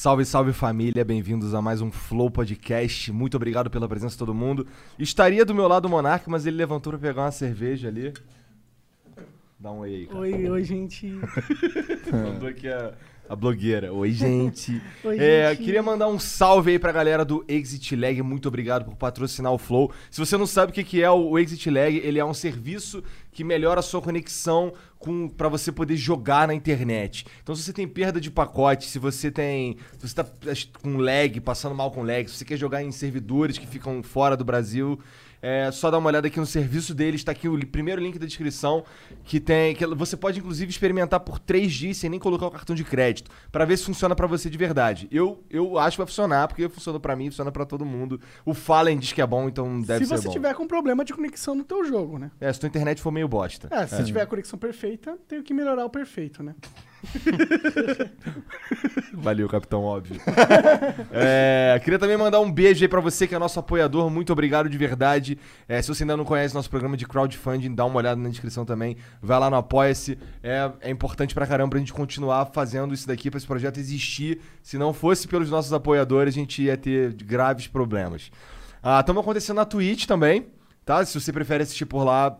Salve, salve família, bem-vindos a mais um Flow Podcast. Muito obrigado pela presença de todo mundo. Estaria do meu lado o Monark, mas ele levantou pra pegar uma cerveja ali. Dá um oi aí, cara. Oi, oi, gente. Mandou aqui a, a blogueira. Oi, gente. Oi, É, gente. queria mandar um salve aí pra galera do Exit Lag. Muito obrigado por patrocinar o Flow. Se você não sabe o que é o Exit Lag, ele é um serviço que melhora a sua conexão com para você poder jogar na internet. Então, se você tem perda de pacote, se você tem, se você tá com lag, passando mal com lag, se você quer jogar em servidores que ficam fora do Brasil, é só dar uma olhada aqui no serviço deles, tá aqui o primeiro link da descrição, que tem que você pode inclusive experimentar por 3 dias sem nem colocar o cartão de crédito, pra ver se funciona pra você de verdade. Eu, eu acho que vai funcionar, porque funcionou pra mim, funciona pra todo mundo. O Fallen diz que é bom, então deve se ser você bom. tiver com problema de conexão no teu jogo, né? É, se tua internet for meio bosta. É, se tiver a conexão perfeita, tem que melhorar o perfeito, né? Valeu, capitão, óbvio. É, queria também mandar um beijo aí pra você que é nosso apoiador. Muito obrigado de verdade. É, se você ainda não conhece nosso programa de crowdfunding, dá uma olhada na descrição também. Vai lá no Apoia-se. É, é importante pra caramba pra gente continuar fazendo isso daqui, pra esse projeto existir. Se não fosse pelos nossos apoiadores, a gente ia ter graves problemas. Ah, Estamos acontecendo na Twitch também, tá? Se você prefere assistir por lá,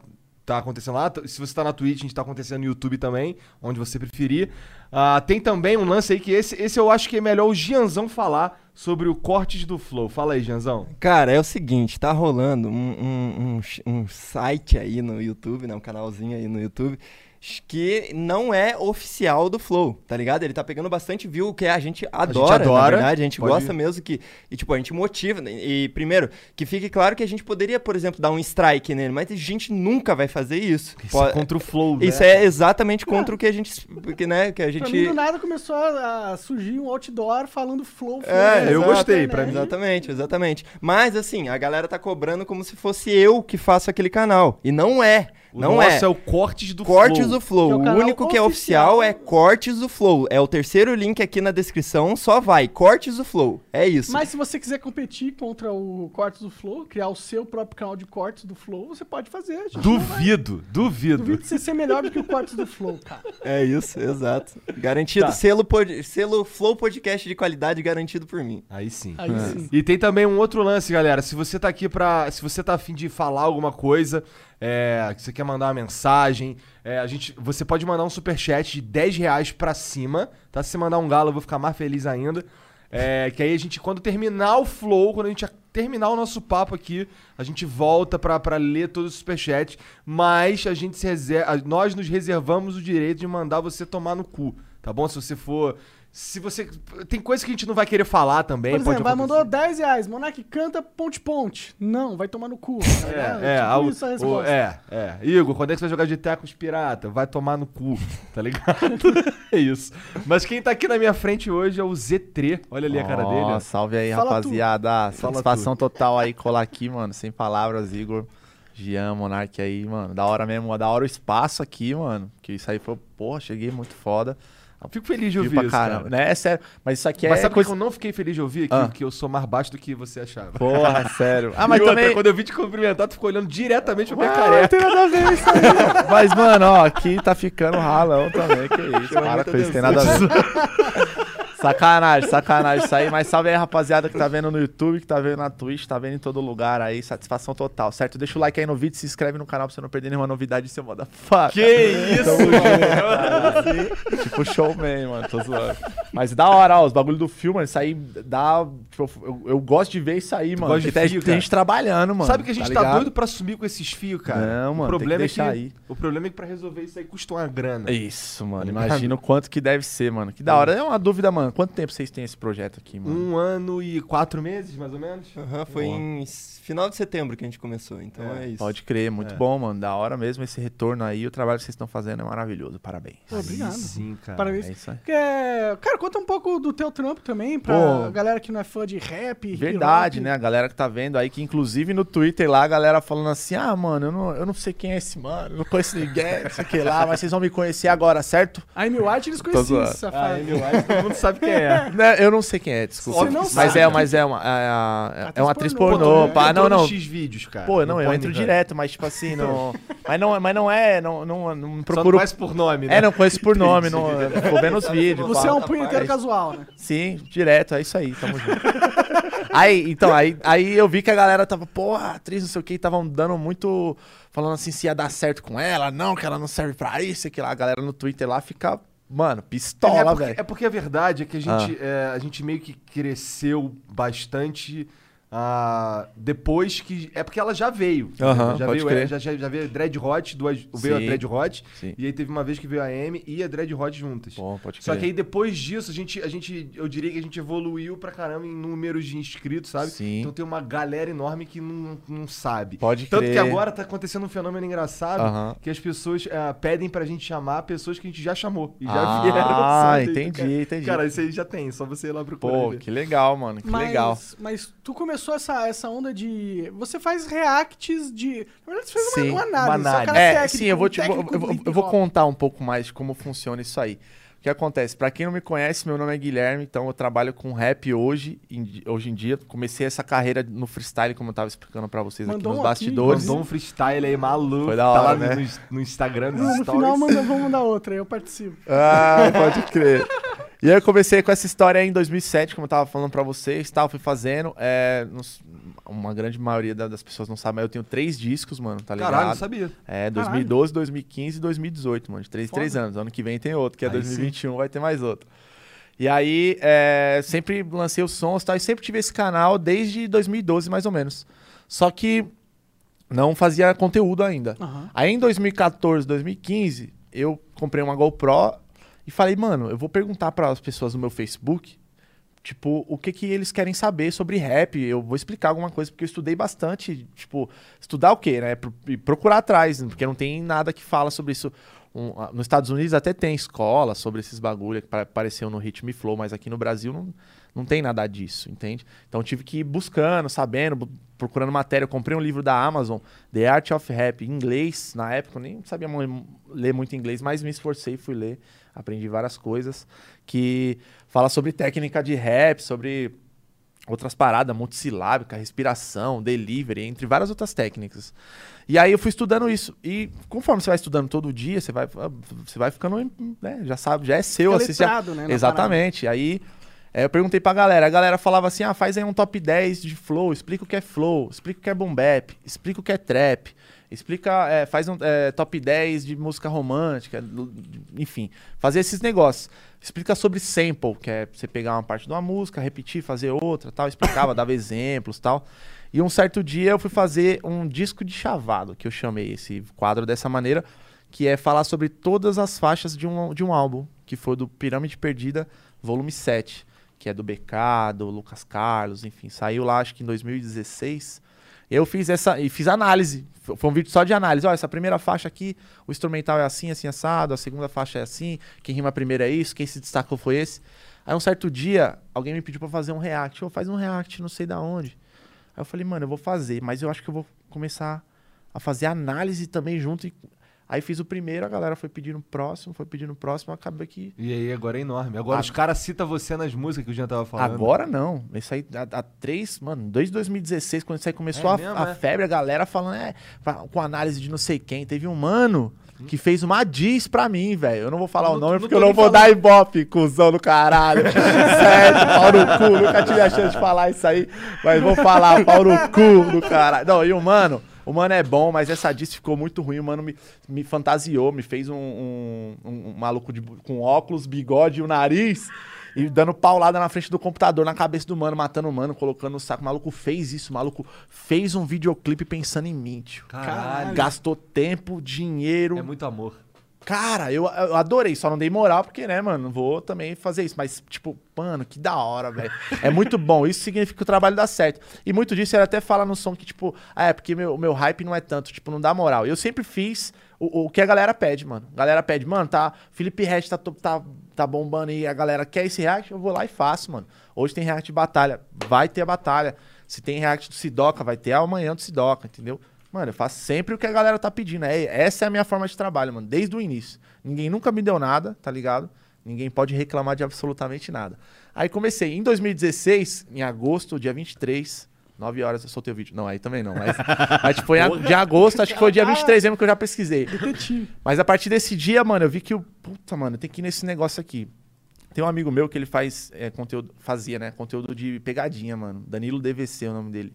tá acontecendo lá. Se você tá na Twitch, a gente tá acontecendo no YouTube também, onde você preferir. Ah, tem também um lance aí que esse, esse eu acho que é melhor o Gianzão falar sobre o cortes do Flow. Fala aí, Gianzão. Cara, é o seguinte, tá rolando um, um, um um site aí no YouTube, né? Um canalzinho aí no YouTube que não é oficial do Flow, tá ligado? Ele tá pegando bastante view, que a gente adora, na adora, verdade, a gente pode- gosta mesmo que... E, tipo, a gente motiva. né? E, primeiro, que fique claro que a gente poderia, por exemplo, dar um strike nele, mas a gente nunca vai fazer isso. Isso Po- é contra o Flow, né? Isso é exatamente contra o que a gente... Que, né, que a Pra gente... mim, do nada, começou a, a surgir um outdoor falando flow, flow. É, flow eu na gostei, pra mim. Exatamente, exatamente. Mas assim, a galera tá cobrando como se fosse eu que faço aquele canal. E não é. O não nosso é. é. o cortes do Cortes Flow. do Flow. É o o único que é oficial. oficial é Cortes do Flow. É o terceiro link aqui na descrição, só vai. Cortes do Flow. É isso. Mas se você quiser competir contra o Cortes do Flow, criar o seu próprio canal de Cortes do Flow, você pode fazer. Duvido, duvido. Duvido você ser melhor do que o Cortes do Flow, cara. É isso, exato. Garantido. Tá. Selo, pod- selo Flow Podcast de qualidade garantido por mim. Aí sim. Aí sim. E tem também um outro lance, galera. Se você tá aqui pra. Se você tá afim de falar alguma coisa, é, que você quer mandar uma mensagem, é, a gente, você pode mandar um superchat de 10 reais pra cima. Tá? Se você mandar um galo, eu vou ficar mais feliz ainda. É, que aí a gente, quando terminar o flow, quando a gente terminar o nosso papo aqui, a gente volta pra, pra ler todos os superchats. Mas a gente se reserva. Nós nos reservamos o direito de mandar você tomar no cu. Tá bom? Se você for. Se você. Tem coisa que a gente não vai querer falar também. Por exemplo, pode vai mandou 10 reais. Monark canta ponte-ponte. Não, vai tomar no cu. É, é, tipo a- o- isso a o- resposta. é, é. Igor, quando é que você vai jogar GTA com os pirata? Vai tomar no cu, tá ligado? é isso. Mas quem tá aqui na minha frente hoje é o Z3. Olha ali a cara dele. ó. Salve aí, Fala rapaziada. Satisfação total aí colar aqui, mano. Sem palavras, Igor. Gian, Monark aí, mano. Da hora mesmo, da hora o espaço aqui, mano. Que isso aí foi, porra, cheguei muito foda. Fico feliz de ouvir pra isso, caramba. cara. Né? É sério. Mas isso aqui Mas é sabe por que coisa... eu não fiquei feliz de ouvir? Que, Ah. que eu sou mais baixo do que você achava. Porra, sério. Ah, Ah, mas mas também... quando eu vi te cumprimentar, tu ficou olhando diretamente pra minha Ah, não careca. tem nada a ver isso aí. Mas, mano, ó, aqui tá ficando ralão também, que isso. Para com isso, tem nada a ver. Sacanagem, sacanagem isso aí. Mas salve aí, rapaziada, que tá vendo no YouTube, que tá vendo na Twitch, tá vendo em todo lugar aí. Satisfação total, certo? Deixa o like aí no vídeo, se inscreve no canal pra você não perder nenhuma novidade, seu motherfucker. Que isso, mano? Tipo showman, mano, tô zoando. Mas da hora, ó, os bagulho do filme, mano, isso aí dá. Tipo, eu, eu gosto de ver isso aí, mano. gosta de tem, fio, tem gente trabalhando, mano. Sabe que a gente tá, ligado? doido pra sumir com esses fios, cara? Não, mano, o problema é que aí. O problema é que pra resolver isso aí custa uma grana. Isso, mano. ligado? Imagina o quanto que deve ser, mano. Que da hora. É uma dúvida, mano. Quanto tempo vocês têm esse projeto aqui, mano? Um ano e quatro meses, mais ou menos? Aham, foi Boa. em final de setembro que a gente começou, então É, é, isso. Pode crer, muito É. bom, mano. Da hora mesmo esse retorno aí. O trabalho que vocês estão fazendo é maravilhoso. Parabéns. Pô, obrigado. Sim, cara. Parabéns. É isso aí. Cara, conta um pouco do teu trampo também, pra Pô. galera que não é fã de rap. Verdade, hop. né? A galera que tá vendo aí, que inclusive no Twitter lá, a galera falando assim: ah, mano, eu não, eu não sei quem é esse mano, não conheço ninguém, não sei o que lá, mas vocês vão me conhecer agora, certo? A Amy White eles conheciam, esse Ah, safado. Amy White, todo mundo sabe quem é. Né, Eu não sei quem é, desculpa. Você não mas sabe. é, mas é uma, é, a- é uma atriz pornô, pornô. pá, não, não. X vídeos, cara. Pô, não, eu entro direto, mas tipo assim, não. Mas não, mas não é, não, não, não Só não procuro. faz por nome, né? É, não conheço por nome, não, vou vendo os vídeos. Você pá. é um punheteiro casual, né? Sim, direto, é isso aí, tamo junto. aí, então, aí, aí eu vi que a galera tava, porra, atriz, não sei o que, estavam dando muito. Falando assim se ia dar certo com ela, não, que ela não serve pra isso, que lá. A galera no Twitter lá fica, mano, é, pistola, porque, velho. é porque a verdade é que a gente, é, a gente meio que cresceu bastante ah, depois que. É porque ela já veio. Aham, já, pode veio crer. já, já, já veio a Dread Hot, duas, veio a. Dread Hot, Sim. e aí teve uma vez que veio a M e a Dread Hot juntas. Bom, pode Só crer. que aí depois disso, a gente, a gente, eu diria que a gente evoluiu pra caramba em números de inscritos, sabe? Sim. Então tem uma galera enorme que não, não sabe. Pode Tanto crer. que agora tá acontecendo um fenômeno engraçado Aham. que as pessoas ah, pedem pra gente chamar pessoas que a gente já chamou. E já Ah, vieram. sabe? entendi, cara, entendi. Cara, isso aí já tem, só você ir lá procurar. Pô, que legal, mano, que mas, legal. Mas tu começou essa, essa onda de. Você faz reacts de. Na verdade, você fez Sim, uma, uma análise. uma é um análise. É, técnico, sim, eu vou, um te, técnico eu, hip eu vou contar um pouco mais de como funciona isso aí. O que acontece? Pra quem não me conhece, meu nome é Guilherme, então eu trabalho com rap hoje, em hoje em dia. Comecei essa carreira no freestyle, como eu tava explicando pra vocês Mandou aqui um nos aqui, bastidores. Mandou um freestyle aí maluco. Foi da tá hora, lá né? no, no Instagram, nos No, no stories. final, manda, vamos mandar outra, aí eu participo. Ah, pode crer. E aí eu comecei com essa história aí em 2007, como eu tava falando pra vocês, tal, fui fazendo. É, nos- uma grande maioria da- das pessoas não sabe, mas eu tenho três discos, mano, tá ligado? Caralho, não sabia. É, 2012, 2015 e 2018, mano. De 3 em 3 Foda. anos. Ano que vem tem outro, que é Aí 2021, vai ter mais outro. E aí, é, sempre lancei os sons e tal, e sempre tive esse canal desde 2012, mais ou menos. Só que não fazia conteúdo ainda. Aham. Aí em 2014, 2015, eu comprei uma GoPro e falei, mano, eu vou perguntar para as pessoas no meu Facebook, tipo, o que que eles querem saber sobre rap. Eu vou explicar alguma coisa, porque eu estudei bastante, tipo, estudar o quê, né? E procurar atrás, porque não tem nada que fala sobre isso. Um, nos Estados Unidos até tem escola sobre esses bagulho que pa- apareceu no Ritmo e Flow, mas aqui no Brasil não, não tem nada disso, entende? Então eu tive que ir buscando, sabendo, procurando matéria. Eu comprei um livro da Amazon, The Art of Rap, em inglês. Na época eu nem sabia ler muito inglês, mas me esforcei, fui ler, aprendi várias coisas que fala sobre técnica de rap, sobre outras paradas, multissilábica, respiração, delivery, entre várias outras técnicas. E aí eu fui estudando isso. E conforme você vai estudando todo dia, você vai, você vai ficando, né, já sabe, já é seu. Fica assim, você já- letrado, né, Exatamente. Aí é, eu perguntei pra galera, a galera falava assim, ah, faz aí um top 10 de flow, explica o que é flow, explica o que é boom bap, explica o que é trap, explica, é, faz um é, top 10 de música romântica, enfim, fazer esses negócios. Explica sobre sample, que é você pegar uma parte de uma música, repetir, fazer outra, tal, explicava, dava exemplos, tal. E um certo dia eu fui fazer um disco de chavado, que eu chamei esse quadro dessa maneira, que é falar sobre todas as faixas de um, de um álbum, que foi do Pirâmide Perdida, volume 7, que é do BK, do Lucas Carlos, enfim, saiu lá acho que em 2016. Eu fiz essa e fiz análise. Foi um vídeo só de análise. Olha, essa primeira faixa aqui, o instrumental é assim, assim, assado. A segunda faixa é assim. Quem rima primeiro é isso. Quem se destacou foi esse. Aí um certo dia, alguém me pediu pra fazer um react. Eu faz um react, não sei da onde. Aí eu falei, mano, eu vou fazer, mas eu acho que eu vou começar a fazer análise também junto. E... Aí fiz o primeiro, a galera foi pedindo o próximo, foi pedindo o próximo, acabei que. E aí agora é enorme. Agora Ah. os caras citam você nas músicas que o Jean tava falando. Agora não. Isso aí há, três, mano, desde 2016, quando isso aí começou É a, mesmo, a é? febre, a galera falando, é, com análise de não sei quem. Teve um mano que fez uma diz pra mim, velho. Eu não vou falar Não- o nome não porque tô eu não vou falando. dar ibope, cuzão do caralho. Sério, pau no cu. Nunca tive a chance de falar isso aí, mas vou falar, pau no cu do caralho. Não, e o mano. O mano é bom, mas essa diz ficou muito ruim. O mano me, me fantasiou, me fez um, um- um- um maluco de- com óculos, bigode e o nariz. E dando paulada na frente do computador, na cabeça do mano, matando o mano, colocando no saco. O maluco fez isso, o maluco fez um videoclipe pensando em mim, tio. Caralho. Gastou tempo, dinheiro. É muito amor. Cara, eu, eu adorei, só não dei moral, porque, né, mano, vou também fazer isso. Mas, tipo, mano, que da hora, velho. É muito bom. Isso significa que o trabalho dá certo. E muito disso ele até fala no som que, tipo, ah, é porque meu, meu hype não é tanto, tipo, não dá moral. Eu sempre fiz o, o que a galera pede, mano. A galera pede, mano, tá. Felipe Red tá, tá, tá bombando e a galera quer esse react, eu vou lá e faço, mano. Hoje tem react de batalha, vai ter a batalha. Se tem react do Sidoca, vai ter amanhã do Sidoca, entendeu? Mano, eu faço sempre o que a galera tá pedindo. É, essa é a minha forma de trabalho, mano, desde o início. Ninguém nunca me deu nada, tá ligado? Ninguém pode reclamar de absolutamente nada. Aí comecei. Em 2016, em agosto, dia 23, 9 horas eu soltei o vídeo. Não, aí também não. Mas, mas tipo, em, a- de agosto, acho que foi dia 23 mesmo que eu já pesquisei. Mas a partir desse dia, mano, eu vi que o. Puta, mano, tem que ir nesse negócio aqui. Tem um amigo meu que ele faz é, conteúdo. Fazia, né? Conteúdo de pegadinha, mano. Danilo DVC é o nome dele.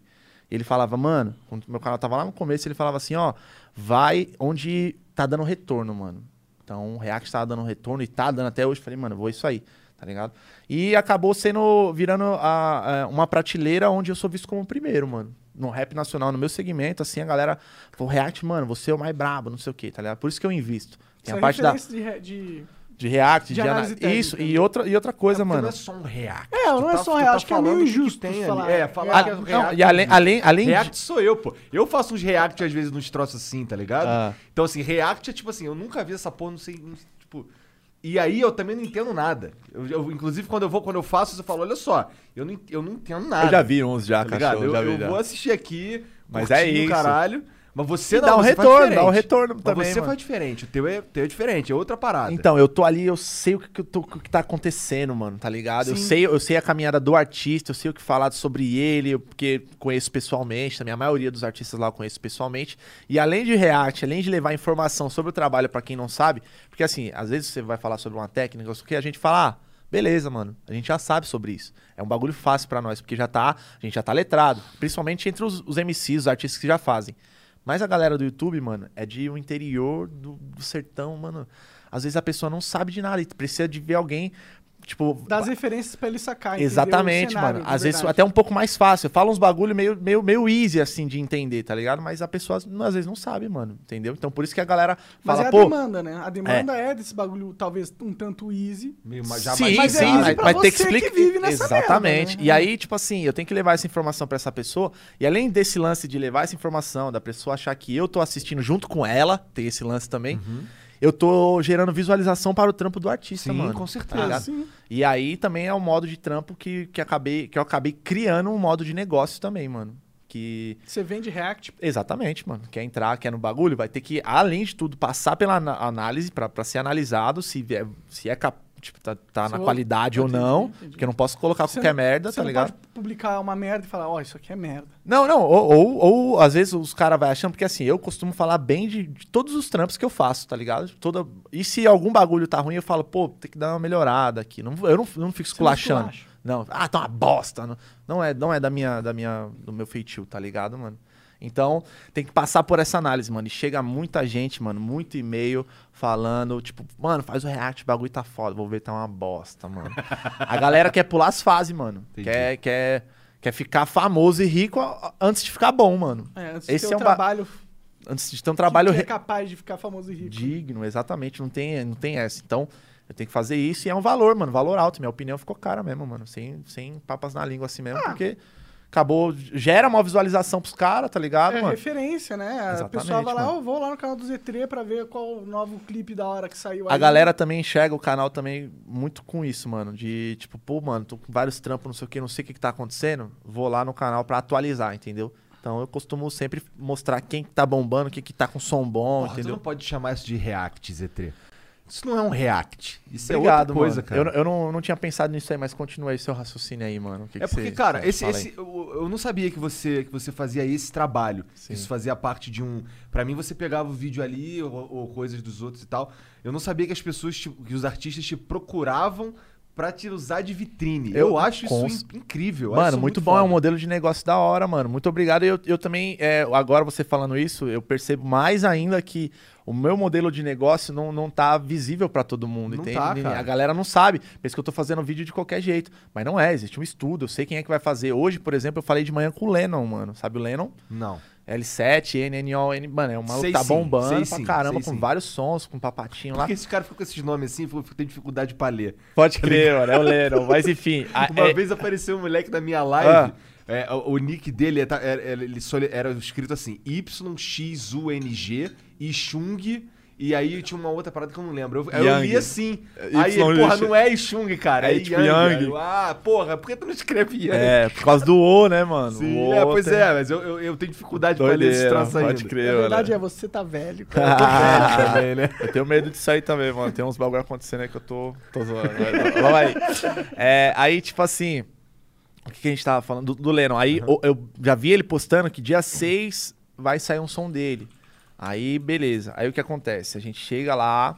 Ele falava, mano, quando meu canal tava lá no começo, ele falava assim, ó, vai onde tá dando retorno, mano. Então, o React tava dando retorno e tá dando até hoje. Falei, mano, vou isso aí, tá ligado? E acabou sendo, virando a- a- uma prateleira onde eu sou visto como o primeiro, mano. No rap nacional, no meu segmento, assim, a galera falou, React, mano, você é o mais brabo, não sei o quê, tá ligado? Por isso que eu invisto. Tem Isso a parte da, de de... de React, de de, análise técnica, Isso, né? e outra, e outra coisa, Porque mano. Não é só um react. É, não Tu é tá- só tu um tá react, acho que é meio injusto tem falar. ali. É, É. falar que é um não, react. e além, além, além de- React sou eu, pô. Eu faço uns react às vezes nos troços assim, tá ligado? Ah. Então, assim, react é tipo assim, eu nunca vi essa porra, não sei, não- tipo. E aí eu também não entendo nada. Eu, eu- inclusive, quando eu vou, quando eu faço isso, eu falo, olha só, eu não, eu não entendo nada. Eu já vi uns já, tá ligado? cachorro, Eu, já vi eu já. vou assistir aqui, Mas é isso. caralho. Mas você não, dá um retorno, dá um retorno Mas também, você mano. faz diferente, o teu é, teu é diferente, é outra parada. Então, eu tô ali, eu sei o que, que tô- o que tá acontecendo, mano, tá ligado? Eu sei, eu sei a caminhada do artista, eu sei o que falar sobre ele, porque conheço pessoalmente, também a maioria dos artistas lá eu conheço pessoalmente. E além de react, além de levar informação sobre o trabalho pra quem não sabe, porque assim, às vezes você vai falar sobre uma técnica, o que a gente fala, ah, beleza, mano, a gente já sabe sobre isso. É um bagulho fácil pra nós, porque já tá, a gente já tá letrado, principalmente entre os, os MCs, os artistas que já fazem. Mas a galera do YouTube, mano, é de um interior do, do sertão, mano. Às vezes a pessoa não sabe de nada e precisa de ver alguém, tipo. Das referências pra ele sacar, Exatamente, cenário mano. Às vezes verdade. até um pouco mais fácil. Fala uns bagulho meio, meio, meio easy, assim, de entender, tá ligado? Mas a pessoa às vezes não sabe, mano. Entendeu? Então por isso que a galera Mas fala, é a pô. demanda, né? A demanda é. desse bagulho, talvez, um tanto easy. Meio ma- já Sim, mais- Mas é sim, easy mas, mas tem que explicar. Exatamente. merda, né? E aí, tipo assim, eu tenho que levar essa informação pra essa pessoa. E além desse lance de levar essa informação, da pessoa achar que eu tô assistindo junto com ela, tem esse lance também. Eu tô gerando visualização para o trampo do artista, Sim, mano. com tá certeza. ligado? Sim. E aí também é um modo de trampo que, que, acabei, que eu acabei criando um modo de negócio também, mano. Que. Você vende React. Exatamente, mano. Quer entrar, quer no bagulho, vai ter que, além de tudo, passar pela análise pra ser analisado se é, se é cap- tipo, tá, tá na qualidade ou entendi, não. entendi. Porque eu não posso colocar Você qualquer não- merda, tá não ligado? pode publicar uma merda e falar, ó, isso aqui é merda. Não, não. Ou, ou, ou, às vezes os caras vão achando, porque assim, eu costumo falar bem de, de todos os trampos que eu faço, tá ligado? Toda... E se algum bagulho tá ruim, eu falo, pô, tem que dar uma melhorada aqui. Não, eu não, não fico não esculachando. esculacha. Não, ah, tá uma bosta. Não, não é, não é da minha, da minha, do meu feitio, tá ligado, mano? Então, tem que passar por essa análise, mano. E chega muita gente, mano, muito e-mail falando, tipo, mano, faz o react, o bagulho tá foda. Vou ver, tá uma bosta, mano. A galera quer pular as fases, mano. Entendi. Quer, quer, quer ficar famoso e rico antes de ficar bom, mano. É, antes Esse de ter é um ba- trabalho Antes de ter um trabalho que, é capaz de ficar famoso e rico. digno, exatamente. Não tem, não tem essa. Então, eu tenho que fazer isso e é um valor, mano. Valor alto. Minha opinião ficou cara mesmo, mano. Sem, sem papas na língua assim Ah. mesmo, porque acabou. Gera uma visualização pros caras, tá ligado, É mano? referência, né? A Exatamente, pessoa vai lá, eu vou lá no canal do Z3 pra ver qual o novo clipe da hora que saiu A aí. galera também enxerga o canal também muito com isso, mano. De tipo, pô, mano, tô com vários trampos, não sei o que, não sei o que, que tá acontecendo. Vou lá no canal pra atualizar, entendeu? Então eu costumo sempre mostrar quem que tá bombando, quem que tá com som bom, Porra, tu entendeu? não pode chamar isso de react, Z3. Isso não é um react. Isso Obrigado, é outra coisa, mano. cara. Eu, eu não, não tinha pensado nisso aí, mas continua aí seu raciocínio aí, mano. O que É que porque, você- cara, você esse, esse, eu, eu não sabia que você, que você fazia esse trabalho. Sim. Isso fazia parte de um. Pra mim, você pegava o vídeo ali ou, ou coisas dos outros e tal. Eu não sabia que as pessoas, te- que os artistas te procuravam pra te usar de vitrine. Eu, Eu- acho isso com- in- incrível. Mano, isso muito, bom, é foda. um modelo de negócio da hora, mano. Muito obrigado. Eu, eu também, é, agora você falando isso, eu percebo mais ainda que o meu modelo de negócio não, não tá visível pra todo mundo, Não entende? tá. A galera não sabe. Pensa que eu tô fazendo vídeo de qualquer jeito. Mas não é, existe um estudo. Eu sei quem é que vai fazer. Hoje, por exemplo, eu falei de manhã com o Lennon, mano. Sabe o Lennon? Não. L7, NNO, N. Mano, é um maluco que tá bombando sei pra sim, caramba, com sim. vários sons, com papatinho lá. Porque esse cara ficou com esses nomes assim, eu tenho dificuldade pra ler. Pode crer, mano. É o Lennon. Mas enfim. a- Uma é- vez apareceu um moleque na minha live. Ah. É, o, o nick dele é- tá- era, era- ele só- era escrito assim: YXUNG e Chung. E aí tinha uma outra parada que eu não lembro. Eu, eu li assim. Y Aí, ele, porra, não é Chung, cara. É, É tipo Yang. Yang. Aí eu, ah, porra, por que tu não escreve Yang? É, por causa do O, né, mano? Sim, o é, pois tem- é, mas eu, eu, eu tenho dificuldade pra ler esse Doideira, troço ainda. pode crer, A verdade mano. é, você tá velho. É, também, né? Eu tenho medo disso aí também, mano. Tem uns bagulho acontecendo aí que eu tô, tô zoando. Vamos aí. É, aí, tipo assim, o que, que a gente tava falando? Do, do Lennon. Aí o- eu já vi ele postando que dia 6 vai sair um som dele. Aí, beleza. Aí o que acontece? A gente chega lá,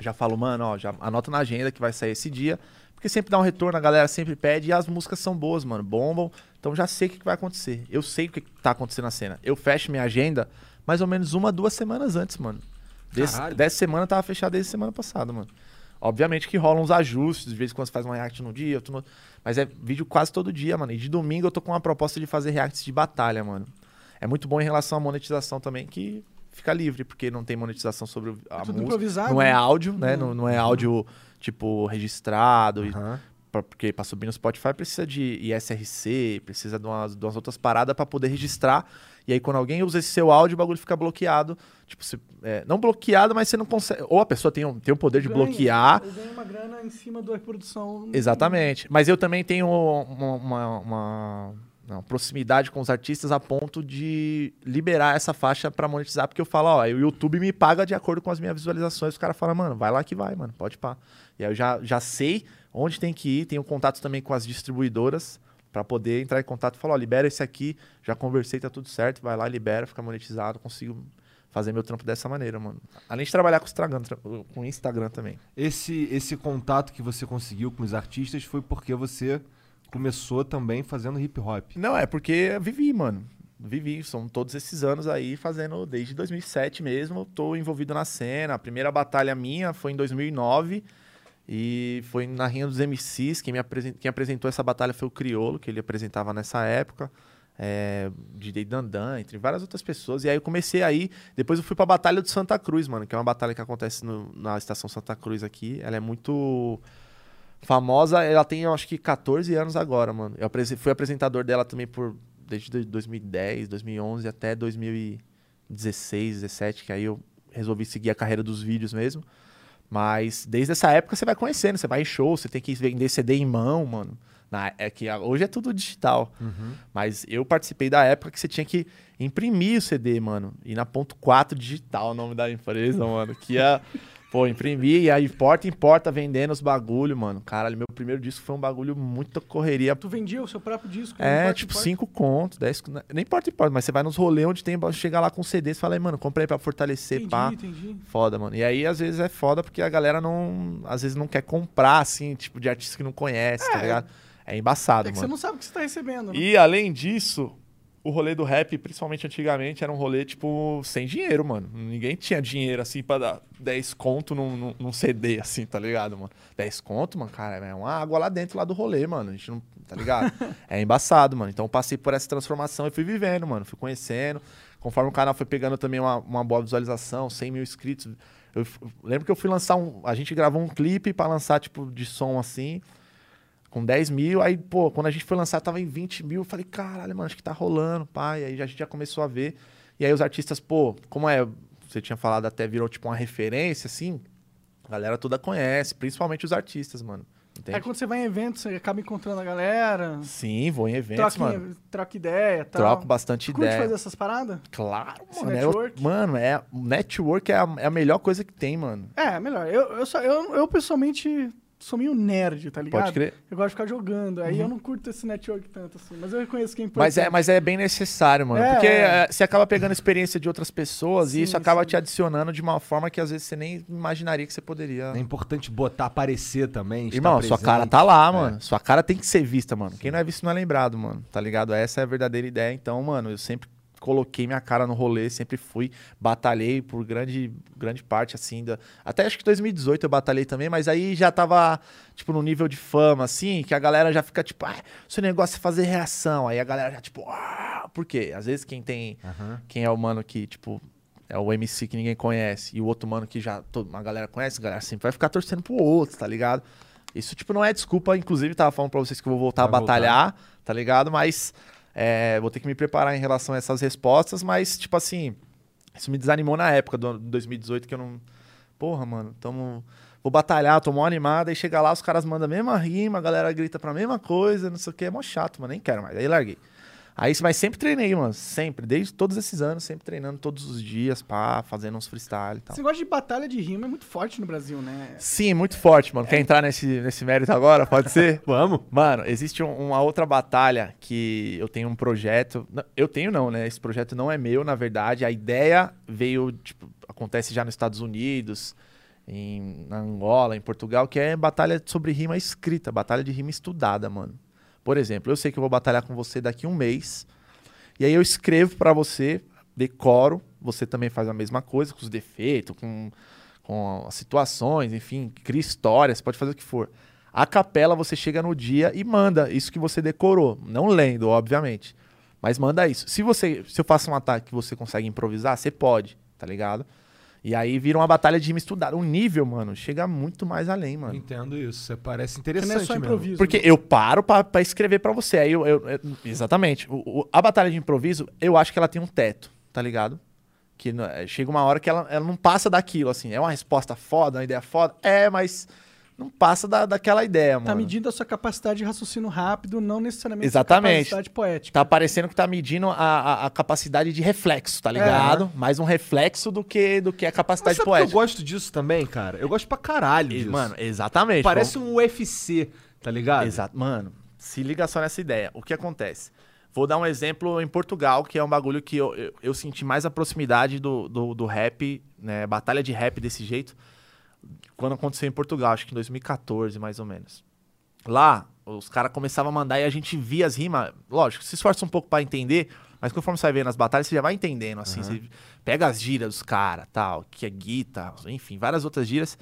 já falo, mano, ó, já anota na agenda que vai sair esse dia. Porque sempre dá um retorno, a galera sempre pede e as músicas são boas, mano, bombam. Então já sei o que, que vai acontecer. Eu sei o que, que tá acontecendo na cena. Eu fecho minha agenda mais ou menos uma, duas semanas antes, mano. Desse, dessa semana tava fechado desde semana passada, mano. Obviamente que rolam uns ajustes, de vez em quando você faz uma react num dia, outro no... mas é vídeo quase todo dia, mano. E de domingo eu tô com uma proposta de fazer reacts de batalha, mano. É muito bom em relação à monetização também, que fica livre, porque não tem monetização sobre a tudo música. improvisado, Não é né? áudio, né? Uhum. Não, não é áudio, tipo, registrado. e- Aham. pra- porque pra subir no Spotify precisa de ISRC, precisa de umas, de umas outras paradas pra poder registrar. E aí, quando alguém usa esse seu áudio, o bagulho fica bloqueado. Tipo, se- é, não bloqueado, mas você não consegue. Ou a pessoa tem, um, tem o poder de Ganha, bloquear. Eu ganho uma grana em cima da reprodução. Exatamente. Mas eu também tenho uma, uma- uma- não, proximidade com os artistas a ponto de liberar essa faixa pra monetizar, porque eu falo, ó, o YouTube me paga de acordo com as minhas visualizações. O cara fala, mano, vai lá que vai, mano, pode pá. E aí eu já, já sei onde tem que ir, tenho contato também com as distribuidoras pra poder entrar em contato e falar, ó, libera esse aqui, já conversei, tá tudo certo, vai lá, libera, fica monetizado, consigo fazer meu trampo dessa maneira, mano. Além de trabalhar com o Instagram, com Instagram também. Esse, esse contato que você conseguiu com os artistas foi porque você começou também fazendo hip hop. Não, é porque eu vivi, mano. Vivi, são todos esses anos aí fazendo desde 2007 mesmo, tô envolvido na cena. A primeira batalha minha foi em 2009 e foi na Rinha dos MCs. Quem, me quem apresentou essa batalha foi o Criolo, que ele apresentava nessa época. É, DJ Dandan, entre várias outras pessoas. E aí eu comecei aí. Depois eu fui pra Batalha do Santa Cruz, mano, que é uma batalha que acontece no- na estação Santa Cruz aqui. Ela é muito famosa. Ela tem, eu acho que 14 anos agora, mano. Eu fui apresentador dela também por desde do- 2010, 2011 até 2016, 17, que aí eu resolvi seguir a carreira dos vídeos mesmo. Mas desde essa época você vai conhecendo, você vai em show, você tem que vender CD em mão, mano. Na, é que hoje é tudo digital. Mas eu participei da época que você tinha que imprimir o CD, mano. E na ponto 4 digital, o nome da empresa, mano. Que ia, pô, imprimir e aí porta em porta vendendo os bagulho, mano. Caralho, meu primeiro disco foi um bagulho muito correria. Tu vendia o seu próprio disco? É, não tipo, importa, 5 contos, 10 contos. Nem importa, importa, mas você vai nos rolês onde tem, chega lá com CD, você fala, aí, mano, comprei pra fortalecer, Entendi, pá. entendi. Foda, mano. E aí, às vezes, é foda porque a galera não. Às vezes não quer comprar, assim, tipo, de artista que não conhece, tá É. ligado? É embaçado, É que mano. você não sabe o que você tá recebendo. né? E além disso, o rolê do rap, principalmente antigamente, era um rolê, tipo, sem dinheiro, mano. Ninguém tinha dinheiro, assim, pra dar 10 conto num, num, num CD, assim, tá ligado, mano? 10 conto, mano, cara, é uma água lá dentro lá do rolê, mano. A gente não. Tá ligado? é embaçado, mano. Então eu passei por essa transformação e fui vivendo, mano. Fui conhecendo. Conforme o canal foi pegando também uma, uma boa visualização, 100 mil inscritos. Eu, f- lembro que eu fui lançar um. A gente gravou um clipe pra lançar, tipo, de som assim com 10 mil. Aí, pô, quando a gente foi lançar, tava em 20 mil. Eu falei, caralho, mano, acho que tá rolando, pai. Aí a gente já começou a ver. E aí os artistas, pô, como é, você tinha falado, até virou tipo uma referência, assim, a galera toda conhece, principalmente os artistas, mano. Entende? É quando você vai em eventos, você acaba encontrando a galera, Sim, vou em eventos, troca, mano. troca ideia tal. Troco bastante Curte ideia. fazer essas paradas? Claro, Esse mano. É, network? o- mano, é, network é a, é a melhor coisa que tem, mano. É, melhor. Eu, eu, só, eu, eu pessoalmente sou meio nerd, tá ligado? Pode crer. Uhum. Eu gosto de ficar jogando. Aí eu não curto esse network tanto assim. Mas eu reconheço quem Mas é, mas é bem necessário, mano. É, porque é. é, você acaba pegando a experiência de outras pessoas Sim, e isso acaba sim. te adicionando de uma forma que às vezes você nem imaginaria que você poderia. É importante botar, aparecer também. Irmão, sua presente. cara tá lá, mano. Sua cara tem que ser vista, mano. Quem não é visto não é lembrado, mano. Tá ligado? Essa é a verdadeira ideia. Então, mano, eu sempre coloquei minha cara no rolê, sempre fui, batalhei por grande, grande parte, assim, da... até acho que 2018 eu batalhei também, mas aí já tava, tipo, no nível de fama, assim, que a galera já fica, tipo, ah, seu negócio é fazer reação, aí a galera já, tipo, ah, por quê? Às vezes quem tem, Aham. quem é o mano que, tipo, é o MC que ninguém conhece e o outro mano que já todo, uma galera conhece, a galera sempre vai ficar torcendo pro outro, tá ligado? Isso, tipo, não é desculpa. Inclusive, tava falando pra vocês que eu vou voltar Vai a batalhar, tá ligado? Mas é, vou ter que me preparar em relação a essas respostas. Mas, tipo assim, Isso me desanimou na época do 2018, que eu não. Porra, mano, tamo. Vou batalhar, tô mó animado, aí chega lá, os caras mandam a mesma rima, a galera grita pra mesma coisa, não sei o que, é mó chato, mano, nem quero mais. Aí larguei. Aí, mas sempre treinei, mano, sempre, desde todos esses anos, sempre treinando todos os dias, pá, fazendo uns freestyle e tal. Esse negócio de batalha de rima é muito forte no Brasil, né? Sim, muito forte, mano. Quer entrar nesse, nesse mérito agora? Pode ser? Vamos. Mano, existe um- uma outra batalha que eu tenho um projeto. Eu tenho não, né? Esse projeto não é meu, na verdade. A ideia veio, tipo, acontece já nos Estados Unidos, em na Angola, em Portugal, que é batalha sobre rima escrita, batalha de rima estudada, mano. Por exemplo, eu sei que eu vou batalhar com você daqui um mês. E aí eu escrevo pra você, decoro, você também faz a mesma coisa, com os defeitos, com, com as situações, enfim, cria histórias, pode fazer o que for. A capela você chega no dia e manda isso que você decorou, não lendo, obviamente. Mas manda isso. Se você, se eu faço um ataque que você consegue improvisar, você pode, tá ligado? E aí vira uma batalha de rima estudada. O nível, mano, chega muito mais além, mano. Entendo isso. Você parece Porque interessante não é só mesmo. improviso. Porque né? eu paro pra, pra escrever pra você. Aí eu, eu- eu- exatamente. O- o- a batalha de improviso, eu acho que ela tem um teto, tá ligado? Que não- é, chega uma hora que ela, ela não passa daquilo, assim. É uma resposta foda, uma ideia foda. É, mas não passa da, daquela ideia, Tá mano. medindo a sua capacidade de raciocínio rápido, não necessariamente Exatamente. capacidade poética. Tá parecendo que tá medindo a, a, a capacidade de reflexo, tá ligado? Mais um reflexo do que, do que a Mas capacidade sabe que eu poética. gosto disso também, cara? Eu gosto pra caralho disso. Mano, exatamente. Parece um UFC, tá ligado? Exato. Mano, se liga só nessa ideia. O que acontece? Vou dar um exemplo em Portugal, que é um bagulho que eu, eu, eu senti mais a proximidade do, do, do rap, né? Batalha de rap desse jeito, quando aconteceu em Portugal, acho que em 2014, mais ou menos. Lá, os caras começavam a mandar e a gente via as rimas. Lógico, se esforça um pouco pra entender, mas conforme você vai vendo as batalhas, você já vai entendendo, assim. Você pega as gírias dos caras, tal, que é guita, enfim, várias outras gírias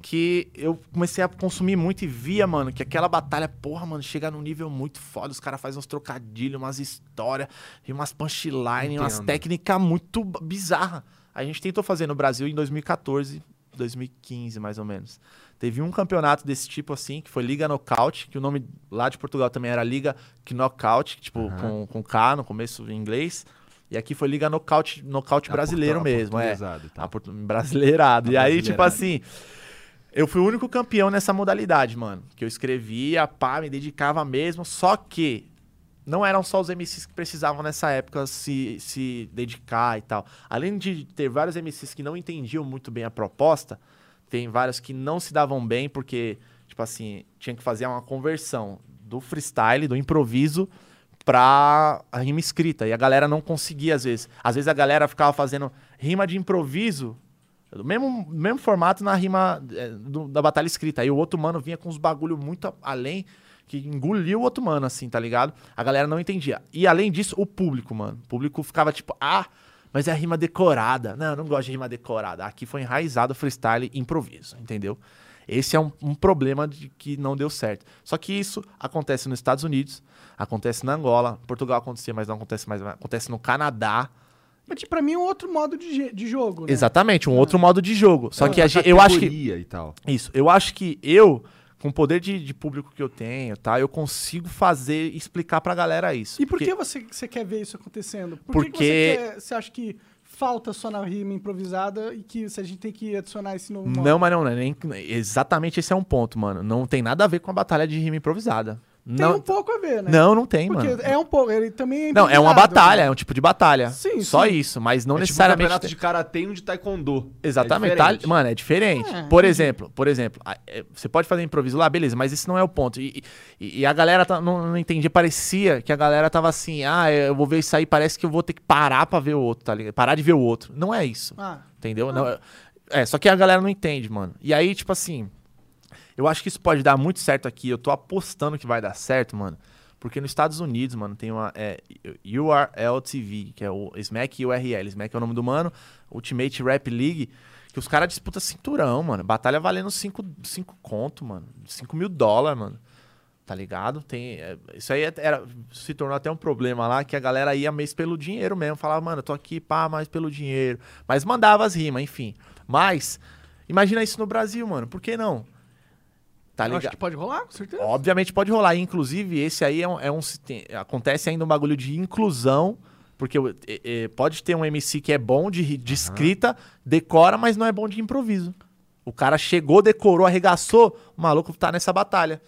que eu comecei a consumir muito e via, mano, que aquela batalha, porra, mano, chega num nível muito foda. Os caras fazem uns trocadilhos, umas histórias, e umas punchline, umas técnicas muito b- bizarras. A gente tentou fazer no Brasil em 2014, 2015, mais ou menos. Teve um campeonato desse tipo assim, que foi Liga Knockout, que o nome lá de Portugal também era Liga Knockout, tipo, com, com K no começo em inglês. E aqui foi Liga Knockout, knockout A brasileiro portu- mesmo, é. A portu- brasileirado. E aí, tipo assim, eu fui o único campeão nessa modalidade, mano. Que eu escrevia, pá, me dedicava mesmo. Só que não eram só os MCs que precisavam nessa época se, se dedicar e tal. Além de ter vários MCs que não entendiam muito bem a proposta, tem vários que não se davam bem porque, tipo assim, tinha que fazer uma conversão do freestyle, do improviso pra a rima escrita. E a galera não conseguia, às vezes. Às vezes a galera ficava fazendo rima de improviso, do mesmo, mesmo formato na rima é, do- da batalha escrita. Aí o outro mano vinha com uns bagulho muito além, que engoliu o outro mano, assim, tá ligado? A galera não entendia. E além disso, o público, mano. O público ficava tipo, ah, mas é rima decorada. Não, eu não gosto de rima decorada. Aqui foi enraizado freestyle improviso, entendeu? Esse é um, um problema de que não deu certo. Só que isso acontece nos Estados Unidos, acontece na Angola, Portugal acontecia, mas não acontece mais, acontece no Canadá. Mas pra mim é um outro modo de, de jogo, né? Exatamente, um outro modo de jogo. Só É que a gente, eu acho que e tal. isso, eu acho que eu, com o poder de, de público que eu tenho, tá? Eu consigo fazer, explicar pra galera isso. E por Porque- que você, você quer ver isso acontecendo? Por que Porque- que você, quer- você acha que falta só na rima improvisada e que se a gente tem que adicionar esse novo modo? Não, mas não, não é nem, exatamente esse é um ponto, mano. Não tem nada a ver com a batalha de rima improvisada. Tem não, um pouco a ver, né? não, não tem, Porque mano. é um pouco, ele também é Não, é uma batalha, né? é um tipo de batalha. Sim, Só sim. isso, mas não é tipo um necessariamente. campeonato de karatê e um de taekwondo. Exatamente, É tá- mano, é diferente. É, por entendi. exemplo, por exemplo, é, você pode fazer improviso lá, beleza, mas esse não é o ponto. E, e- e a galera tá- não, não entendi, parecia que a galera tava assim, ah, eu vou ver isso aí, parece que eu vou ter que parar pra ver o outro, tá ligado? Parar de ver o outro. Não é isso, Ah, entendeu? Não, é- é, só que a galera não entende, mano. E aí, tipo assim, eu acho que isso pode dar muito certo aqui, eu tô apostando que vai dar certo, mano. Porque nos Estados Unidos, mano, tem uma é, URL TV, que é o Smack URL. Smack é o nome do mano, Ultimate Rap League, que os caras disputam cinturão, mano. Batalha valendo 5 conto, mano. 5 mil dólares, mano. Tá ligado? Tem, é, isso aí era, se tornou até um problema lá, que a galera ia mês pelo dinheiro mesmo. Falava, mano, eu tô aqui, pá, mais pelo dinheiro. Mas mandava as rimas, enfim. Mas, imagina isso no Brasil, mano. Por que não? Tá eu acho ligado? que pode rolar, com certeza. Obviamente pode rolar. Inclusive, esse aí é um. É um sistema- acontece ainda um bagulho de inclusão Porque é, é, pode ter um MC que é bom de, de escrita, decora, mas não é bom de improviso. O cara chegou, decorou, arregaçou, o maluco tá nessa batalha.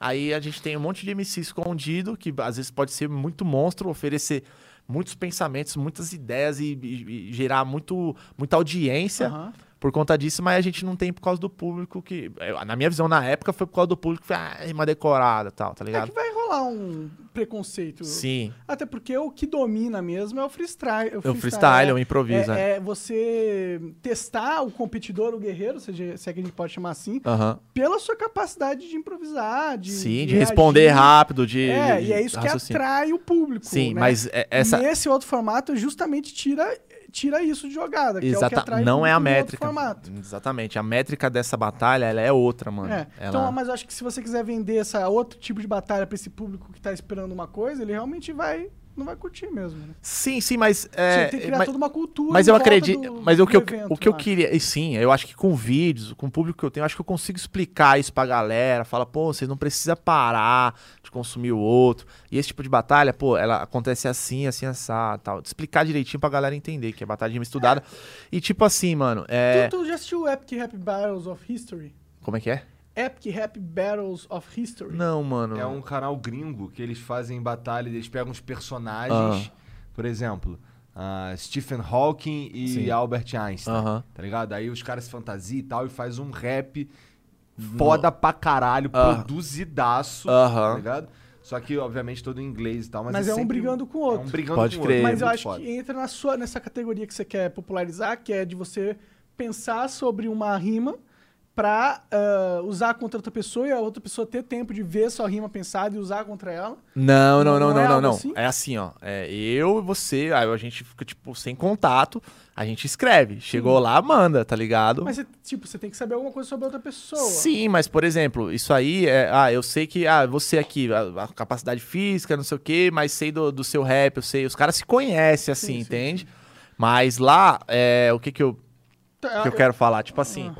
Aí a gente tem um monte de MC escondido, que às vezes pode ser muito monstro, oferecer muitos pensamentos, muitas ideias e, e- e gerar muito, muita audiência Aham. Por conta disso, mas a gente não tem por causa do público que. Na minha visão, na época, foi por causa do público que foi ah, rima decorada e tal, tá É ligado? que vai rolar um preconceito. Sim. Até porque o que domina mesmo é o freestyle. É o freestyle, é o improviso, É, é você testar o competidor, o guerreiro, seja, se é que a gente pode chamar assim, Aham. pela sua capacidade de improvisar, de, Sim, de, reagir. responder rápido, de. É, de- e é isso que raciocínio. atrai o público. Sim, né? mas é- essa. E esse outro formato justamente tira, tira isso de jogada, que é que Exata, atrai não é a métrica. Exatamente. A métrica dessa batalha, ela é outra, mano. É, Ela- Então, mas eu acho que se você quiser vender essa outro tipo de batalha pra esse público que tá esperando uma coisa, ele realmente vai não vai curtir mesmo. Né? Sim, sim, mas. é, você tem que criar mas- toda uma cultura. Mas eu acredito. do- mas o que, eu, evento, o que eu queria. E sim, eu acho que com vídeos, com o público que eu tenho, eu acho que eu consigo explicar isso pra galera. Fala, pô, vocês não precisam parar de consumir o outro. E esse tipo de batalha, pô, ela acontece assim, assim, assado, tal. Explicar direitinho pra galera entender que é batalha de rima estudada. E tipo assim, mano, é. Tu, tu já assistiu o Epic Rap Battles of History? Como é que é? Epic Rap Battles of History. Não, mano. É um canal gringo que eles fazem batalha, eles pegam os personagens, por exemplo, ah, Stephen Hawking e Sim. Albert Einstein, Aham. tá ligado? Aí os caras se fantasiam e tal e faz um rap foda pra caralho, Ah. produzidaço, Aham. tá ligado? Só que, obviamente, todo em inglês e tal, mas, Mas é um sempre- brigando com o outro. É um brigando Pode com o crer. outro. Mas eu muito acho foda. que entra na sua, nessa categoria que você quer popularizar, que é de você pensar sobre uma rima pra ah, usar contra outra pessoa e a outra pessoa ter tempo de ver sua rima pensada e usar contra ela. Não, não, Não não, é não, não, algo não. assim? É assim, ó. É eu e você, aí a gente fica, tipo, sem contato, a gente escreve. Chegou lá, manda, tá ligado? Mas, você, tipo, você tem que saber alguma coisa sobre a outra pessoa. Sim, mas, por exemplo, isso aí é. Ah, eu sei que. Ah, você aqui, a, a capacidade física, não sei o quê, mas sei do, do seu rap, eu sei. Os caras se conhecem, assim, Sim, sim, entende? Mas lá, é, o que que eu, Tá, que eu quero falar? Tipo assim.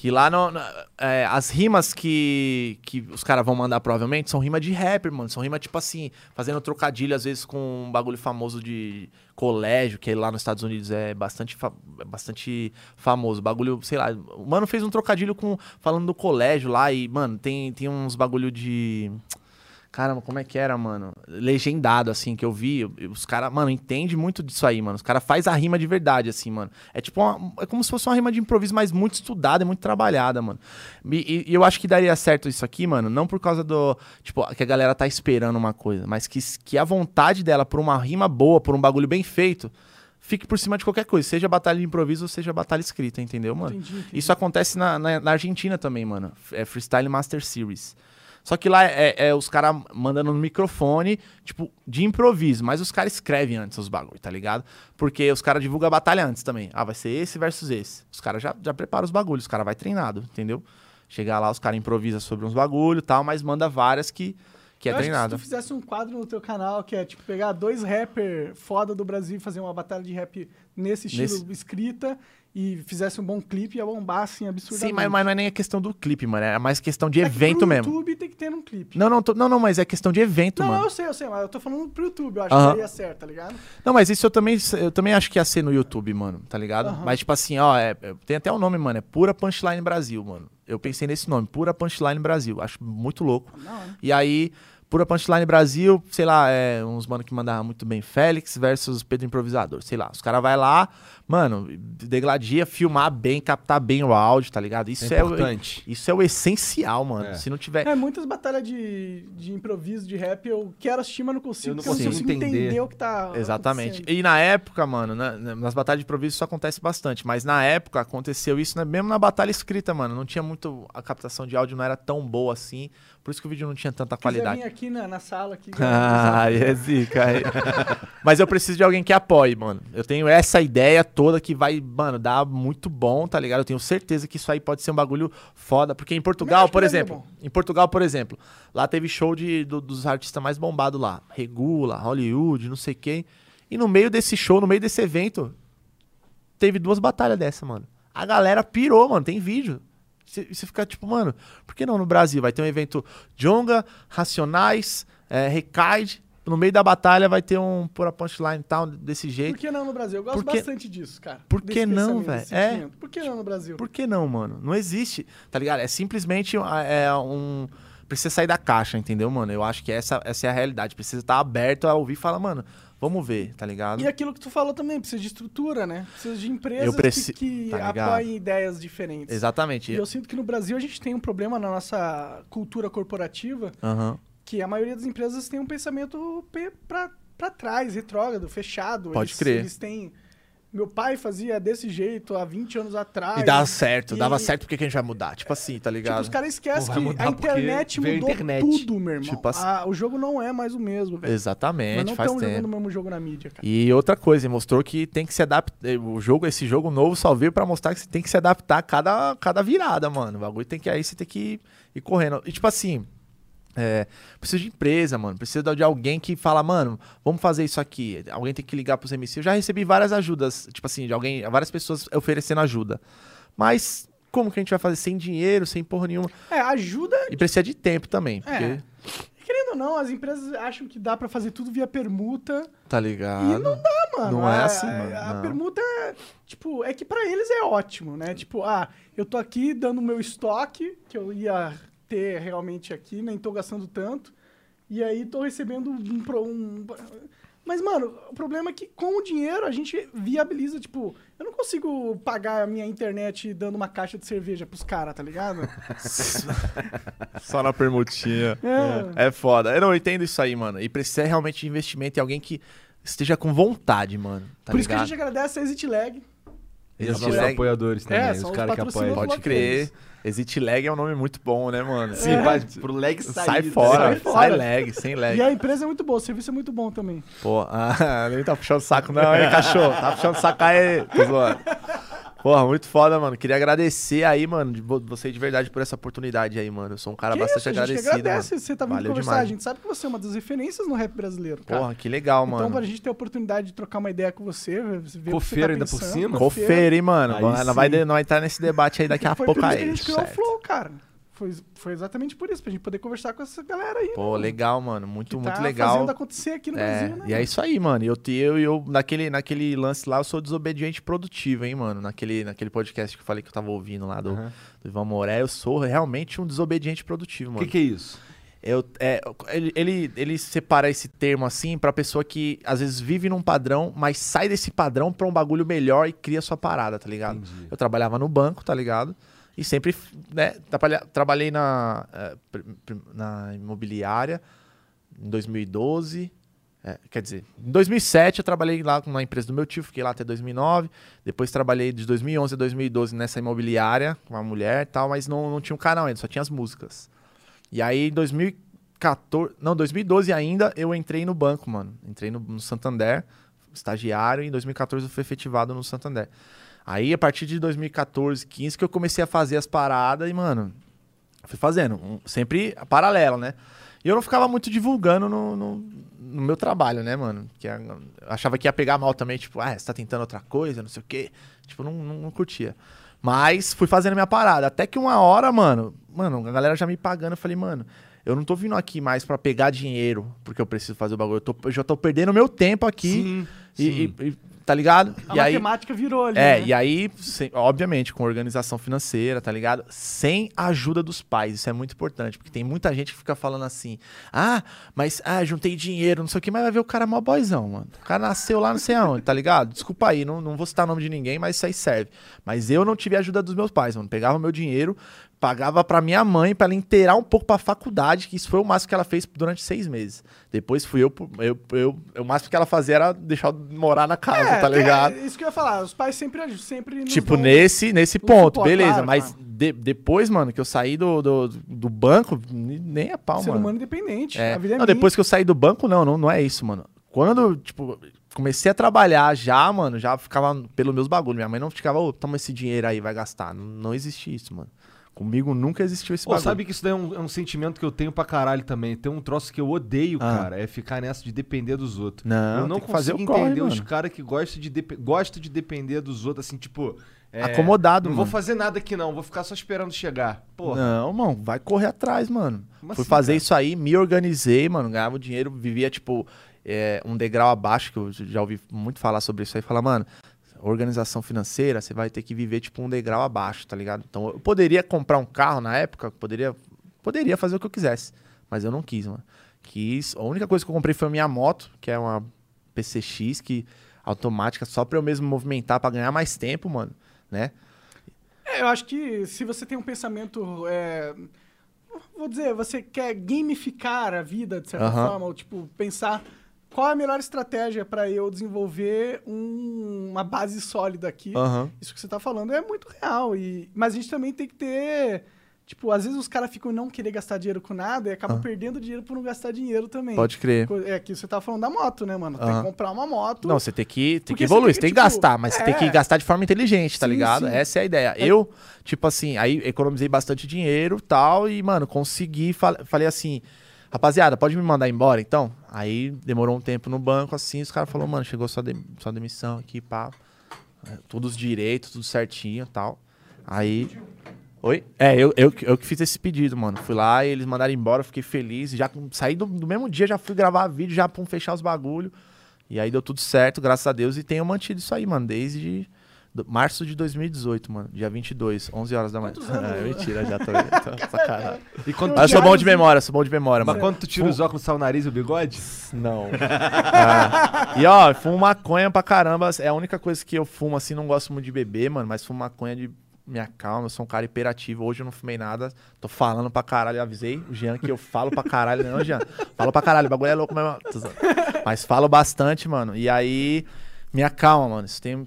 Que lá no, na- é, as rimas que, que os caras vão mandar provavelmente são rima de rapper, mano. São rima, tipo assim, fazendo trocadilho, às vezes, com um bagulho famoso de colégio, que lá nos Estados Unidos é bastante, fa- é bastante famoso. Bagulho, sei lá. O mano fez um trocadilho com falando do colégio lá e, mano, tem, tem uns bagulho de. Caramba, como é que era, mano? Legendado, assim, que eu vi. Os caras, mano, entende muito disso aí, mano. Os caras faz a rima de verdade, assim, mano. É tipo uma, é como se fosse uma rima de improviso, mas muito estudada e muito trabalhada, mano. E, e- e eu acho que daria certo isso aqui, mano, não por causa do. Tipo, que a galera tá esperando uma coisa, mas que, que a vontade dela por uma rima boa, por um bagulho bem feito, fique por cima de qualquer coisa. Seja batalha de improviso ou seja batalha escrita, entendeu, mano? Entendi, entendi. Isso acontece na, na- na Argentina também, mano. É Freestyle Master Series. Só que lá é, é os caras mandando no microfone, tipo, de improviso. Mas os caras escrevem antes os bagulho, tá ligado? Porque os caras divulgam a batalha antes também. Ah, vai ser esse versus esse. Os caras já, já preparam os bagulhos, os caras vai treinado, entendeu? Chegar lá, os caras improvisam sobre uns bagulho e tal, mas manda várias que, que é eu que treinado. se tu fizesse um quadro no teu canal que é, tipo, pegar dois rappers foda do Brasil e fazer uma batalha de rap nesse estilo Nesse- escrita e fizesse um bom clipe, ia bombar, assim, absurdamente. Sim, mas, mas não é nem a questão do clipe, mano. É mais questão de É evento mesmo. YouTube tem que ter um clipe. Não, não, tô- não, não, mas é questão de evento, Não, mano. eu sei, eu sei, mas eu tô falando pro YouTube, eu acho Aham. que daria certo, tá ligado? Não, mas isso eu também, eu também acho que ia ser no YouTube, mano, tá ligado? Aham. Mas, tipo assim, ó, é- é- tem até o nome, mano, é Pura Punchline Brasil, mano. Eu pensei nesse nome, Pura Punchline Brasil. Acho muito louco. Não, né? E aí, Pura Punchline Brasil, sei lá, é uns mano que mandavam muito bem. Félix versus Pedro Improvisador, sei lá. Os caras vai lá, mano, degladia, filmar bem, captar bem o áudio, tá ligado? Isso É é, o, importante. isso é o essencial, mano. É. Se não tiver. É, muitas batalhas de, de improviso, de rap, eu quero assistir, mas não consigo, Eu não eu consigo consigo entender. entender. o que tá Exatamente. E na época, mano, na- na- nas batalhas de improviso isso acontece bastante. Mas na época aconteceu isso né, mesmo na batalha escrita, mano. Não tinha muito. A captação de áudio não era tão boa assim. Por isso que o vídeo não tinha tanta quiser qualidade. vir aqui na, na sala, aqui, Ah, é zica. Mas eu preciso de alguém que apoie, mano. Eu tenho essa ideia toda que vai, mano, dar muito bom, tá ligado? Eu tenho certeza que isso aí pode ser um bagulho foda. Porque em Portugal, por exemplo, em Portugal, por exemplo, lá teve show de, do- dos artistas mais bombados lá. Regula, Hollywood, não sei quem. E no meio desse show, no meio desse evento, teve duas batalhas dessa, mano. A galera pirou, mano. Tem vídeo. Você você fica tipo, mano, por que não no Brasil? Vai ter um evento Jonga, Racionais, é, Recaide. No meio da batalha vai ter um pôr a punchline e tal, desse Por jeito. que não no Brasil? Eu gosto Por que- bastante disso, cara. Por que não, velho? É. Por que não no Brasil? Por que não, mano? Não existe, tá ligado? É simplesmente ah, é um. Precisa sair da caixa, entendeu, mano? Eu acho que essa, essa é a realidade. Precisa estar aberto a ouvir e falar, mano, vamos ver, tá ligado? E aquilo que tu falou também, precisa de estrutura, né? Precisa de empresas preci- que, que tá apoiem ideias diferentes. Exatamente. E eu sinto que no Brasil a gente tem um problema na nossa cultura corporativa, Aham. Que a maioria das empresas tem um pensamento pra trás, retrógrado, fechado. Pode eles, crer. Eles têm... Meu pai fazia desse jeito há 20 anos atrás. E dava certo, E- dava certo porque que a gente vai mudar. Tipo assim, tá Tipo, ligado? os caras esquecem que a internet mudou internet. tudo, meu irmão. Tipo assim- Ah, o jogo não é mais o mesmo, velho. Exatamente, não faz estamos jogando o mesmo jogo na mídia, cara. E outra coisa, mostrou que tem que se adaptar. O jogo, esse jogo novo só veio pra mostrar que você tem que se adaptar a cada, cada virada, mano. O bagulho tem que. Aí você tem que ir, ir correndo. E tipo assim. É, precisa de empresa, mano. Precisa de alguém que fala, mano, vamos fazer isso aqui. Alguém tem que ligar pros MC. Eu já recebi várias ajudas, tipo assim, de alguém, várias pessoas oferecendo ajuda. Mas como que a gente vai fazer sem dinheiro, sem porra nenhuma? É, ajuda E precisa de tempo também, É. porque, Querendo ou não, as empresas acham que dá pra fazer tudo via permuta. tá ligado? E não dá, mano. Não é A- assim, mano, A, não. permuta é, tipo, é que pra eles é ótimo, né? Tipo, ah, eu tô aqui dando o meu estoque, que eu ia ter realmente aqui, nem tô gastando tanto. E aí tô recebendo um, um... Mas, mano, o problema é que com o dinheiro a gente viabiliza, tipo, eu não consigo pagar a minha internet dando uma caixa de cerveja pros caras, tá ligado? Só na permutinha. É. É foda. Eu não entendo isso aí, mano. E precisa realmente de investimento em alguém que esteja com vontade, mano. Tá Por isso que a ligado? gente agradece a Exit Lag. E os nossos lag. apoiadores também, É, os caras que apoiam. Pode crer. Exit lag é um nome muito bom, né, mano? Sim, É. vai pro lag sair. Sai fora, sai sai, fora. lag, sem lag. E a empresa é muito boa, o serviço é muito bom também. Pô, ah, nem tá puxando o saco não, hein, cachorro? Tá puxando o saco aí, tô zoando. Porra, muito foda, mano. Queria agradecer aí, mano, de vo- você de verdade por essa oportunidade aí, mano. Eu sou um cara que bastante isso, a gente que agradecido, agradece mano. você tá vindo Valeu conversar. demais. A gente sabe que você é uma das referências no rap brasileiro, cara. Porra, que legal, então, mano. pra gente ter a oportunidade de trocar uma ideia com você, ver o que você Cofeiro tá ainda por cima? Cofeira, hein, mano. Aí Não vai, não vai entrar nesse debate aí daqui a Foi pouco aí. a gente criou o certo. Flow, cara. Foi, foi exatamente por isso, pra gente poder conversar com essa galera aí. Pô, né, legal, mano. que Muito, tá muito legal. fazendo acontecer aqui no É, Brasil, né? e é isso aí, mano. Eu, eu, eu naquele, naquele lance lá, eu sou desobediente produtivo, hein, mano. Naquele, naquele podcast que eu falei que eu tava ouvindo lá do, Aham. do Ivan Moré, eu sou realmente um desobediente produtivo, O mano. que, que é isso? Eu, é, ele, ele, ele separa esse termo assim pra pessoa que às vezes vive num padrão, mas sai desse padrão pra um bagulho melhor e cria sua parada, tá ligado? Entendi. Eu trabalhava no banco, tá ligado? E sempre, né, trabalhei na, eh, na imobiliária em 2012. é, quer dizer, em 2007 eu trabalhei lá na empresa do meu tio, fiquei lá até 2009. Depois trabalhei de 2011 a 2012 nessa imobiliária com uma mulher e tal, mas não, não tinha um canal ainda, só tinha as músicas. E aí em 2014, não, 2012 ainda, eu entrei no banco, mano. Entrei no, no Santander, estagiário, e em 2014 eu fui efetivado no Santander. Aí a partir de 2014, 15 que eu comecei a fazer as paradas e, mano, fui fazendo, um- sempre paralela, né? E eu não ficava muito divulgando no, no, no meu trabalho, né, mano? Que eu achava que ia pegar mal também, tipo, ah, você tá tentando outra coisa, não sei o quê. Tipo, não, não, não curtia. Mas fui fazendo minha parada. Até que uma hora, mano, mano, a galera já me pagando. Eu falei, mano, eu não tô vindo aqui mais pra pegar dinheiro, porque eu preciso fazer o bagulho. Eu, tô- eu já tô perdendo meu tempo aqui. e, sim. e- e- tá ligado? A e aí, matemática virou ali. é, né? e aí, sem- obviamente, com organização financeira, tá ligado? Sem a ajuda dos pais, isso é muito importante, porque tem muita gente que fica falando assim: ah, mas ah, juntei dinheiro, não sei o que, mas vai ver o cara mó boizão, mano. O cara nasceu lá não sei aonde, tá ligado? Desculpa aí, não, não vou citar o nome de ninguém, mas isso aí serve. Mas eu não tive a ajuda dos meus pais, mano. Pegava meu dinheiro, pagava pra minha mãe pra ela inteirar um pouco pra faculdade, que isso foi o máximo que ela fez durante seis meses. Depois fui eu, eu, eu, eu o máximo que ela fazia era deixar eu morar na casa, É, tá ligado? É, isso que eu ia falar, os pais sempre, sempre Tipo, nesse, nesse ponto, suporte, beleza. claro, mas de- depois, mano, que eu saí do, do, do banco, nem a pau, Ser mano. humano independente. É. A vida é não, minha. depois que eu saí do banco, não, não, não é isso, mano. Quando, tipo, comecei a trabalhar já, mano, já ficava pelos meus bagulhos. Minha mãe não ficava, ô, toma esse dinheiro aí, vai gastar. Não, não existe isso, mano. Comigo nunca existiu esse Pô, bagulho. sabe que isso daí é um, é um sentimento que eu tenho pra caralho também. Tem um troço que eu odeio, Ah. cara. É ficar nessa de depender dos outros. Não, eu não que fazer consigo o corre, entender os caras que gostam de, gostam de depender dos outros, assim, tipo, é, Acomodado, Não mano. vou fazer nada aqui não, vou ficar só esperando chegar. Porra. Não, mano, vai correr atrás, mano. Como Fui assim, fazer cara? isso aí, me organizei, mano, ganhava dinheiro, vivia, tipo, é, um degrau abaixo, que eu já ouvi muito falar sobre isso aí. Falar, mano, organização financeira, você vai ter que viver, tipo, um degrau abaixo, tá ligado? Então, eu poderia comprar um carro na época, poderia, poderia fazer o que eu quisesse, mas eu não quis, mano. Quis, a única coisa que eu comprei foi a minha moto, que é uma PCX, que automática, só pra eu mesmo movimentar, pra ganhar mais tempo, mano, né? É, eu acho que se você tem um pensamento. é, vou dizer, você quer gamificar a vida, de certa Aham. forma, ou tipo, pensar qual é a melhor estratégia para eu desenvolver um- uma base sólida aqui. Aham. Isso que você tá falando é muito real. E, mas a gente também tem que ter. Tipo, às vezes os caras ficam não querer gastar dinheiro com nada e acabam Ah. perdendo dinheiro por não gastar dinheiro também. Pode crer. É que você tá falando da moto, né, mano? Tem Aham. que comprar uma moto. Não, você tem que, tem que evoluir, tem você que, tem que tipo, gastar, mas você tem que é. gastar de forma inteligente, tá Sim, ligado? sim. Essa é a ideia. Eu, tipo assim, aí economizei bastante dinheiro e tal, e, mano, consegui, fal- falei assim, rapaziada, pode me mandar embora, então? Aí demorou um tempo no banco, assim, os caras falaram, mano, chegou sua, dem- sua demissão aqui, pá, é, todos os direitos, tudo certinho e tal. Aí... Oi? É, eu, eu, eu que fiz esse pedido, mano. Fui lá e eles mandaram embora, fiquei feliz. Já saí do, do mesmo dia, já fui gravar vídeo, já pra fechar os bagulho. E aí deu tudo certo, graças a Deus. E tenho mantido isso aí, mano, desde do- março de 2018, mano. Dia 22, 11 horas da manhã. É, mentira, já tô, tô sacanagem. E quando Mas eu sou bom de memória, sou bom de memória, Mas mano. quando tu tira os óculos, sai o nariz e o bigode? Não. É. E ó, fumo maconha pra caramba. É a única coisa que eu fumo assim, não gosto muito de beber, mano, mas fumo maconha de minha calma, eu sou um cara hiperativo. Hoje eu não fumei nada, tô falando pra caralho. Eu avisei o Jean que eu falo pra caralho, não, Jean? Falo pra caralho, o bagulho é louco mesmo. Mas falo bastante, mano. E aí, minha calma, mano. Isso tem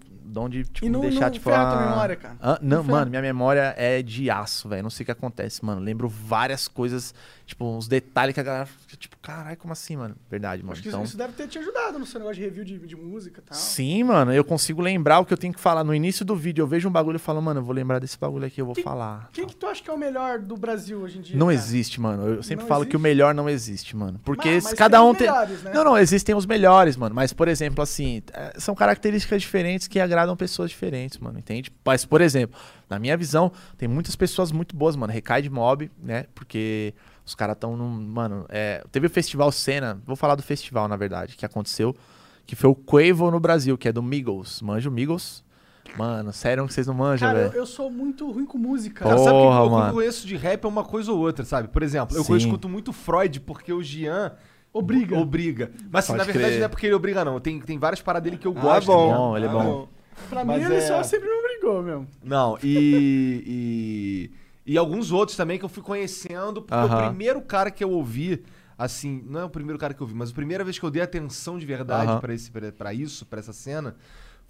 de tipo, E não- me deixar, não tipo. ferra a tua ah, memória, cara. Hã? não, Não mano, minha memória é de aço, velho. Não sei o que acontece, mano. Lembro várias coisas, tipo, uns detalhes que a galera fica, tipo, caralho, como assim, mano? Verdade, mano. Acho que Então, isso deve ter te ajudado no seu negócio de review de, de música e tal. sim, mano, eu consigo lembrar o que eu tenho que falar. No início do vídeo, eu vejo um bagulho e falo, mano, eu vou lembrar desse bagulho aqui, eu vou Quem- falar. Quem que tu acha que é o melhor do Brasil hoje em dia? Não cara? existe, mano. Eu sempre Não falo que o existe? melhor não existe, mano. Porque Mas- mas cada tem um tem. melhores, né? Não, não, existem os melhores, mano. Mas, por exemplo, assim, é, são características diferentes que agradam pessoas diferentes, mano. Entende? Mas, por exemplo, na minha visão, tem muitas pessoas muito boas, mano. Recai de mob, né? Porque os caras estão num. Mano, é, teve o Festival Cena. Vou falar do festival, na verdade, que aconteceu. Que foi o Quavo no Brasil, que é do Migos. Manja o Migos? Mano, sério que vocês não manjam, Cara, eu, velho? eu sou muito ruim com música. Cara, Porra, sabe que o que eu mano. conheço de rap é uma coisa ou outra, sabe? Por exemplo, eu Sim. escuto muito Freud porque o Jean Obriga. obriga. Mas assim, na verdade crer. não é porque ele obriga, não. Tem, tem várias paradas dele que eu Ah, gosto. bom. né? Bom, ele é Ah, bom. Pra Mas mim, ele é- só sempre me obrigou, meu. Não, e, e. E alguns outros também que eu fui conhecendo, porque o Aham. primeiro cara que eu ouvi, assim, não é o primeiro cara que eu ouvi, mas a primeira vez que eu dei atenção de verdade Aham. pra esse pra- pra isso, pra essa cena,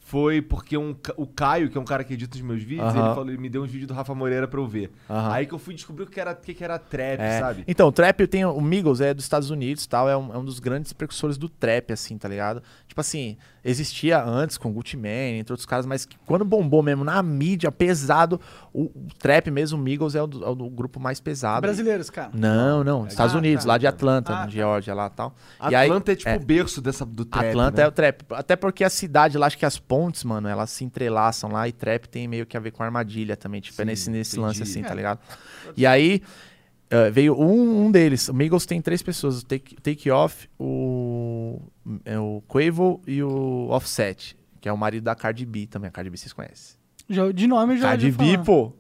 foi porque um, o Caio, que é um cara que edita os meus vídeos, ele, falou, ele me deu uns vídeos do Rafa Moreira pra eu ver. Aí que eu fui descobrir o que era, o que que era trap, É. sabe? Então, o trap tem o Migos é dos Estados Unidos, tal, é um, é um dos grandes precursores do trap assim, tá ligado? Tipo assim, existia antes com Gucci Mane, entre outros caras, mas que quando bombou mesmo na mídia pesado, o, o trap mesmo, o Migos é o, do, é o do grupo mais pesado. Brasileiros, cara. Não, não, Estados Ah, Unidos, tá. lá de Atlanta, Ah, no tá. Georgia lá, tal. E aí- Atlanta é tipo é. o berço dessa, do trap, Atlanta né? é o trap. Até porque a cidade lá, acho que as pontes, mano, elas se entrelaçam lá e trap tem meio que a ver com armadilha também. Tipo, é Sim, nesse, nesse entendi. lance assim, tá É. ligado? E aí eh, veio um, um deles. O Migos tem três pessoas: o Take, Take Off, o, é, o Quavo e o Offset, que é o marido da Cardi B também. A Cardi B vocês conhecem. Já, de nome eu já Cardi B, falar. pô.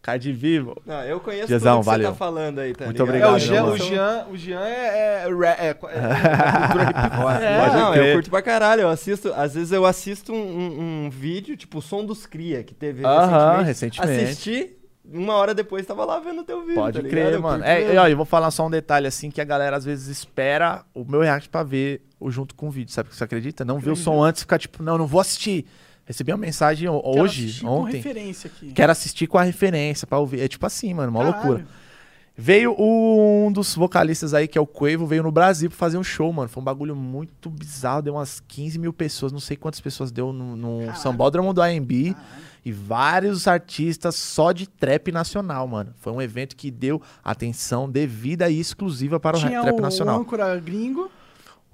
Cardi B, pô. Não, eu conheço Jezão, tudo que valeu. você tá falando aí, tá Muito ligado? É, o obrigado, Jean, o Jean, o Jean é, é, é, é, cultura hip hop. É, não, eu curto pra caralho. Eu assisto, às vezes eu assisto um, um- um vídeo, tipo o Som dos Cria, que teve Aham, recentemente. recentemente. Assisti, uma hora depois tava lá vendo o teu vídeo. Pode tá crer, Eu mano. É, mesmo. e, ó, eu vou falar só um detalhe assim que a galera às vezes espera o meu react pra ver o junto com o vídeo, sabe? Você acredita? Não vê o som antes e fica tipo, não, não vou assistir. Recebi uma mensagem hoje, ontem. referência aqui. Quero assistir com a referência pra ouvir. É tipo assim, mano, uma Caralho. loucura. Veio o- um dos vocalistas aí, que é o Quavo, veio no Brasil pra fazer um show, mano. Foi um bagulho muito bizarro. Deu umas 15 mil pessoas, não sei quantas pessoas deu no, no. Sambódromo do AMB. E vários artistas só de trap nacional, mano. Foi um evento que deu atenção devida e exclusiva para o Tinha trap o nacional. âncora gringo.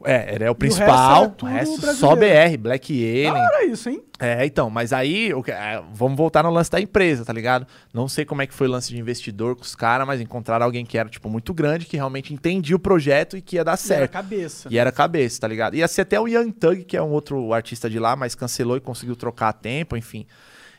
É, ele é o resto principal. era O tudo resto, só. BR, Black Alien. hora isso, hein? É, então, mas aí, o é, vamos voltar no lance da empresa, tá ligado? Não sei como é que foi o lance de investidor com os caras, mas encontraram alguém que era, tipo, muito grande, que realmente entendia o projeto e que ia dar E era certo. cabeça. E era cabeça, tá ligado? Ia ser até o Young Thug, que é um outro artista de lá, mas cancelou e conseguiu trocar a tempo, enfim.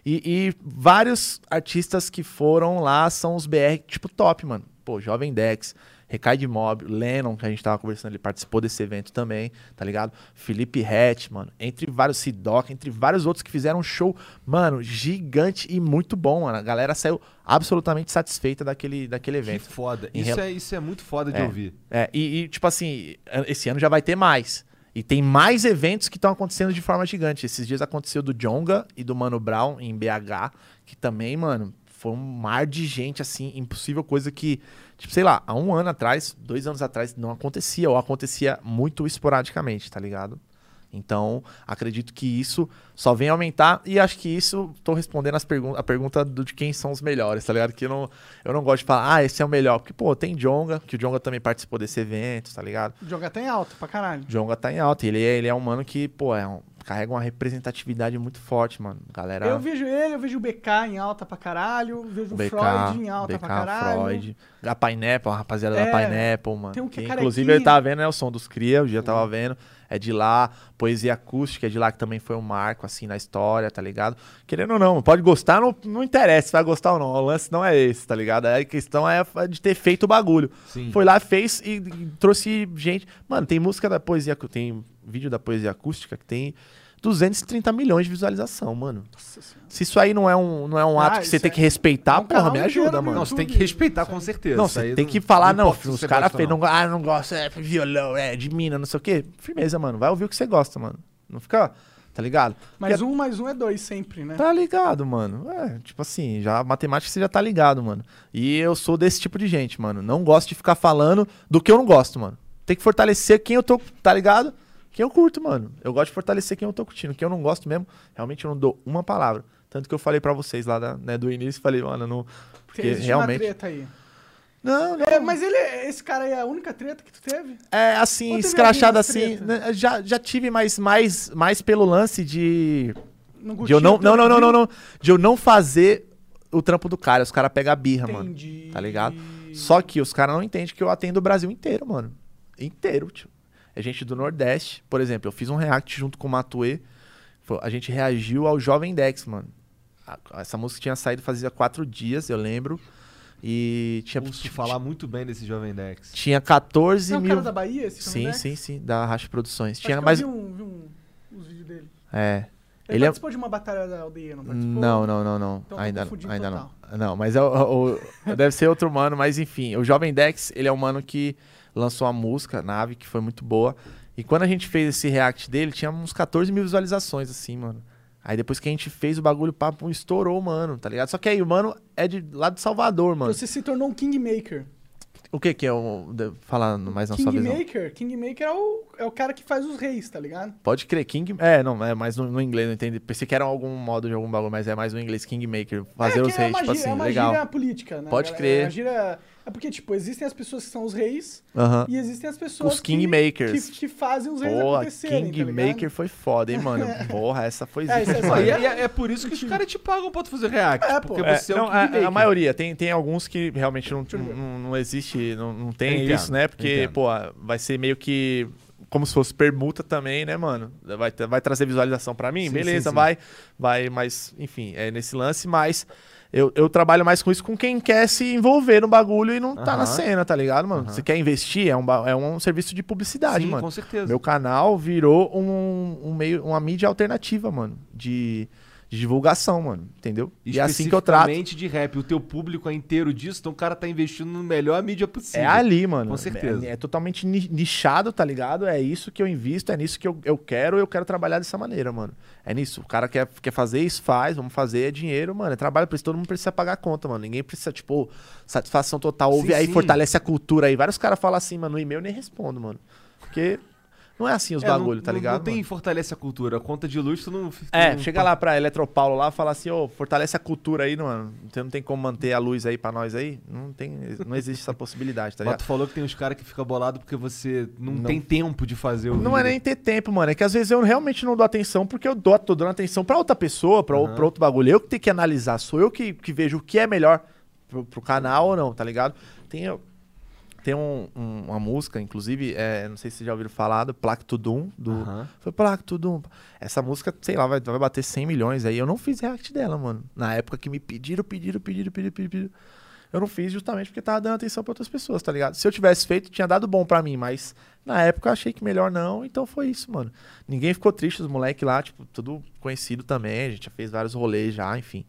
E, e vários artistas que foram lá são os BR, tipo, top, mano. Pô, Jovem Dex, Recai de Mob, Lennon, que a gente tava conversando, ele participou desse evento também, tá ligado? Felipe Hatch, mano. Entre vários Sidoc, entre vários outros que fizeram um show, mano, gigante e muito bom, mano. A galera saiu absolutamente satisfeita daquele, daquele Que evento. foda. Em Isso é, isso é muito foda de É. ouvir. É, e, e, tipo assim, esse ano já vai ter mais. E tem mais eventos que estão acontecendo de forma gigante. Esses dias aconteceu do Jonga e do Mano Brown em BH, que também, mano, foi um mar de gente, assim, impossível coisa que, tipo, sei lá, há um ano atrás, dois anos atrás, não acontecia, ou acontecia muito esporadicamente, tá ligado? Então, acredito que isso só vem aumentar e acho que isso tô respondendo as pergun a pergunta do de quem são os melhores, tá ligado? Que eu não, eu não gosto de falar, ah, esse é o melhor, porque pô, tem Jonga, que o Jonga também participou desse evento, tá ligado? Jogar até em alta pra caralho. O Jonga tá em alta, e ele é, ele é um mano que, pô, é um- carrega uma representatividade muito forte, mano. Galera, Eu vejo ele, eu vejo o BK em alta pra caralho, vejo o BK, Freud em alta BK, pra caralho. Freud, a Pineapple, a rapaziada É, da Pineapple, mano. tem um que é Que, inclusive ele tava vendo, né, o som dos Cria, o dia tava vendo. É de lá, poesia acústica é de lá, que também foi um marco, assim, na história, tá ligado? Querendo ou não, pode gostar, não, não interessa se vai gostar ou não. O lance não é esse, tá ligado? A questão é de ter feito o bagulho. Sim. Foi lá, fez e, e trouxe gente. Mano, tem música da poesia, tem vídeo da poesia acústica que tem 230 milhões de visualização, mano. Nossa senhora. Se isso aí não é um, não é um Ah, ato que você tem é- que respeitar, um porra, me ajuda, no mano. Não, você tem que respeitar com certeza. Não, você aí tem que falar, não, se os caras fez, não, ah, não gosta, é violão, é de mina, não sei o quê. Firmeza, mano, vai ouvir o que você gosta, mano. Não fica, tá ligado? Mas um mais um é dois sempre, né? Tá ligado, mano. É, tipo assim, já a matemática você já tá ligado, mano. E eu sou desse tipo de gente, mano. Não gosto de ficar falando do que eu não gosto, mano. Tem que fortalecer quem eu tô, tá ligado? Quem eu curto, mano. Eu gosto de fortalecer quem eu tô curtindo. Quem eu não gosto mesmo, realmente eu não dou uma palavra. Tanto que eu falei pra vocês lá da- né, do início, falei, mano, não. Porque existe realmente. uma treta aí. Não, não. É, mas ele, esse cara aí é a única treta que tu teve? É, assim, teve escrachado assim. né, Já, já tive, mas mais, mais pelo lance de. De eu não, não, não, não, não, não. De eu não fazer o trampo do cara. Os caras pegam a birra, mano. Entendi. Tá ligado? Só que os caras não entendem que eu atendo o Brasil inteiro, mano. Inteiro, tio. É gente do Nordeste. Por exemplo, eu fiz um react junto com o Matue. A gente reagiu ao Jovem Dex, mano. Essa música tinha saído fazia quatro dias, eu lembro. E tinha, Ouço tinha, falar muito bem desse Jovem Dex. tinha 14 Você é um mil. cara da Bahia, esse Sim, Comedex? sim, sim. Da Racha Produções. Acho Tinha mais. Eu vi, um, vi um, uns vídeos dele. É. Ele, Ele é- participou de uma batalha da aldeia, não participou? Não, não, não, não. Então ainda ainda não. total. Não, mas é o, o- deve ser outro mano, mas enfim. O Jovem Dex, ele é um mano que lançou a música, Nave, que foi muito boa. E quando a gente fez esse react dele, tinha uns 14 mil visualizações, assim, mano. Aí depois que a gente fez o bagulho, o papo estourou, mano, tá ligado? Só que aí o mano é de lá de Salvador, mano. Você se tornou um kingmaker. O que que é o... Falando mais na sua visão. Kingmaker? Kingmaker é o, é o cara que faz os reis, tá ligado? Pode crer, King... É, não, é mais no, no inglês, não entendi. Pensei que era algum modo de algum bagulho, mas é mais no inglês, Kingmaker. Fazer é, os é reis, uma tipo gíria- assim, é uma legal. gíria política, né? Pode crer. É, uma gíria- é porque, tipo, existem as pessoas que são os reis e existem as pessoas Os kingmakers. Que, que, que fazem os reis Pô, acontecerem, tá Kingmaker ligado? foi foda, hein, mano? Porra, essa foi É, isso zica é e é, é por isso que os caras te pagam pra tu fazer react. É, porque pô. você é, não, um a, a maioria, tem, tem alguns que realmente não, não, não existe, não, não tem Entendo, isso, né? Porque, entendo. pô, vai ser meio que como se fosse permuta também, né, mano? Vai, vai trazer visualização pra mim? Sim, Beleza, sim, sim. vai. Vai, mas, enfim, é nesse lance, mas eu, eu trabalho mais com isso com quem quer se envolver no bagulho e não tá Aham. na cena, tá ligado, mano? Aham. Você quer investir, é um, é um serviço de publicidade, Sim, mano. com certeza. Meu canal virou um, um meio, uma mídia alternativa, mano, de, de divulgação, mano, entendeu? E é assim que eu trato. De rap. O teu público é inteiro disso, então o cara tá investindo no melhor mídia possível. É ali, mano. Com certeza. É, é totalmente ni- nichado, tá ligado? É isso que eu invisto, é nisso que eu, eu quero, eu quero trabalhar dessa maneira, mano. É nisso. O cara quer, quer fazer isso, faz, vamos fazer, é dinheiro, mano. É trabalho pra isso, todo mundo precisa pagar a conta, mano. Ninguém precisa, tipo, satisfação total. Ouve Sim, aí, sim. fortalece a cultura aí. Vários caras falam assim, mano, no e-mail eu nem respondo, mano. Porque Não é assim os É, bagulho, não- tá não- ligado? Não tem mano? fortalece a cultura. A conta de luz, tu não. tu É, não- chega lá pra Eletropaulo lá e fala assim, ô, fortalece a cultura aí, mano. Você não tem como manter a luz aí pra nós aí? Não tem, não existe essa possibilidade, tá Mas ligado? tu falou que tem uns caras que ficam bolados porque você não, Não. tem tempo de fazer o Não é vídeo. nem ter tempo, mano. É que às vezes eu realmente não dou atenção porque eu dou, tô dando atenção pra outra pessoa, pra, Aham. pra outro bagulho. Eu que tenho que analisar. Sou eu que, que vejo o que é melhor pro, pro canal ou não, tá ligado? Tem, tem um- um- uma música, inclusive, é, não sei se vocês já ouviram falar, do Placto Doom, do, Aham. Foi Placto Doom. Essa música, sei lá, vai, vai bater 100 milhões aí. Eu não fiz react dela, mano. Na época que me pediram, pediram, pediram, pediram, pediram. pediram. Eu não fiz justamente porque tava dando atenção pra outras pessoas, tá ligado? Se eu tivesse feito, tinha dado bom pra mim, mas na época eu achei que melhor não, então foi isso, mano. Ninguém ficou triste, os moleques lá, tipo, tudo conhecido também, a gente já fez vários rolês já, enfim.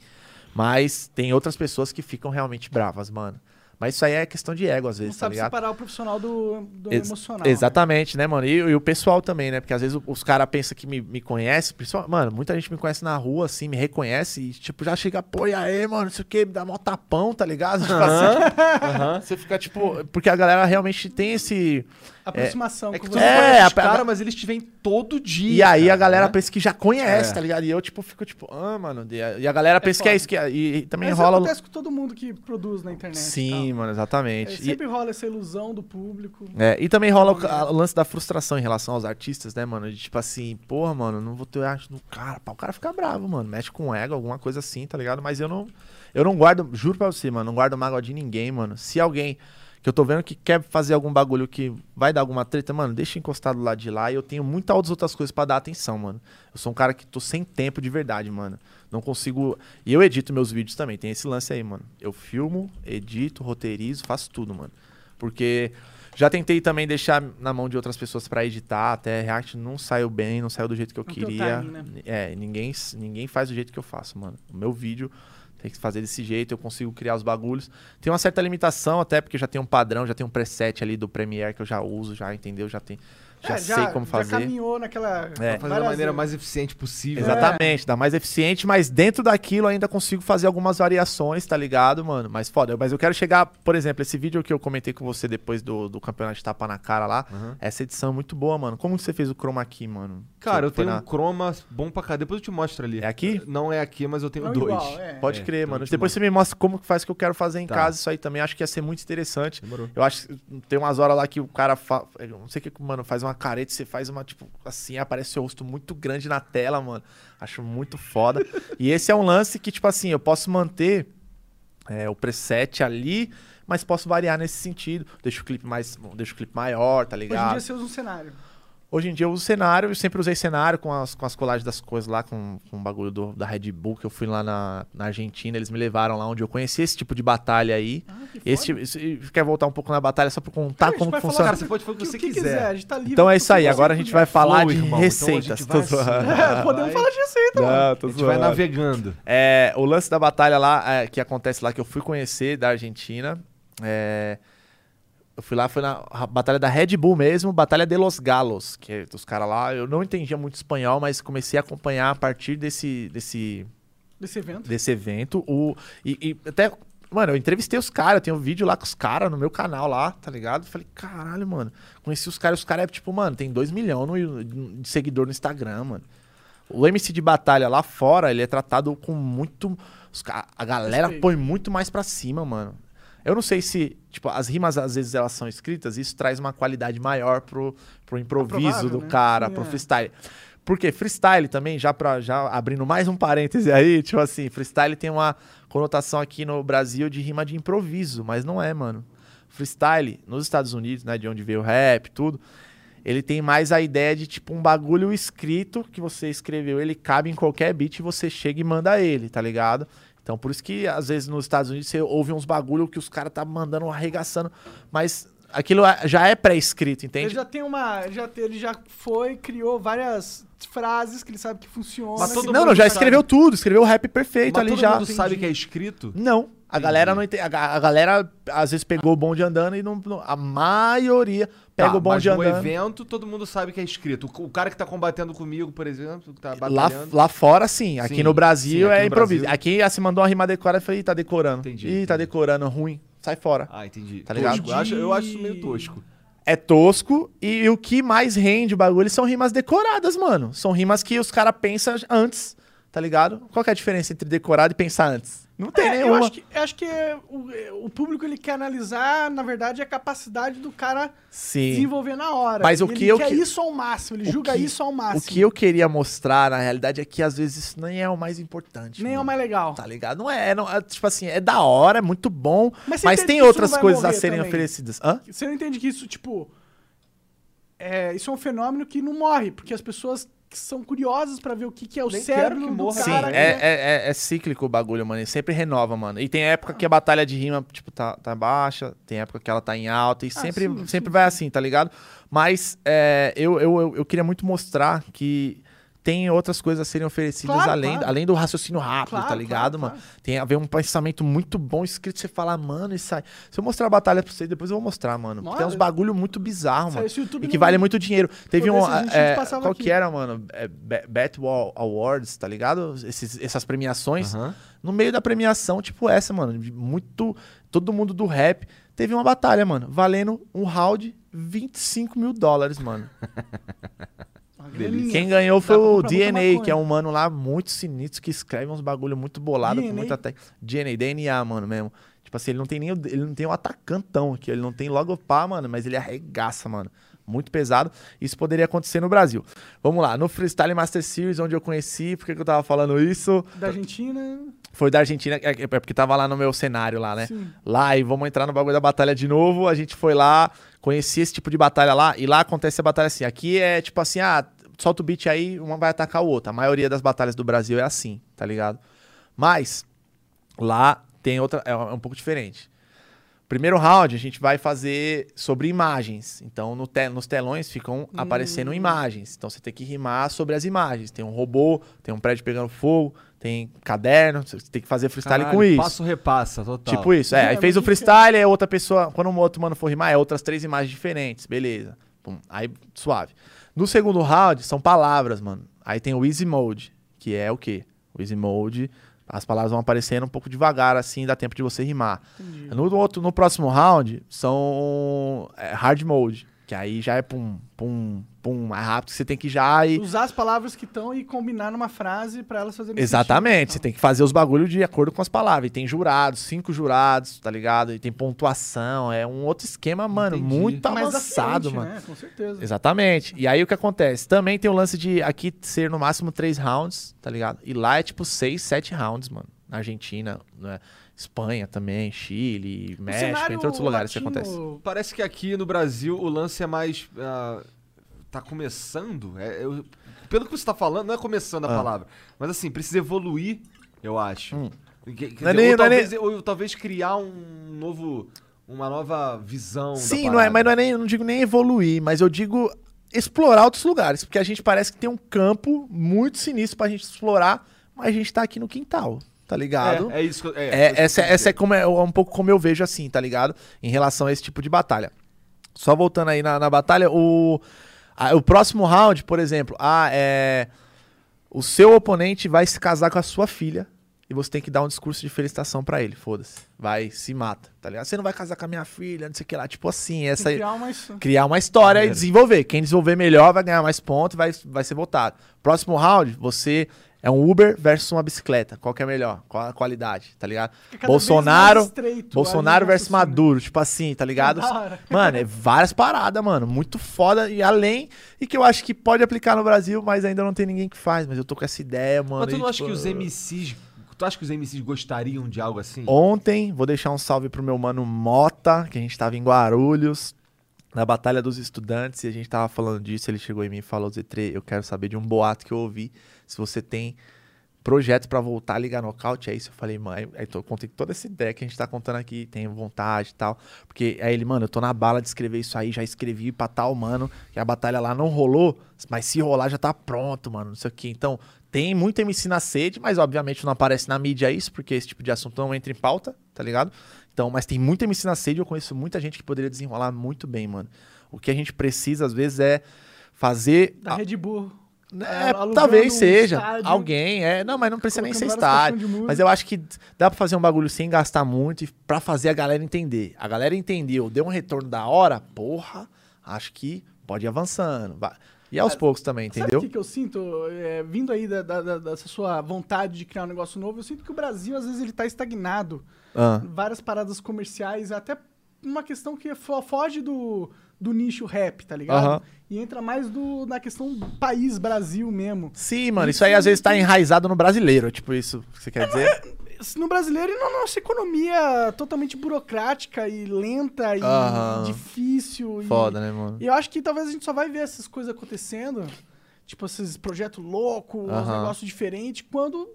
Mas tem outras pessoas que ficam realmente bravas, mano. Mas isso aí é questão de ego, às Não vezes, tá sabe ligado? separar o profissional do, do Ex- emocional. Exatamente, né, mano? E, e o pessoal também, né? Porque às vezes os caras pensam que me, me conhece, principal- mano, muita gente me conhece na rua, assim, me reconhece e, tipo, já chega, pô, e aí, mano, não sei o que, me dá mó tapão, tá ligado? Tipo assim, Você fica, tipo, porque a galera realmente tem esse. Aproximação É que tu É, conhece os a- caras, mas eles te vêm todo dia. E aí a cara, galera né? pensa que já conhece, É. tá ligado? E eu, tipo, fico, tipo, ah, mano. E a, e a galera pensa que é isso, que é- e, e também Mas rola. acontece com todo mundo que produz na internet. Sim, mano. É, exatamente. E- sempre rola essa ilusão do público. É, e também rola o, a- o lance da frustração em relação aos artistas, né, mano? De tipo assim, porra, mano, não vou ter arte no cara. Pá, o cara fica bravo, mano. Mexe com ego, alguma coisa assim, tá ligado? Mas eu não. Eu não guardo, juro pra você, mano, não guardo mágoa de ninguém, mano. Se alguém que eu tô vendo que quer fazer algum bagulho que vai dar alguma treta, mano, deixa encostado lá de lá. E eu tenho muitas outras coisas pra dar atenção, mano. Eu sou um cara que tô sem tempo de verdade, mano. Não consigo. E eu edito meus vídeos também, tem esse lance aí, mano. Eu filmo, edito, roteirizo, faço tudo, mano. Porque já tentei também deixar na mão de outras pessoas pra editar, até React não saiu bem, não saiu do jeito que eu Não o queria. timing, né? É, ninguém, ninguém faz do jeito que eu faço, mano. O meu vídeo tem que fazer desse jeito, eu consigo criar os bagulhos. Tem uma certa limitação, até porque já tem um padrão, já tem um preset ali do Premiere que eu já uso, já entendeu? Já tem. Já, É, sei como Já fazer. caminhou naquela. É. Fazer da maneira mais eficiente possível. Exatamente, dá mais eficiente, mas dentro daquilo ainda consigo fazer algumas variações, tá ligado, mano? Mas foda, mas eu quero chegar, por exemplo, esse vídeo que eu comentei com você depois do, do campeonato de tapa na cara lá, Uhum. essa edição é muito boa, mano. Como que você fez o chroma key, mano? Cara, eu tenho na- um chroma bom pra cá. Depois eu te mostro ali. É aqui? Não é aqui, mas eu tenho Não dois. igual, é. Pode É, crer, então mano. Depois você me mostra como que faz que eu quero fazer em Tá. casa isso aí também. Acho que ia ser muito interessante. Demorou. Eu acho que tem umas horas lá que o cara fa... eu não sei o que, mano, faz uma careta, você faz uma, tipo, assim, aparece seu rosto muito grande na tela, mano. Acho muito foda. e esse é um lance que, tipo assim, eu posso manter é, o preset ali, mas posso variar nesse sentido. Deixa o clipe mais. Deixa o clipe maior, tá Hoje em ligado? dia você usa um cenário. Hoje em dia eu uso cenário, eu sempre usei cenário com as, com as colagens das coisas lá, com, com o bagulho do- da Red Bull, que eu fui lá na, na Argentina, eles me levaram lá onde eu conheci esse tipo de batalha aí. Ah, que Esse, tipo- esse- quer voltar um pouco na batalha só pra contar Cara, a gente como vai que falar- funciona? Cara, você pode fazer o que você quiser. A gente tá livre. Então é isso aí, agora a gente vai quiser. falar Flow, de irmão. Receitas. vai. É, podemos Vai. falar de receita, mano. Não, tô A gente vai navegando. É, o lance da batalha lá, é, que acontece lá, que eu fui conhecer da Argentina. é, eu fui lá, foi na batalha da Red Bull mesmo, Batalha de los Galos, que é dos caras lá. Eu não entendia muito espanhol, mas comecei a acompanhar a partir desse, desse, Desse evento. desse evento. O, e, e até, mano, eu entrevistei os caras, eu tenho um vídeo lá com os caras no meu canal lá, tá ligado? Falei, caralho, mano. Conheci os caras, os caras é tipo, mano, tem 2 milhões de seguidor no Instagram, mano. O MC de batalha lá fora, ele é tratado com muito. a galera põe muito mais pra cima, mano. Eu não sei se, tipo, as rimas às vezes elas são escritas, isso traz uma qualidade maior pro, pro improviso do né? cara, Sim, pro é. freestyle. Porque freestyle também, já para já abrindo mais um parêntese aí, tipo assim, freestyle tem uma conotação aqui no Brasil de rima de improviso, mas não é, mano. Freestyle, nos Estados Unidos, né, de onde veio o rap, tudo, ele tem mais a ideia de tipo um bagulho escrito que você escreveu, ele cabe em qualquer beat e você chega e manda ele, tá ligado? Então por isso que às vezes nos Estados Unidos você ouve uns bagulho que os caras tá mandando arregaçando, mas aquilo é- já é pré-escrito, entende? Ele já tem uma. Já, ele já foi, criou várias frases que ele sabe que funcionam. Mas todo não, mundo não, já sabe. escreveu tudo, escreveu o rap perfeito Mas ali todo já. mundo sabe que é escrito? Não. A Entendi. galera não entende. A, a galera às vezes pegou o bonde andando e não. não- a maioria pega Tá, o bonde mas no andando. evento todo mundo sabe que é escrito. O, o cara que tá combatendo comigo, por exemplo, que tá Lá, batalhando... lá fora, sim. Aqui Sim, no Brasil sim, aqui é no improviso. Brasil. Aqui se mandou uma rima decorada e falei, tá decorando. Entendi, Ih, tá decorando, ruim. Sai fora. Ah, entendi. Tá ligado? Tosco. Eu acho, eu acho isso meio tosco. é tosco e o que mais rende o bagulho são rimas decoradas, mano. São rimas que os caras pensam antes, tá ligado? Qual é a diferença entre decorado e pensar antes? Não tem É, eu nenhuma. acho que, eu acho que o, o público ele quer analisar, na verdade, a capacidade do cara Sim. desenvolver na hora. Mas o Ele que eu quer que- isso ao máximo, ele O julga que- isso ao máximo. O que eu queria mostrar, na realidade, é que às vezes isso nem é o mais importante. Nem é o mano. mais legal. Tá ligado? Não é, não, é, tipo assim, é da hora, é muito bom, Mas mas, tem outras coisas a serem também? oferecidas. Hã? Você não entende que isso, tipo. É, isso é um fenômeno que não morre, porque as pessoas que são curiosas pra ver o que, que é o Nem cérebro que do morra. Sim, cara. é, né? é, é, é cíclico o bagulho, mano. Ele sempre renova, mano. E tem época que a batalha de rima, tipo, tá, tá baixa, tem época que ela tá em alta, e Ah, sempre, sim, sempre sim, vai sim. assim, tá ligado? Mas é, eu, eu, eu, eu queria muito mostrar que tem outras coisas a serem oferecidas Claro, além, claro. além do raciocínio rápido, Claro, tá ligado, claro, mano? claro. Tem a ver um pensamento muito bom escrito, você fala, mano, isso aí. Se eu mostrar a batalha pra vocês, depois eu vou mostrar, mano. Porque tem uns bagulho muito bizarro, mano. E que vale muito dinheiro. Teve um. é, passava qual aqui. que era, mano? É, Ba- Batwall Awards, tá ligado? Esses, essas premiações. Aham. No meio da premiação, tipo essa, mano. Muito. Todo mundo do rap. Teve uma batalha, mano. Valendo um round 25 mil dólares, mano. Graninha. Quem ganhou foi o DNA, que é um mano lá muito sinistro que escreve uns bagulho muito bolado com DNA? muita técnica. DNA, DNA, mano, mesmo. Tipo assim, ele não tem nem o, ele não tem o atacantão aqui, ele não tem logo pá, mano, mas ele arregaça, mano. Muito pesado. Isso poderia acontecer no Brasil. Vamos lá, no Freestyle Master Series, onde eu conheci, por que que eu tava falando isso? Da Argentina. Foi da Argentina, é é porque tava lá no meu cenário lá, né? Sim. Lá e vamos entrar no bagulho da batalha de novo. A gente foi lá, conheci esse tipo de batalha lá, e lá acontece a batalha assim. Aqui é tipo assim, ah, solta o beat aí, uma vai atacar o outro. A maioria das batalhas do Brasil é assim, tá ligado? Mas lá tem outra, é um pouco diferente. Primeiro round a gente vai fazer sobre imagens. Então no te- nos telões ficam aparecendo imagens. Então você tem que rimar sobre as imagens. Tem um robô, tem um prédio pegando fogo, tem caderno, você tem que fazer freestyle Caralho, com isso. Passo repassa, total. Tipo isso, é. É, Aí fez o isso freestyle, é outra pessoa. Quando um outro mano for rimar, é outras três imagens diferentes. Beleza. Pum, aí, suave. No segundo round, são palavras, mano. Aí tem o Easy Mode, que é o quê? O Easy Mode, as palavras vão aparecendo um pouco devagar, assim, dá tempo de você rimar. Entendi. No, outro, no próximo round, são é, Hard Mode, que aí já é pum, pum, pum, mais rápido, que você tem que já ir. Usar as palavras que estão e combinar numa frase pra elas fazerem Exatamente, você sentido. tem que fazer os bagulhos de acordo com as palavras. E tem jurados, cinco jurados, tá ligado? E tem pontuação, é um outro esquema, mano, Entendi. muito Mais avançado, atraente, mano. Né? Com certeza. Exatamente. E aí o que acontece? Também tem o lance de aqui ser no máximo três rounds, tá ligado? E lá é tipo seis, sete rounds, mano. Na Argentina, né? Espanha também, Chile, México, entre outros lugares que latino- acontece. Parece que aqui no Brasil o lance é mais. ah, tá começando? É, eu- pelo que você tá falando, não é começando a Ah. palavra. Mas assim, precisa evoluir, eu acho. Hum. Que- quer é dizer, nem- ou, é talvez, ou talvez criar um novo. Uma nova visão. Sim, não é, mas não é nem, eu não digo nem evoluir, mas eu digo explorar outros lugares, porque a gente parece que tem um campo muito sinistro pra gente explorar, mas a gente tá aqui no quintal, tá ligado? É, é isso é, É, que essa, essa é, como é um pouco como eu vejo assim, tá ligado? Em relação a esse tipo de batalha. Só voltando aí na, na batalha, o, a- o próximo round, por exemplo, ah, é. O seu oponente vai se casar com a sua filha e você tem que dar um discurso de felicitação pra ele, foda-se. Vai, se mata, tá ligado? Você não vai casar com a minha filha, não sei o que lá. Tipo assim, essa criar uma criar uma história e Maneiro. desenvolver. Quem desenvolver melhor vai ganhar mais pontos e vai, vai ser votado. Próximo round, você é um Uber versus uma bicicleta. Qual que é melhor? Qual a qualidade, tá ligado? Cada Bolsonaro, estreito Bolsonaro versus raciocínio. Maduro, tipo assim, tá ligado? Mano, é várias paradas, mano. Muito foda e além. E que eu acho que pode aplicar no Brasil, mas ainda não tem ninguém que faz. Mas eu tô com essa ideia, mano. Mas tu e, não acha tipo, que os MCs. Tu acha que os MCs gostariam de algo assim? Ontem, vou deixar um salve pro meu mano Mota, que a gente tava em Guarulhos, na Batalha dos Estudantes, e a gente tava falando disso. Ele chegou em mim e falou: Z3, eu quero saber de um boato que eu ouvi. Se você tem projetos pra voltar a ligar nocaute, é isso. Eu falei, mãe, aí tô, contei toda essa ideia que a gente tá contando aqui, tenho vontade e tal. Porque aí ele, mano, eu tô na bala de escrever isso aí, já escrevi pra tal, mano, que a batalha lá não rolou, mas se rolar já tá pronto, mano, não sei o que. Então, tem muito MC na sede, mas obviamente não aparece na mídia isso, porque esse tipo de assunto não entra em pauta, tá ligado? Então, mas tem muito MC na sede, eu conheço muita gente que poderia desenrolar muito bem, mano. O que a gente precisa, às vezes, é fazer. Da Red Bull. É, alugando talvez seja. estádio, alguém, é. Não, mas não precisa nem ser estádio. Mas eu acho que dá pra fazer um bagulho sem gastar muito e pra fazer a galera entender. A galera entendeu, deu um retorno da hora, porra. acho que pode ir avançando. E aos poucos também, Sabe entendeu? o que, eu sinto? É, vindo aí da, da- da- dessa sua vontade de criar um negócio novo, eu sinto que o Brasil, às vezes, ele tá estagnado. Ah, Várias paradas comerciais, até uma questão que fo- foge do, do nicho rap, tá ligado? Aham. E entra mais do, na questão do país, Brasil mesmo. Sim, mano, isso aí às vezes tá enraizado no brasileiro, tipo isso que você quer dizer? No brasileiro e na nossa economia totalmente burocrática e lenta e Aham. difícil. e- Foda, né, mano? E eu acho que talvez a gente só vai ver essas coisas acontecendo, tipo esses projetos loucos, uns Aham. negócios diferentes, quando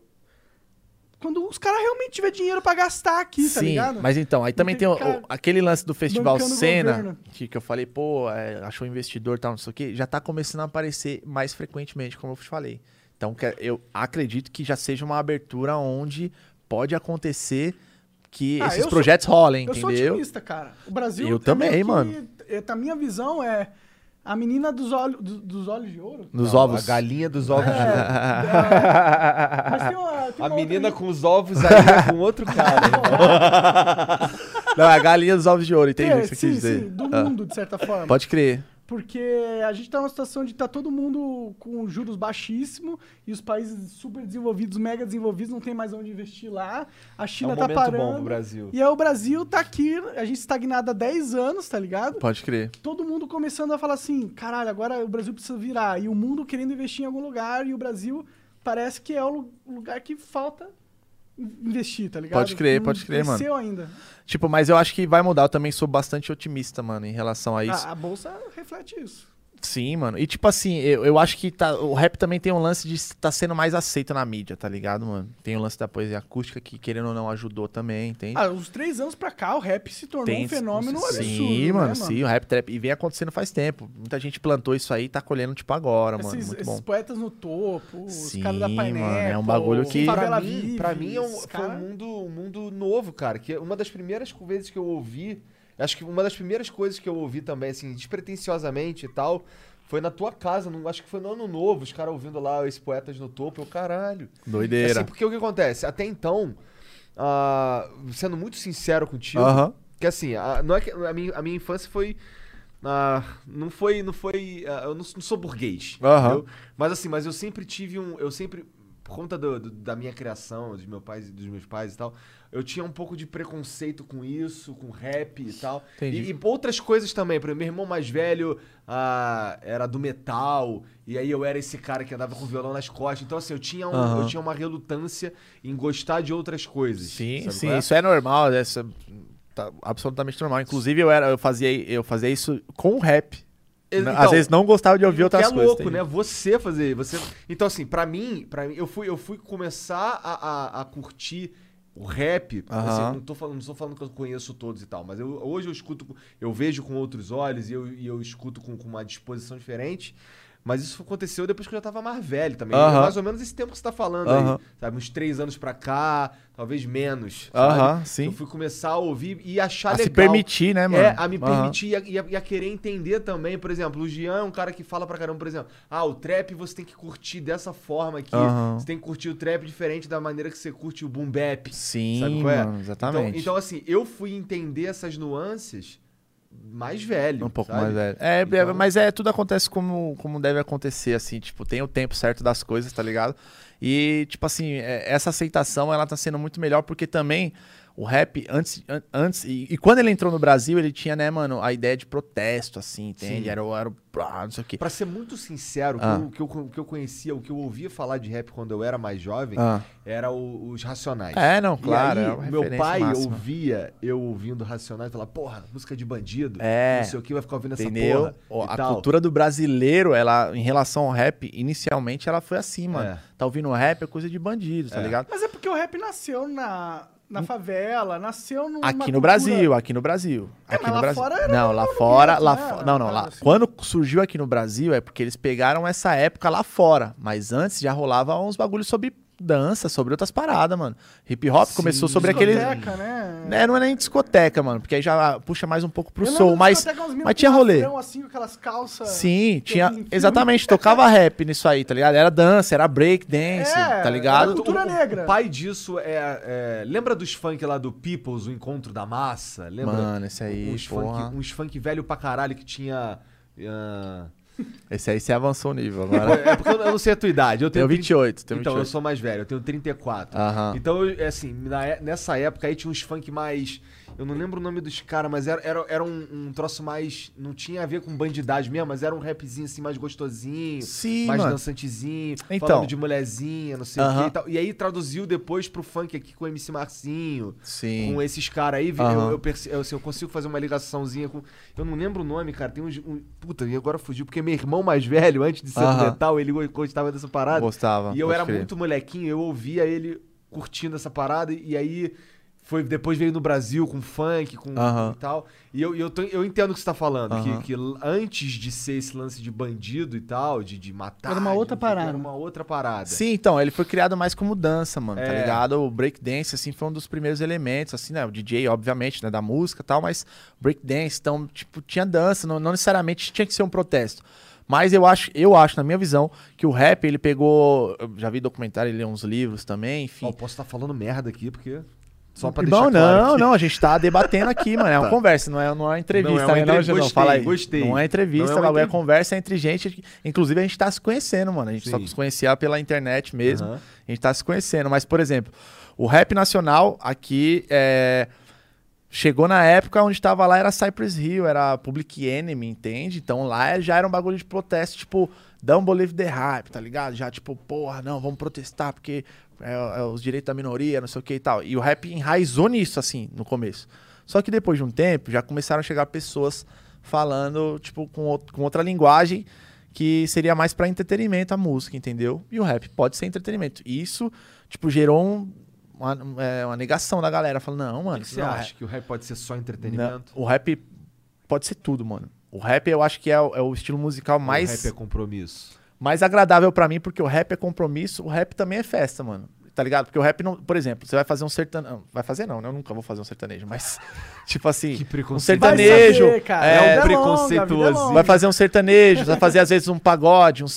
quando os caras realmente tiver dinheiro pra gastar aqui, tá Sim, ligado? mas então, aí também tem o- o- aquele lance do festival Cena, que, que eu falei, pô, é, achou investidor e tal, não sei o quê, já tá começando a aparecer mais frequentemente, como eu te falei. Então, que- eu acredito que já seja uma abertura onde pode acontecer que Ah, esses sou- projetos rolem, Eu sou entendeu? otimista, cara. O Brasil. Eu também, que- mano. é, a minha visão é a menina dos olhos, do- dos olhos de ouro. Nos Não, ovos. A galinha dos ovos de ouro. É, mas tem uma, tem A menina outra- com os ovos aí com outro cara. Não, é a galinha dos ovos de ouro, entendi É, o que você sim, quis dizer. sim, do Ah, mundo, de certa forma. Pode crer. Porque a gente tá numa situação de tá todo mundo com juros baixíssimos e os países super desenvolvidos, mega desenvolvidos, não tem mais onde investir lá. A É China um tá parando. bom pro Brasil. E aí o Brasil tá aqui, a gente estagnado há 10 anos, tá ligado? Pode crer. Todo mundo começando a falar assim, caralho, agora o Brasil precisa virar. E o mundo querendo investir em algum lugar e o Brasil parece que é o lu- lugar que falta investir, tá ligado? Pode crer, pode crer, mano. ainda. Tipo, mas eu acho que vai mudar. Eu também sou bastante otimista, mano, em relação a isso. A, a bolsa reflete isso. Sim, mano. E tipo assim, eu, eu acho que tá, o rap também tem um lance de estar sendo mais aceito na mídia, tá ligado, mano? Tem o lance da poesia acústica que, querendo ou não, ajudou também, entende? Ah, uns três anos pra cá, o rap se tornou Tem- um fenômeno sim, absurdo. né, mano, sim, o rap trap. E vem acontecendo faz tempo. Muita gente plantou isso aí e tá colhendo, tipo, agora, mano. Esses, Muito esses bom. poetas no topo, os Sim, caras da Painel. mano, é um bagulho que- pra mim, pra mim é um, esses foi um cara- mundo, um mundo novo, cara. Que é uma das primeiras vezes que eu ouvi, acho que uma das primeiras coisas que eu ouvi também, assim, despretensiosamente e tal, foi na tua casa, num- acho que foi no ano novo, os caras ouvindo lá os poetas no topo, eu, caralho. Doideira. Assim, porque o que acontece? Até então, ah, sendo muito sincero contigo, Aham. que assim, a, não é que, a, minha, a minha infância foi. ah, não foi. Não foi. ah, eu não, não sou burguês. Aham. entendeu? Mas assim, mas eu sempre tive um. Eu sempre. Por conta do- do- da minha criação, dos meus pais dos meus pais e tal, eu tinha um pouco de preconceito com isso, com rap e tal. E, e outras coisas também. Por exemplo, meu irmão mais velho ah, era do metal, e aí eu era esse cara que andava com violão nas costas. Então, assim, eu tinha, um- Aham. eu tinha uma relutância em gostar de outras coisas. Sim, sim, é? isso é normal, essa, tá absolutamente normal. Inclusive, eu, era, eu, fazia, eu fazia isso com rap. Então, Às vezes não gostava de ouvir outras é coisas. louco, entende? né? Você fazer, você. Então assim, pra mim, para mim, eu fui, eu fui começar a, a, a curtir o rap. Assim, não tô falando, não estou falando que eu conheço todos e tal, mas eu, hoje eu escuto, eu vejo com outros olhos e eu, e eu escuto com, com uma disposição diferente. Mas isso aconteceu depois que eu já tava mais velho também. Aham. É mais ou menos esse tempo que você tá falando Aham. aí. Sabe? Uns três anos pra cá, talvez menos. Aham, sim. Eu fui começar a ouvir e achar A legal. se permitir, né, mano? É, a me permitir e a, e a- a querer entender também. Por exemplo, o Jean é um cara que fala pra caramba, por exemplo, ah, o trap você tem que curtir dessa forma aqui. Você tem que curtir o trap diferente da maneira que você curte o boom bap. Sim, Sabe qual é? mano, exatamente. Então, então, assim, eu fui entender essas nuances mais velho. Um pouco sabe? mais velho. É, Então- é, mas é, tudo acontece como, como deve acontecer, assim, tipo, tem o tempo certo das coisas, tá ligado? E, tipo assim, é, essa aceitação, ela tá sendo muito melhor, porque também o rap, antes, an- antes e, e quando ele entrou no Brasil, ele tinha, né, mano, a ideia de protesto, assim, entende? Sim. Era, o- era o, ah, não sei o quê. Pra ser muito sincero, o que Ah. eu- o que, eu, o que eu conhecia, o que eu ouvia falar de rap quando eu era mais jovem, Ah. era o- os Racionais. É, não, E claro, aí, é meu pai máxima. ouvia eu ouvindo Racionais e falava, porra, música de bandido. É. Não sei o que, vai ficar ouvindo essa Entendeu? Ó, porra. a tal. cultura do brasileiro, ela, em relação ao rap, inicialmente ela foi assim, mano. É. Tá ouvindo rap é coisa de bandido, tá É. ligado? Mas é porque o rap nasceu na, na favela, nasceu numa Aqui no cultura- Brasil, aqui no Brasil. É, Aqui no lá Brasil. fora era não, lá no fora, lá né? Não, não, lá. assim. Quando surgiu aqui no Brasil é porque eles pegaram essa época lá fora, mas antes já rolava uns bagulhos sobre dança, sobre outras paradas, mano. Hip hop Sim, começou sobre aquele Discoteca, né? né, não é nem discoteca, mano, porque aí já puxa mais um pouco pro Eu soul, mas mas tinha rolê. assim, com aquelas calças... Sim, tinha exatamente, tocava rap nisso aí, tá ligado? Era dança, era break dance, É, tá ligado? era cultura o, negra. O pai disso é, é- Lembra dos funk lá do Peoples, o Encontro da Massa? Lembra? Mano, esse aí, uns porra. funk, uns funk velho pra caralho que tinha. Ah, Esse aí você avançou o nível agora. é porque eu eu não sei a tua idade. Eu tenho Tenho 28, 30 tenho Então, eu 28. sou mais velho, eu tenho 34. Aham. Então, eu, é assim, na é- nessa época aí tinha uns funk mais. Eu não lembro o nome dos caras, mas era, era, era um, um troço mais. Não tinha a ver com bandidagem mesmo, mas era um rapzinho assim mais gostosinho. Sim, mais mano. dançantezinho, Então. falando de mulherzinha, não sei o Aham. que e tal. E aí traduziu depois pro funk aqui com o MC Marcinho, Sim. com esses caras aí. vi- Aham. Eu, eu, perce- eu, assim, eu consigo fazer uma ligaçãozinha com. Eu não lembro o nome, cara. Tem uns. Um, puta, e agora fugiu, porque meu irmão mais velho, antes de ser do Aham. metal, ele go- gostava dessa parada. Gostava. E eu era crer. muito molequinho, eu ouvia ele curtindo essa parada, e aí foi depois veio no Brasil com funk, com e tal. E eu, eu, tô- eu entendo o que você tá falando, que, que antes de ser esse lance de bandido e tal, de, de matar. Era uma outra parada. Era uma outra parada. Sim, então, ele foi criado mais como dança, mano, tá É. ligado? O breakdance, assim, foi um dos primeiros elementos, assim, né? O DJ, obviamente, né, da música e tal, mas breakdance, então, tipo, tinha dança, não, não necessariamente tinha que ser um protesto. Mas eu acho, eu acho, na minha visão, que o rap, ele pegou. Eu já vi documentário, ele lê uns livros também, enfim. Ó, eu posso estar falando merda aqui, porque. Só pra Não, deixar claro não, aqui. não, a gente tá debatendo aqui, mano. É uma conversa, não é, não é uma entrevista, Não, é uma né? Não, entre- Genão? gostei, Fala aí. gostei. Não é entrevista, Não é uma bagulho, é conversa entre gente. Inclusive, a gente tá se conhecendo, mano. A gente só Sim. se conhecia pela internet mesmo. Aham. A gente tá se conhecendo. Mas, por exemplo, o rap nacional aqui é, chegou na época onde tava lá, era Cypress Hill, era Public Enemy, entende? Então lá já era um bagulho de protesto, tipo, don't believe the hype, tá ligado? Já, tipo, porra, não, vamos protestar porque é, é os direitos da minoria, não sei o que e tal. E o rap enraizou nisso, assim, no começo. Só que depois de um tempo, já começaram a chegar pessoas falando, tipo, com, out- com outra linguagem que seria mais pra entretenimento a música, entendeu? E o rap pode ser entretenimento. E isso, tipo, gerou um- uma, é, uma negação da galera. Falando, não, mano, que que você não, acha? Que o rap pode ser só entretenimento? não, o rap pode ser tudo, mano. O rap eu acho que é, o- é o estilo musical mais, O rap é compromisso. Mais agradável pra mim, porque o rap é compromisso, o rap também é festa, mano. Tá ligado? Porque o rap não. Por exemplo, você vai fazer um sertanejo. Vai fazer não, né? Eu nunca vou fazer um sertanejo, mas. Tipo assim. Que um preconceito. Vai sertanejo. saber, cara. é, um longa, a vida preconceituosinho. Vai fazer um sertanejo, vai fazer às vezes um pagode, um,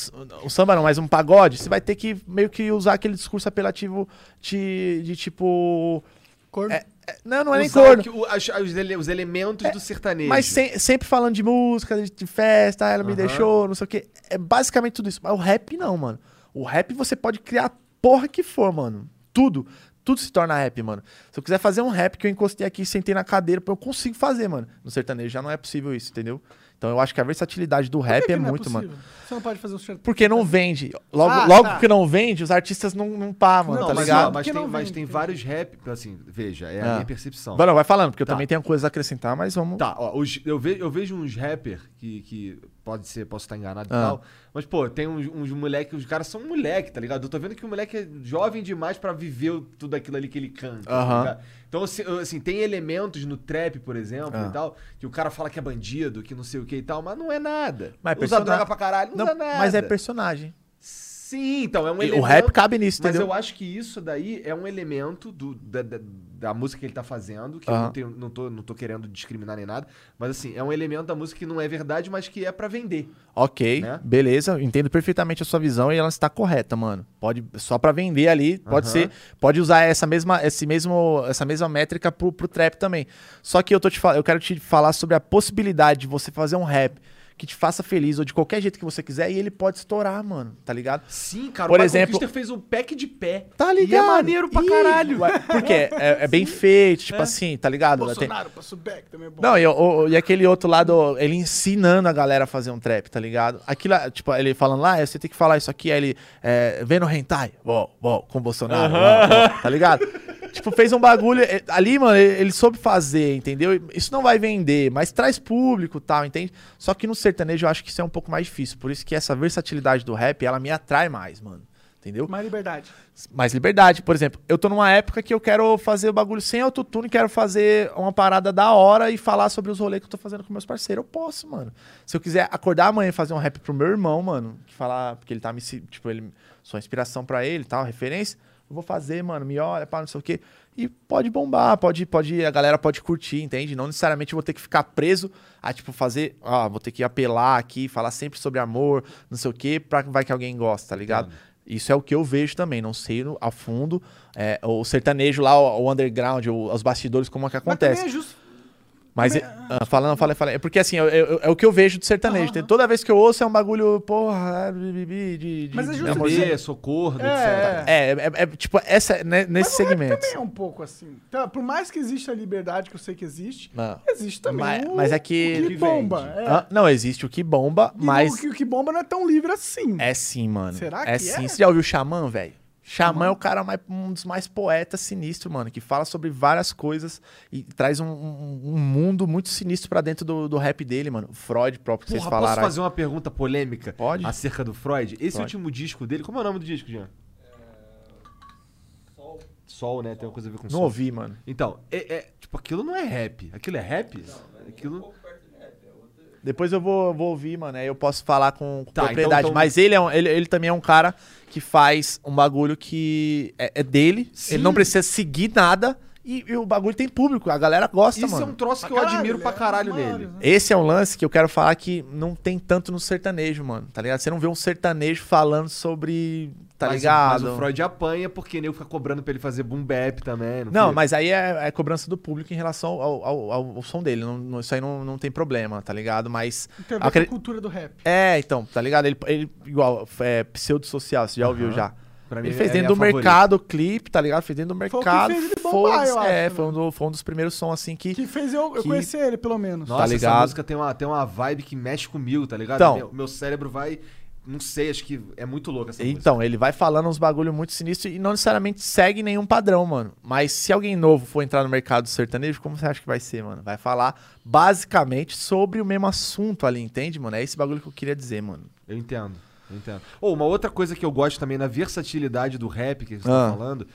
um samba não, mas um pagode, você vai ter que meio que usar aquele discurso apelativo de, de tipo. Corno. É, é, não, não é nem corno. que- o- as- os, ele- os elementos do sertanejo. Mas sem- sempre falando de música, de, de festa, ah, ela me Aham. deixou, não sei o quê. É basicamente tudo isso. Mas o rap não, mano. O rap você pode criar a porra que for, mano. Tudo. Tudo se torna rap, mano. Se eu quiser fazer um rap que eu encostei aqui, sentei na cadeira, eu consigo fazer, mano. No sertanejo já não é possível isso, entendeu? Então eu acho que a versatilidade do rap que é que não muito, mano. possível? Você não pode fazer um sertanejo. Porque não vende. Logo, Ah, logo tá. que não vende, os artistas não, não pá, mano, Não, tá mas, ligado? mas, tem, não mas tem vários rap, assim, veja, é a Ah. minha percepção. Vai, não, vai falando, porque eu Tá. também tenho coisas a acrescentar, mas vamos. Tá, ó, os- eu, ve- eu vejo uns rapper que, que pode ser, posso estar enganado e Ah. tal, mas, pô, tem uns, uns moleque, os caras são moleque, tá ligado? Eu tô vendo que o moleque é jovem demais pra viver tudo aquilo ali que ele canta, tá Aham. ligado? Então, assim, assim, tem elementos no trap, por exemplo, Ah. e tal, que o cara fala que é bandido, que não sei o que e tal, mas não é nada. Mas é Usa persona- droga pra caralho, não, Não, usa nada. mas é personagem. Sim, então, é um E elemento... o rap cabe nisso, Mas entendeu? eu acho que isso daí é um elemento do, da, da, da música que ele tá fazendo, que eu Aham. não, tenho, não, tô, não tô querendo discriminar nem nada, mas assim, é um elemento da música que não é verdade, mas que é pra vender. Ok, Né? beleza, eu entendo perfeitamente a sua visão e ela está correta, mano. Pode só pra vender ali, pode Aham. ser, pode usar essa mesma, esse mesmo, essa mesma métrica pro, pro trap também. Só que eu tô te eu quero te falar sobre a possibilidade de você fazer um rap que te faça feliz ou de qualquer jeito que você quiser e ele pode estourar, mano, tá ligado? Sim, cara, Por o exemplo- Kister fez um pack de pé. Tá E é ligado? maneiro pra Ih, caralho. Porque é, é bem feito, tipo assim, tá ligado? Tem- Bolsonaro, passo back também é bom. Não, e, o- e aquele outro lado, ele ensinando a galera a fazer um trap, tá ligado? Aquilo, tipo, ele falando lá, "Ah, você tem que falar isso aqui, aí ele, é, vendo hentai, bom, bom, com Bolsonaro, bom, bom", tá ligado? tipo, fez um bagulho, eh, ali, mano, ele, ele soube fazer, entendeu? Isso não vai vender, mas traz público e tal, entende? Só que no sertanejo eu acho que isso é um pouco mais difícil, por isso que essa versatilidade do rap, ela me atrai mais, mano. Entendeu? Mais liberdade. mais liberdade. Por exemplo, eu tô numa época que eu quero fazer o bagulho sem autotune, quero fazer uma parada da hora e falar sobre os rolês que eu tô fazendo com meus parceiros. Eu posso, mano. Se eu quiser acordar amanhã e fazer um rap pro meu irmão, mano, que falar, porque ele tá me. Tipo, ele. Sou inspiração pra ele e tal, referência. Vou fazer, mano, me olha, pá, não sei o quê. E pode bombar, pode, pode, a galera pode curtir, entende? Não necessariamente vou ter que ficar preso a, tipo, fazer, ah, vou ter que apelar aqui, falar sempre sobre amor, não sei o quê, pra vai que alguém gosta, tá ligado? Isso é o que eu vejo também, não sei no- a fundo. é, o sertanejo lá, o, o underground, o- os bastidores, como é que Mas acontece. também é justo. Mas, é, ah, falando, falei, falei. É porque assim, eu- eu- é o que eu vejo de sertanejo. Tem- Toda vez que eu ouço é um bagulho, porra, de. de, de Mas é de justo. B, socorro, É, etc. É, é, é, tipo, essa, né, nesse Mas rap segmento. também é um pouco assim. Então, por mais que exista a liberdade, que eu sei que existe, Não. existe também Mas- o, mas é que- o que bomba. É. Ah, não, existe o que bomba, E mas. o, que, o que bomba não é tão livre assim. É sim, mano. Será é que sim. é? Você já ouviu o Xamã, velho? Xamã é o cara mais, um dos mais poetas sinistros, mano, que fala sobre várias coisas e traz um, um- um mundo muito sinistro pra dentro do, do rap dele, mano. Freud próprio, que Porra, vocês posso falaram. aí. fazer uma pergunta polêmica Pode. acerca do Freud? Esse Pode. último disco dele, como é o nome do disco, Jean? Sol, né? Tem uma coisa a ver com Não sol. ouvi, mano. Então, é, é- tipo, aquilo não é rap. Aquilo é rap? Aquilo... Depois eu vou, vou ouvir, mano. Aí eu posso falar com, com Tá, propriedade. então- então- Mas ele, é um- ele, ele também é um cara que faz um bagulho que é, é dele. Sim. Ele não precisa seguir nada. E, e o bagulho tem público. A galera gosta, Isso mano. é um troço que Pra eu caralho, admiro ele pra é caralho maiores, nele. né? Esse é um lance que eu quero falar que não tem tanto no sertanejo, mano. Tá ligado? Você não vê um sertanejo falando sobre. Tá mas, ligado? Mas o Freud apanha porque nem fica cobrando pra ele fazer boom bap também. Não, Não, mas aí é, é cobrança do público em relação ao, ao, ao- ao som dele. Não- não- isso aí não, não tem problema, tá ligado? Mas. Tem a cultura do rap. É, então, tá ligado? Ele, ele igual, é pseudo-social, você já ouviu Aham. já. Pra mim Ele fez é dentro do favorita. mercado o clipe, tá ligado? Fez dentro do Foi mercado. fez ele bombar, eu acho, é, né? foi um, do- foi um dos primeiros sons assim que. Que fez eu, eu Que- conhecer ele, pelo menos. Nossa, essa ligado? música tem uma, tem uma vibe que mexe comigo, tá ligado? Então- meu, meu cérebro vai. Não sei, acho que é muito louco essa. Então, ele vai falando uns bagulho muito sinistro e não necessariamente segue nenhum padrão, mano. Mas se alguém novo for entrar no mercado sertanejo, como você acha que vai ser, mano? Vai falar basicamente sobre o mesmo assunto ali, entende, mano? É esse bagulho que eu queria dizer, mano. Eu entendo, eu entendo. Ou uma outra coisa que eu gosto também na versatilidade do rap que você Ah. tá falando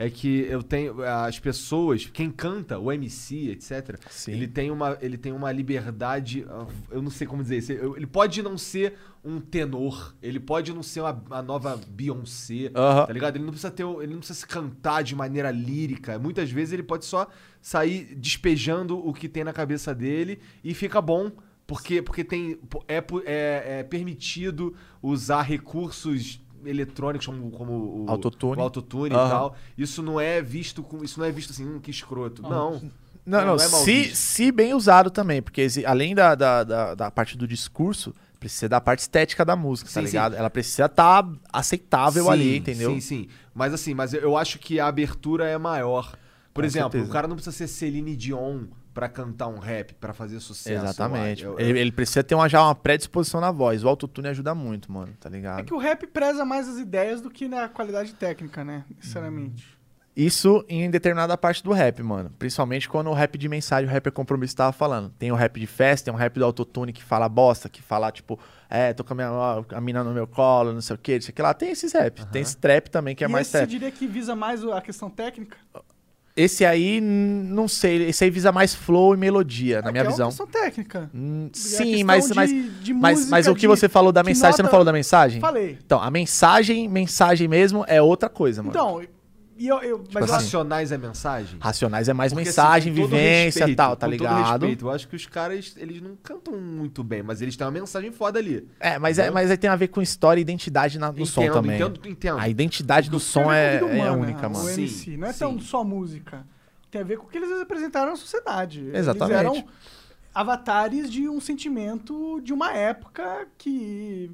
é que eu tenho as pessoas, quem canta, o MC, etc. Sim. Ele tem uma ele tem uma liberdade, ah, eu não sei como dizer isso. Ele pode não ser um tenor, ele pode não ser uma, a nova Beyoncé, Aham. tá ligado? Ele não precisa ter, ele não precisa se cantar de maneira lírica. Muitas vezes ele pode só sair despejando o que tem na cabeça dele e fica bom. Porque, porque tem, é, é- é permitido usar recursos eletrônicos como, como o Autotune. o autotune e Aham. tal. Isso não é visto com, isso não é visto assim, hum, que escroto. Não. Não, não, é mal se, visto. se bem usado também, porque além da, da, da, da parte do discurso, precisa da parte estética da música, tá Sim, ligado? Ela precisa estar aceitável Sim, ali, entendeu? Sim, sim. Mas assim, mas eu- eu acho que a abertura é maior. Por Com exemplo, certeza. o cara não precisa ser Celine Dion pra cantar um rap, pra fazer sucesso. Exatamente. Eu- eu- Ele, ele precisa ter uma, já uma predisposição na voz. O autotune ajuda muito, mano, tá ligado? É que o rap preza mais as ideias do que na qualidade técnica, né? Sinceramente. Isso em determinada parte do rap, mano. Principalmente quando o rap de mensagem, o rapper compromisso tava falando. Tem o rap de festa, tem o rap do autotune que fala bosta, que fala, tipo, é, tô com a, minha, a mina no meu colo, não sei o que, não sei o que lá. Tem esses rap. Tem esse trap também, que é e mais esse você trap. diria que visa mais a questão técnica? Esse aí, não sei, esse aí visa mais flow e melodia, na É minha que É visão. uma questão técnica. Hum, Sim, mas, de- mas, de mas, música, mas o que de- você falou da mensagem, você não nota- falou da mensagem? Falei. Então, a mensagem, mensagem mesmo é outra coisa, mano. Então, e eu, eu, mas assim, Racionais é mensagem? Racionais é mais Porque, mensagem, assim, com todo vivência e respeito, tal, tá com todo ligado? respeito, eu acho que os caras, eles não cantam muito bem, mas eles têm uma mensagem foda ali. É, mas, é, mas aí tem a ver com história e identidade na- no som Entendo, também. Entendo, entendo. A identidade do som é, vida é humana, única, O mano. Sim, MC, não é tão sim. só música. Tem a ver com o que eles apresentaram na sociedade. Exatamente. Eles eram avatares de um sentimento de uma época que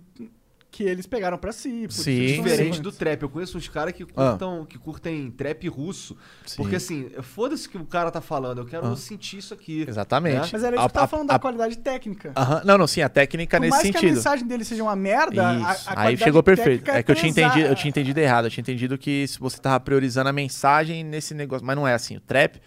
que eles pegaram pra si. por isso Sim, Diferente do trap. Eu conheço uns caras que Ah. que curtem trap russo. Sim. Porque assim, foda-se o que o cara tá falando, eu quero Ah. sentir isso aqui. Exatamente. Mas era isso A- que eu tava a- falando a- da qualidade técnica. Aham. Não, não, sim, a técnica Por nesse mais que a sentido. mensagem dele seja uma merda, a- a, Isso. Aí qualidade chegou perfeito. técnica É que eu tinha, entendido, eu tinha entendido errado. Eu tinha entendido que se você tava priorizando a mensagem nesse negócio. Mas não é assim. O trap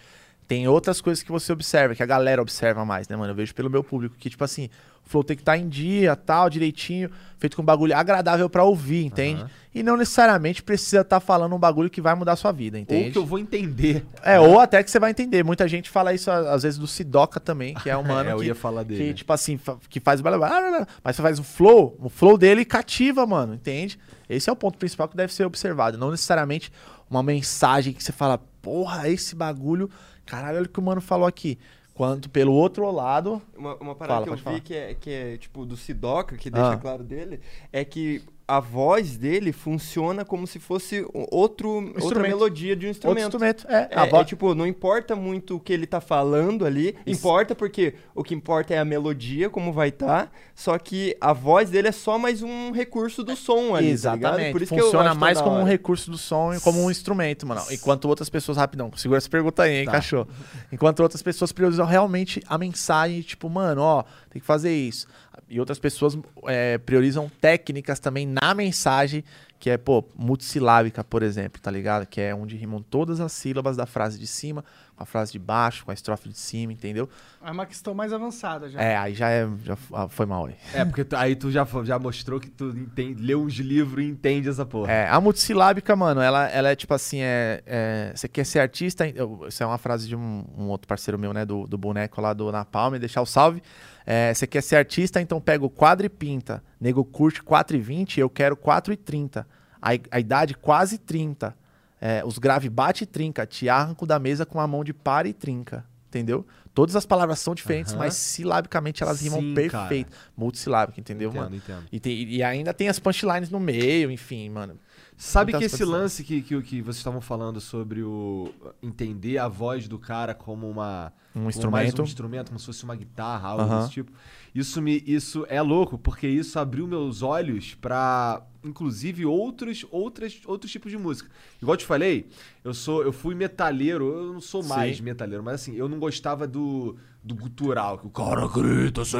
tem outras coisas que você observa, que a galera observa mais, né, mano? Eu vejo pelo meu público que, tipo assim, flow tem que estar em dia, tal, direitinho, feito com um bagulho agradável pra ouvir, entende? Aham. E não necessariamente precisa estar falando um bagulho que vai mudar a sua vida, Ou entende? que eu vou entender. É, ou até que você vai entender. Muita gente fala isso, às vezes, do Sidoca também, que é um mano é, eu que, ia falar que, dele. tipo assim, que faz... Mas você faz o flow, o flow dele cativa, mano, entende? Esse é o ponto principal que deve ser observado. Não necessariamente uma mensagem que você fala, porra, esse bagulho... Caralho, olha o que o mano falou aqui. Quanto pelo outro lado... Uma, uma parada Fala, que eu vi falar. que é, que é, tipo, do Sidoca, que deixa Ah. claro dele, é que a voz dele funciona como se fosse outro, outra instrumento. melodia de um Outro instrumento. instrumento. É, É, a é, voz. tipo, não importa muito o que ele tá falando ali, importa porque o que importa é a melodia, como vai estar, só que a voz dele é só mais um recurso do som ali, tá? Exatamente. Por isso Funciona mais como um recurso do som e como um instrumento, mano. Enquanto outras pessoas, rapidão, segura essa pergunta aí, hein, Tá. cachorro. Enquanto outras pessoas priorizam realmente a mensagem, tipo, mano, ó, tem que fazer isso. E outras pessoas é, priorizam técnicas também na mensagem, que é, pô, multissilábica, por exemplo, tá ligado? Que é onde rimam todas as sílabas da frase de cima a frase de baixo, com a estrofe de cima, entendeu? É uma questão mais avançada já. É, aí já, é, já ah, foi mal aí. É, porque tu- aí tu já, já mostrou que tu entende, leu uns livros e entende essa porra. É, a multissilábica, mano, ela, ela é tipo assim, é, é, você quer ser artista, eu- isso é uma frase de um, um outro parceiro meu, né, do, do boneco lá do Napalm, deixar o salve. É, você quer ser artista, então pega o quadro e pinta. Nego curte 4,20, eu quero 4,30. A, a idade quase 30. É, os grave bate e trinca, te arranco da mesa com a mão de para e trinca. Entendeu? Todas as palavras são diferentes, mas silabicamente elas rimam Sim, perfeito. Multissilábica, entendeu, entendo, mano? entendo. E, tem- e ainda tem as punchlines no meio, enfim, mano. Sabe Muitas que esse lance que, que, que vocês estavam falando sobre o entender a voz do cara como uma Um como mais instrumento. um instrumento, como se fosse uma guitarra, algo desse tipo. Isso me isso é louco, porque isso abriu meus olhos pra inclusive outros outras outros tipos de música. Igual eu te falei, eu sou eu fui metalheiro, eu não sou mais Sim. metalheiro, mas assim, eu não gostava do do gutural, que o cara grita assim.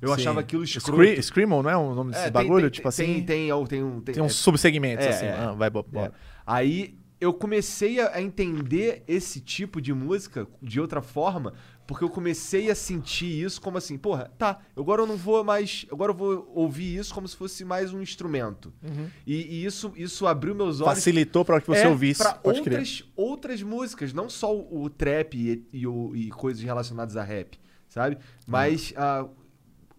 Eu Sim. achava aquilo escroto. Scree- Screamo, não é o nome desses É, tem- bagulho? tem- tipo tem, assim. Tem, tem, tem, um- tem, Tem uns é, subsegmentos, é, assim. é. Ah, vai, bo- é. bora. Aí eu comecei a entender esse tipo de música de outra forma, porque eu comecei a sentir isso como assim, porra, tá, agora eu não vou mais. Agora eu vou ouvir isso como se fosse mais um instrumento. E, e isso, isso abriu meus olhos. Facilitou pra que você é, ouvisse. pra Pode crer. outras, outras músicas, não só o, o trap e, e, o- e coisas relacionadas a rap, sabe? Mas ah,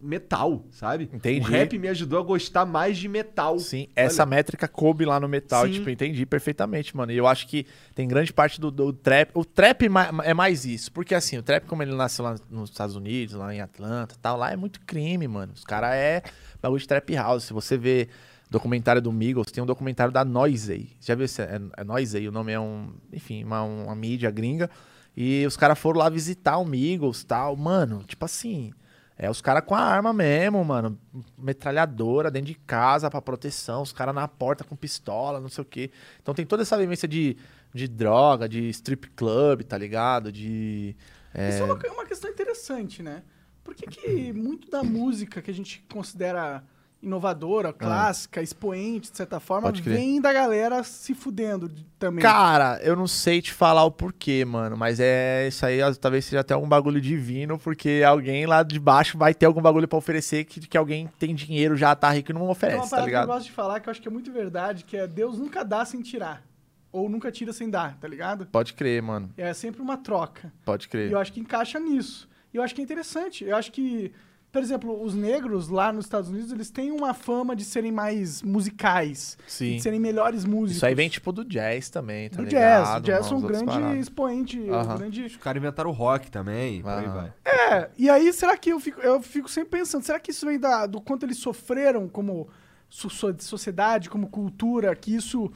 metal, sabe? Entendi. O rap me ajudou a gostar mais de metal. Sim, essa Olha, métrica coube lá no metal, Sim. tipo, entendi perfeitamente, mano. E eu acho que tem grande parte do, do trap. O trap é mais isso, porque assim, o trap, como ele nasceu lá nos Estados Unidos, lá em Atlanta e tal, lá é muito crime, mano. Os caras é bagulho de trap house. Se você vê documentário do Migos, tem um documentário da Noisey. Já viu esse? É, é Noisey, o nome é um, enfim, uma, uma mídia gringa. E os caras foram lá visitar o Migos e tal. Mano, tipo assim. É os caras com a arma mesmo, mano. Metralhadora dentro de casa pra proteção. Os caras na porta com pistola, não sei o quê. Então tem toda essa vivência de, de droga, de strip club, tá ligado? De. é, Isso é uma, uma questão interessante, né? Por que, que muito da música que a gente considera inovadora, clássica, expoente, de certa forma, Ah. Vem da galera se fudendo de- também? Cara, eu não sei te falar o porquê, mano. Mas é isso aí, ó, talvez seja até algum bagulho divino, porque alguém lá de baixo vai ter algum bagulho pra oferecer que, que alguém tem dinheiro, já tá rico e não uma oferece, tá parada que eu ligado? gosto de falar que eu acho que é muito verdade, que é Deus nunca dá sem tirar. Ou nunca tira sem dar, tá ligado? Pode crer, mano. É sempre uma troca. Pode E crer. eu acho que encaixa nisso. E eu acho que é interessante. Eu acho que, por exemplo, os negros lá nos Estados Unidos, eles têm uma fama de serem mais musicais. Sim. De serem melhores músicos. Isso aí vem tipo do jazz também, tá do ligado? jazz. O jazz é um grande paradas. expoente. um Aham. grande... Os caras inventaram o rock também, por aí vai. É, e aí será que eu fico, eu fico sempre pensando, será que isso vem da, do quanto eles sofreram como so- so- sociedade, como cultura, que isso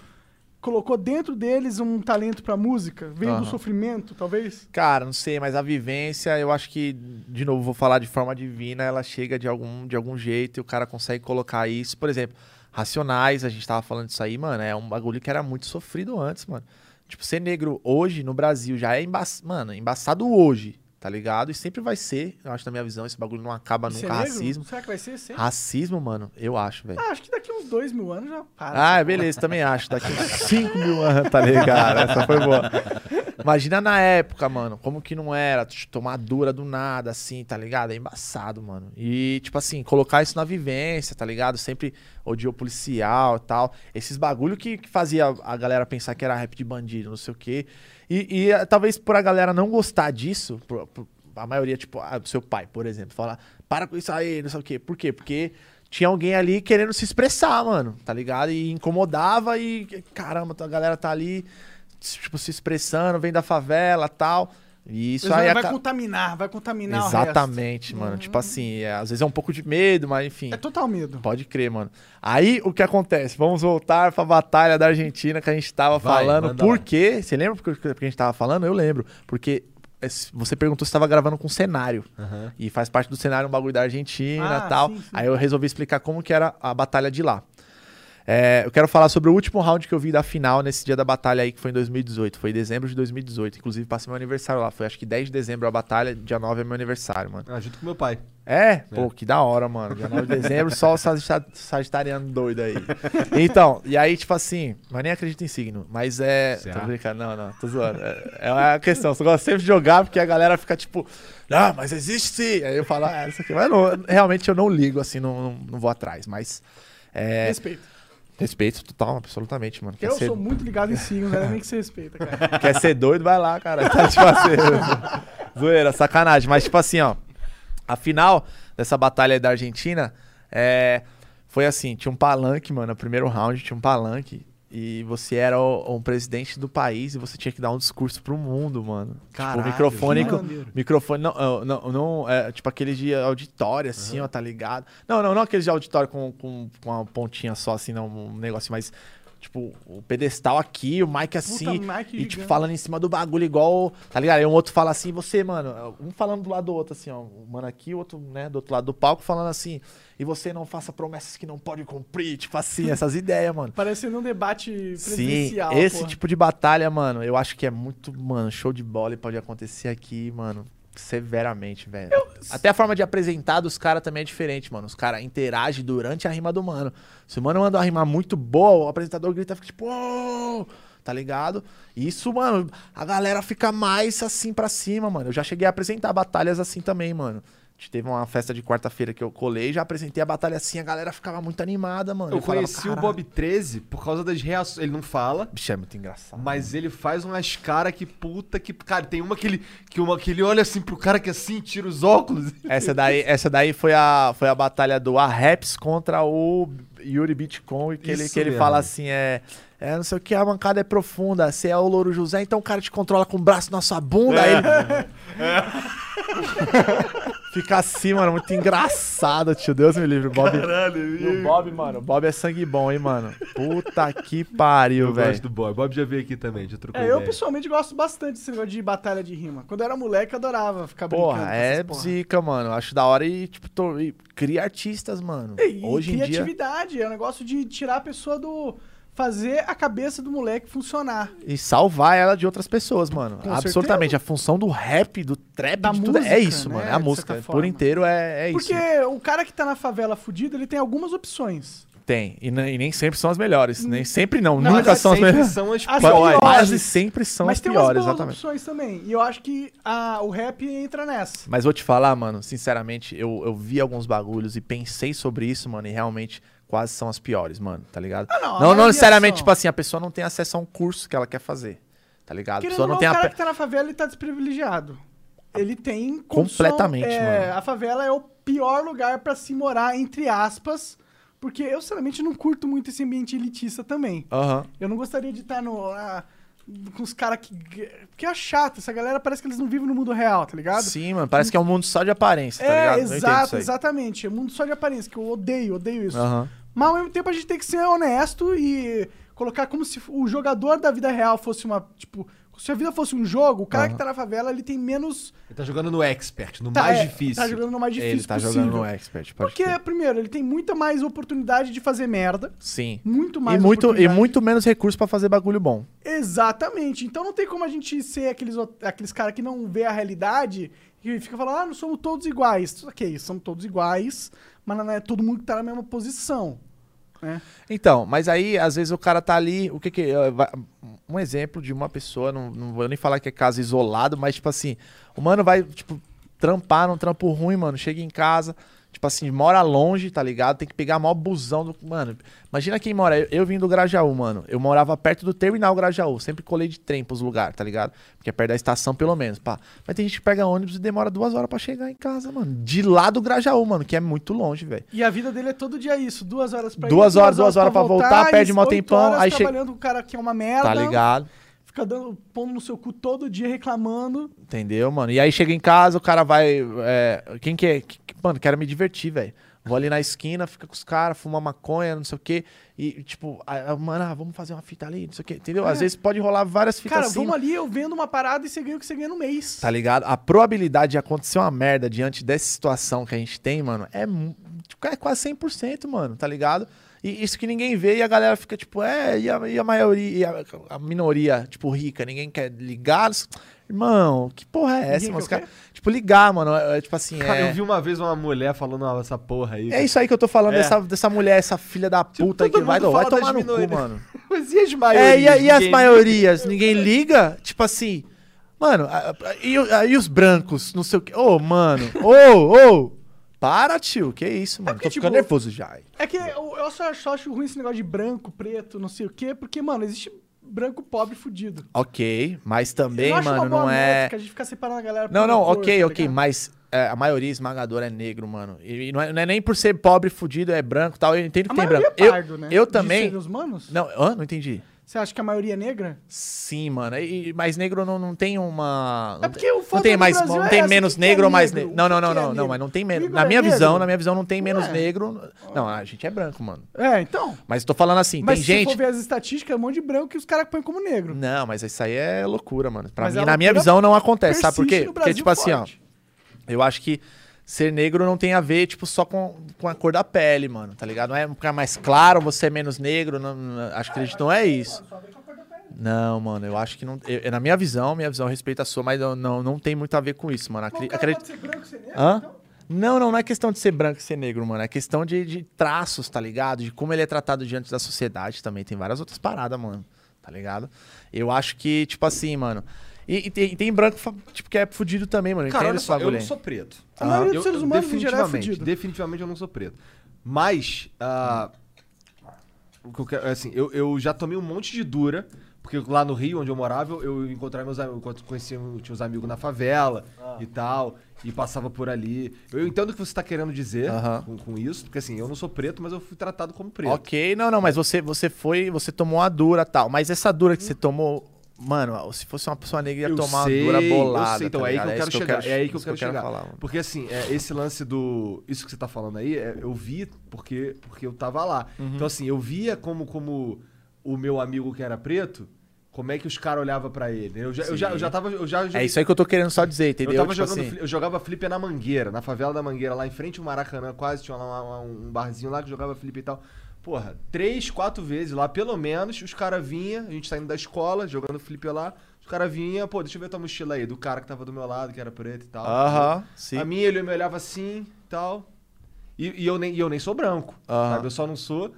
colocou dentro deles um talento pra música? Veio do Aham. sofrimento, talvez? Cara, não sei, mas a vivência, eu acho que, de novo, vou falar de forma divina, ela chega de algum, de algum jeito e o cara consegue colocar isso. Por exemplo, Racionais, a gente tava falando disso aí, mano, é um bagulho que era muito sofrido antes, mano. Tipo, ser negro hoje no Brasil já é emba mano, embaçado hoje, tá ligado? E sempre vai ser, eu acho, na minha visão, esse bagulho não acaba Ser nunca. negro? Racismo. Será que vai ser sempre? Racismo, mano, eu acho, velho. Ah, acho que daqui uns dois mil anos já para. Ah, beleza, também acho. Daqui uns 5 mil anos, tá ligado? Essa foi boa. Imagina na época, mano, como que não era tomar dura do nada, assim, tá ligado? É embaçado, mano. E, tipo assim, colocar isso na vivência, tá ligado? Sempre odiou policial e tal. Esses bagulho que, que fazia a galera pensar que era rap de bandido, não sei o quê. E, e, eh, talvez por a galera não gostar disso, por- por- a maioria, tipo, ah, seu pai, por exemplo, falar, para com isso aí, não sei o quê. Por quê? Porque tinha alguém ali querendo se expressar, mano, tá ligado? E incomodava e, caramba, a galera tá ali, tipo, se expressando, vem da favela tal. E isso Vai, aí vai aca- contaminar, vai contaminar o resto. Exatamente, mano. Tipo assim, é, às vezes é um pouco de medo, mas enfim. É total medo. Pode crer, mano. Aí o que acontece? Vamos voltar pra batalha da Argentina que a gente tava Vai, falando. Por quê? Você lembra porque, porque a gente tava falando? Eu lembro. Porque esse- você perguntou se tava gravando com cenário. Aham. E faz parte do cenário um bagulho da Argentina Ah, e tal. sim, sim. Aí eu resolvi explicar como que era a batalha de lá. É, eu quero falar sobre o último round que eu vi da final nesse dia da batalha aí, que foi em 2018. Foi em dezembro de 2018. Inclusive, passei meu aniversário lá. Foi acho que 10 de dezembro a batalha, dia 9 é meu aniversário, mano. Ah, junto com meu pai. É? Pô, que da hora, mano. Dia 9 de dezembro, só o sagita- sagitariano doido aí. Então, e aí, tipo assim, mas nem acredito em signo. Mas é. Será? Tô brincando, não, não, tô zoando. É, é uma questão. Você gosta sempre de jogar porque a galera fica tipo, ah, mas existe sim. Aí eu falo, ah, isso aqui. Mas não, realmente eu não ligo, assim, não, não, não vou atrás. Mas. É, Respeito. Respeito total, absolutamente, mano. Quer Eu ser, sou muito ligado em signos, não é nem que você respeita, cara. quer ser doido, vai lá, cara. Tá, tipo assim, zoeira, sacanagem. Mas, tipo assim, ó. A final dessa batalha aí da Argentina é, foi assim: tinha um palanque, mano. No primeiro round tinha um palanque. E você era o, um presidente do país e você tinha que dar um discurso pro mundo, mano. Caralho, tipo, o microfone. Microfone, não, não, não, é, tipo aqueles de auditório, assim, ó, tá ligado? Não, não, não aqueles de auditório com, com, com uma pontinha só, assim, não, um negócio mais. Tipo, o pedestal aqui, o mic assim. mic e, tipo, falando em cima do bagulho igual. Tá ligado? Aí um outro fala assim, você, mano. Um falando do lado do outro, assim, ó. Um mano aqui, o outro, né, do outro lado do palco, falando assim. E você não faça promessas que não pode cumprir. Tipo assim, essas ideias, mano. Parecendo um debate Sim, presidencial. esse porra. tipo de batalha, mano, eu acho que é muito, mano, show de bola e pode acontecer aqui, mano, severamente, velho. Até a forma de apresentar dos caras também é diferente, mano. Os caras interagem durante a rima do mano. Se o mano manda uma rima muito boa, o apresentador grita, fica tipo, "Uou!", tá ligado? Isso, mano, a galera fica mais assim pra cima, mano. Eu já cheguei a apresentar batalhas assim também, mano. Teve uma festa de quarta-feira que eu colei, já apresentei a batalha assim, a galera ficava muito animada, mano. Eu falava, conheci o "Caralho". Bob 13 por causa das reações. Ele não fala. Bicho, é muito engraçado. Mas ele faz umas caras que puta que. Cara, tem uma que ele, que uma que ele olha assim pro cara que assim, tira os óculos. Essa daí, essa daí foi, a, foi a batalha do Arreps contra o Yuri Bitcoin, que ele, que ele mesmo. fala assim, é... É, não sei o que, a mancada é profunda. Você é o Louro José, então o cara te controla com o braço na sua bunda. Aí ele... Fica assim, mano, muito engraçado, tio. Deus me livre, o Bob. E o Bob, mano, o Bob é sangue bom, hein, mano. Puta que pariu, Eu velho. gosto do Bob. Bob já veio aqui também, já trocou É, eu ideia. pessoalmente gosto bastante desse negócio de batalha de rima. Quando eu era moleque, eu adorava ficar brincando. Porra, com é essas porra. zica, mano. Acho da hora e, tipo, tô, e cria artistas, mano. E, Hoje em dia. criatividade, é um negócio de tirar a pessoa do. Fazer a cabeça do moleque funcionar. E salvar ela de outras pessoas, mano. Com Absolutamente. A função do rap, do trap, Da de tudo música, é isso, né, mano. É a de música. Por inteiro é, é Porque isso. o cara que tá na favela fudido, ele tem algumas opções. Tem. E, e nem sempre são as melhores. Nem sempre não. Não, nunca mas são as melhores. são as As piores. Quase sempre são Mas as tem piores, umas boas exatamente. opções também. E eu acho que a, o rap entra nessa. Mas vou te falar, mano, sinceramente, eu, eu vi alguns bagulhos e pensei sobre isso, mano, e realmente quase são as piores, mano, tá ligado? Ah, não, a não, não necessariamente, tipo assim, a pessoa não tem acesso a um curso que ela quer fazer, tá ligado? A Querendo pessoa ou não não, tem o a. cara que tá na favela, ele tá desprivilegiado. Ele tem condição- Completamente, é, mano. A favela é o pior lugar pra se morar, entre aspas. Porque eu, sinceramente, não curto muito esse ambiente elitista também. Aham. Eu não gostaria de estar no... ah, com os caras que... Porque é chato, essa galera parece que eles não vivem no mundo real, tá ligado? Sim, mano, parece que é um mundo só de aparência, tá é, ligado? Exato, exatamente. É um mundo só de aparência, que eu odeio, odeio isso. Aham. Mas ao mesmo tempo a gente tem que ser honesto e colocar como se o jogador da vida real fosse uma. Tipo, se a vida fosse um jogo, o cara Aham. que tá na favela ele tem menos. Ele tá jogando no expert, no tá- mais é, difícil. Tá jogando no mais difícil Ele tá possível. jogando no expert, pode Porque, crer. primeiro, ele tem muita mais oportunidade de fazer merda. Sim. Muito E mais muito, e muito menos recurso pra fazer bagulho bom. Exatamente. Então não tem como a gente ser aqueles, aqueles caras que não vê a realidade e fica falando, ah, não somos todos iguais. Ok, somos todos iguais, mas não é todo mundo que tá na mesma posição. Né? Então, mas aí, às vezes, o cara tá ali. O que que. eh, Um exemplo de uma pessoa, não, não vou nem falar que é caso isolado, mas, tipo assim, o mano vai, tipo, trampar num trampo ruim, mano. Chega em casa, tipo assim, mora longe, tá ligado? Tem que pegar maior busão do. Mano, imagina quem mora. Eu, eu vim do Grajaú, mano. Eu morava perto do terminal Grajaú. Sempre colei de trem pros lugares, tá ligado? Porque é perto da estação, pelo menos, pá. Mas tem gente que pega ônibus e demora duas horas pra chegar em casa, mano. De lá do Grajaú, mano, que é muito longe, velho. E a vida dele é todo dia isso, duas horas pra Duas ir, horas, duas horas pra voltar, perde mó tempão, horas aí chega- trabalhando com o cara que é uma merda. Tá ligado? fica dando, pondo no seu cu todo dia reclamando. Entendeu, mano? E aí chega em casa, o cara vai. é, quem que é? Mano, quero me divertir, velho. Vou ali na esquina, fica com os caras, fuma maconha, não sei o quê. E, tipo, mano, ah, vamos fazer uma fita ali, não sei o quê. Entendeu? Às É. vezes pode rolar várias fitas Cara, assim. vamos ali, eu vendo uma parada e você ganha o que você ganha no mês. Tá ligado? A probabilidade de acontecer uma merda diante dessa situação que a gente tem, mano, é, é quase 100%, mano, tá ligado? E isso que ninguém vê e a galera fica tipo, é, e a, e a maioria, e a, a minoria, tipo, rica, ninguém quer ligar. Irmão, que porra é essa, Ninguém mano? Cara- tipo, ligar, mano, é, é, tipo assim, Cara, é... eu vi uma vez uma mulher falando "Ah, essa porra aí. É isso aí que eu tô falando É. dessa, dessa mulher, essa filha da puta aí todo que vai, vai tomar no cu, mano. Mas e as maiorias? É, e, a- e as Ninguém- maiorias? Ninguém liga? Tipo assim, mano, a- a- e, aí os brancos, não sei o quê. Ô, mano, ô, ô, para, tio, que isso, mano. porque, Tô ficando tipo, nervoso já. É que eu, eu só, só acho ruim esse negócio de branco, preto, não sei o quê, porque, mano, existe branco, pobre, fudido. Ok, mas também, eu acho mano, uma boa não é. métrica a gente ficar separando a galera Não, não, cor, ok, tá ok, mas é, a maioria esmagadora é negro, mano. E, não, é, não é nem por ser pobre, fudido, é branco e tal. Eu entendo que A tem branco. é pardo, eu, né? eu também. Não, hã? não entendi. Você acha que a maioria é negra? Sim, mano. E, mas negro não, não tem uma. É porque o Não tem mais, não é tem essa, menos é negro ou mais negro? Não, não, O não, que é não, não, mas não tem menos. Na é minha visão, na minha visão não tem menos é. negro. Não, a gente é branco, mano. É, então. Mas tô falando assim, Mas tem se gente. for ver as estatísticas, é um monte de branco que os caras põem como negro. Não, mas isso aí é loucura, mano. Pra Mas mim, é na minha visão, não acontece. Sabe por quê? Porque, tipo assim, ó. forte. Eu acho que ser negro não tem a ver, tipo, só com, com a cor da pele, mano, tá ligado? Não é ficar mais claro, você é menos negro. Não, não- acho que não é isso. Não, mano, eu acho que não. eu- na minha visão, minha visão respeita a sua, mas não, não, não tem muito a ver com isso, mano. Acre- acredito- pode ser branco, ser negro, Hã? então? Não, não, não é questão de ser branco e ser negro, mano. É questão de, de traços, tá ligado? De como ele é tratado diante da sociedade também. Tem várias outras paradas, mano. Tá ligado? Eu acho que, tipo assim, mano. E, e tem, e tem branco, tipo, que é fudido também, mano. Cara, olha só, eu não sou preto. A maioria dos seres humanos, é definitivamente, fudido. definitivamente eu não sou preto. Mas, quero, assim, eu, eu já tomei um monte de dura, porque lá no Rio, onde eu morava, eu, eu encontrava meus amigos, eu conhecia, tinha uns amigos na favela Ah. e tal, e passava por ali. Eu entendo o que você tá querendo dizer Aham. com, com isso, porque assim, eu não sou preto, mas eu fui tratado como preto. Ok, não, não, mas você, você foi, você tomou a dura tal. Mas essa dura que você tomou, mano, se fosse uma pessoa negra, ia Eu tomar sei, uma dura eu bolada. sei, então tá é aí que eu quero chegar. é aí que eu quero chegar. falar, porque assim, é, esse lance do. Isso que você tá falando aí, é, eu vi porque, porque eu tava lá. Uhum. Então, assim, eu via como, como o meu amigo que era preto, como é que os caras olhavam pra ele. Eu já, eu já, eu já tava. Eu já, É isso aí que eu tô querendo só dizer, entendeu? eu tava Tipo jogando. assim, Eu jogava flipper na Mangueira, na favela da Mangueira, lá em frente ao Maracanã, quase tinha lá um barzinho lá que jogava flipper e tal. Porra, três, quatro vezes lá, pelo menos, os caras vinham, a gente saindo da escola, jogando flipper lá, os caras vinham, pô, deixa eu ver tua mochila aí, do cara que tava do meu lado, que era preto e tal. Aham, sim. A minha, ele me olhava assim e tal. E, e eu nem, e eu nem sou branco, Aham. sabe? Eu só não sou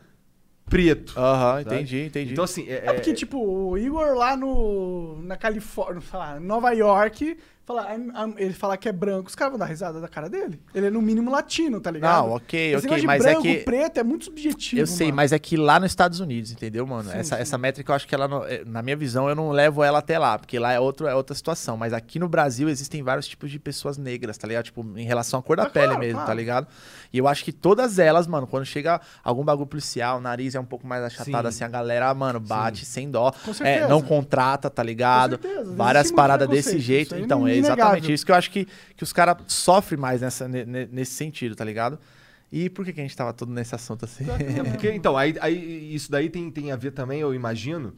preto. Aham, sabe? entendi, entendi. Então, assim, é, É porque, tipo, o Igor lá no, na Califórnia, sei lá, Nova York, I'm- I'm- ele fala que é branco, os caras vão dar risada da cara dele. Ele é no mínimo latino, tá ligado? Não, ok, Esse ok, mas é branco, que- preto é muito subjetivo, Eu sei, mano. mas é que lá nos Estados Unidos, entendeu, mano? Sim, essa, sim. essa métrica eu acho que ela, não- é, na minha visão, eu não levo ela até lá, porque lá é, outro, é outra situação. Mas aqui no Brasil existem vários tipos de pessoas negras, tá ligado? Tipo, em relação à cor da Ah, pele claro, mesmo, claro. tá ligado? E eu acho que todas elas, mano, quando chega algum bagulho policial, o nariz é um pouco mais achatado, Sim. assim, a galera, mano, bate sem dó. Com É, certeza. não contrata, tá ligado? Com certeza, Várias paradas desse jeito. Então, é é exatamente inegável. isso que eu acho que, que os caras sofrem mais nessa, ne- ne- nesse sentido, tá ligado? E por que, que a gente tava todo nesse assunto assim? É porque, então, aí, aí isso daí tem, tem a ver também, eu imagino.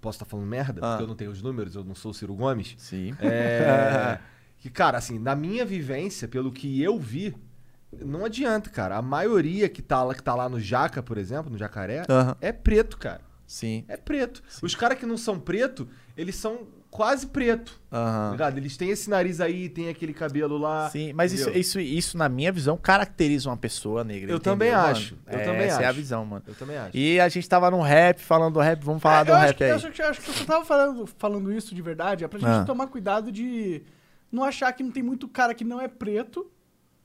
Posso estar falando merda, Ah. porque eu não tenho os números, eu não sou o Ciro Gomes. Sim. É. que, cara, assim, na minha vivência, pelo que eu vi, não adianta, cara. A maioria que tá lá, que tá lá no Jaca, por exemplo, no Jacaré, é preto, cara. Sim. É preto. Os caras que não são preto, eles são quase preto. Tá ligado? Eles têm esse nariz aí, tem aquele cabelo lá. Sim, mas isso, isso, isso, na minha visão, caracteriza uma pessoa negra. Eu entendeu, também mano? acho, eu É, também essa é a acho. visão, mano. Eu também acho. E a gente tava no rap, falando do rap, vamos falar É, do acho rap que, aí. eu acho, que- eu acho que só tava falando, falando isso de verdade, é pra gente Ah. tomar cuidado de não achar que não tem muito cara que não é preto,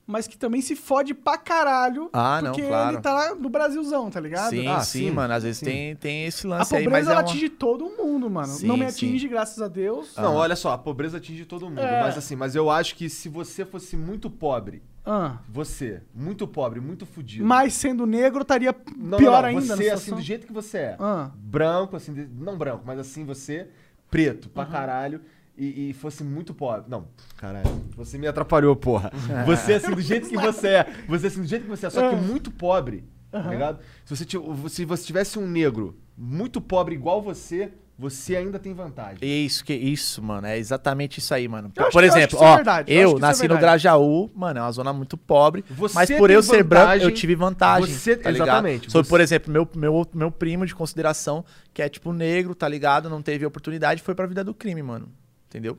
mas que também se fode pra caralho. Ah, não, porque claro. ele tá lá no Brasilzão, tá ligado? Sim, Ah, sim, sim, mano. Às vezes sim. tem, tem esse A lance aí, pobreza mas é ela uma... atinge todo mundo, mano. Sim, não me sim. atinge, graças a Deus. Não, Ah. olha só, a pobreza atinge todo mundo. É. Mas assim, mas eu acho que se você fosse muito pobre, Ah. você, muito pobre, muito fudido. Mas sendo negro estaria Não, pior não, não, ainda. Você, assim, do jeito que você é. Ah. Branco, assim, não branco, mas assim você, preto pra caralho e, e fosse muito pobre. Não, caralho. Você me atrapalhou, porra. Você assim, do jeito que você é. Você assim, do jeito que você é, só que muito pobre. Tá ligado? Se você, se você tivesse um negro muito pobre igual você, você ainda tem vantagem. Isso, que isso, mano. É exatamente isso aí, mano. Eu Por eu exemplo, isso é ó, verdade, eu eu é nasci no verdade. Grajaú, mano, é uma zona muito pobre. Você mas por eu ser branco, eu tive vantagem. Você- tá exatamente, Sobre, você- por exemplo, meu, meu, meu primo de consideração, que é tipo negro, tá ligado? Não teve oportunidade, foi pra vida do crime, mano. Entendeu?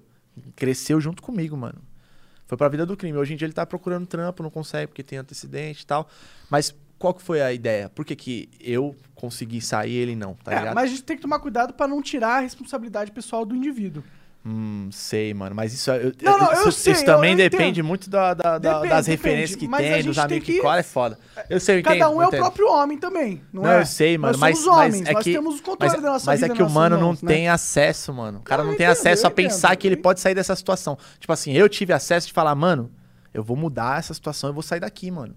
Cresceu junto comigo, mano. Foi pra vida do crime. Hoje em dia ele tá procurando trampo, não consegue porque tem antecedente e tal. Mas qual que foi a ideia? Por que, que eu consegui sair e ele não, tá É, ligado? mas a gente tem que tomar cuidado pra não tirar a responsabilidade pessoal do indivíduo. Hum, sei, mano. Mas isso, eu, Não, não, isso, eu sei, isso também eu- depende muito da, da- Depende, das depende, referências que mas a tem, dos tem amigos que, que- colam, é foda. Eu sei, eu entendo. Cada um eu é o entendo. próprio homem também, não, Não, é? eu sei, mano, Nós mas, somos mas homens, é que, temos o controle mas, da nossa mas vida é que o mano não mãos, né? tem acesso, mano. O cara Não, tem entendo, acesso a pensar entendo. que ele pode sair dessa situação. Tipo assim, eu tive acesso de falar, mano, eu vou mudar essa situação, eu vou sair daqui, mano.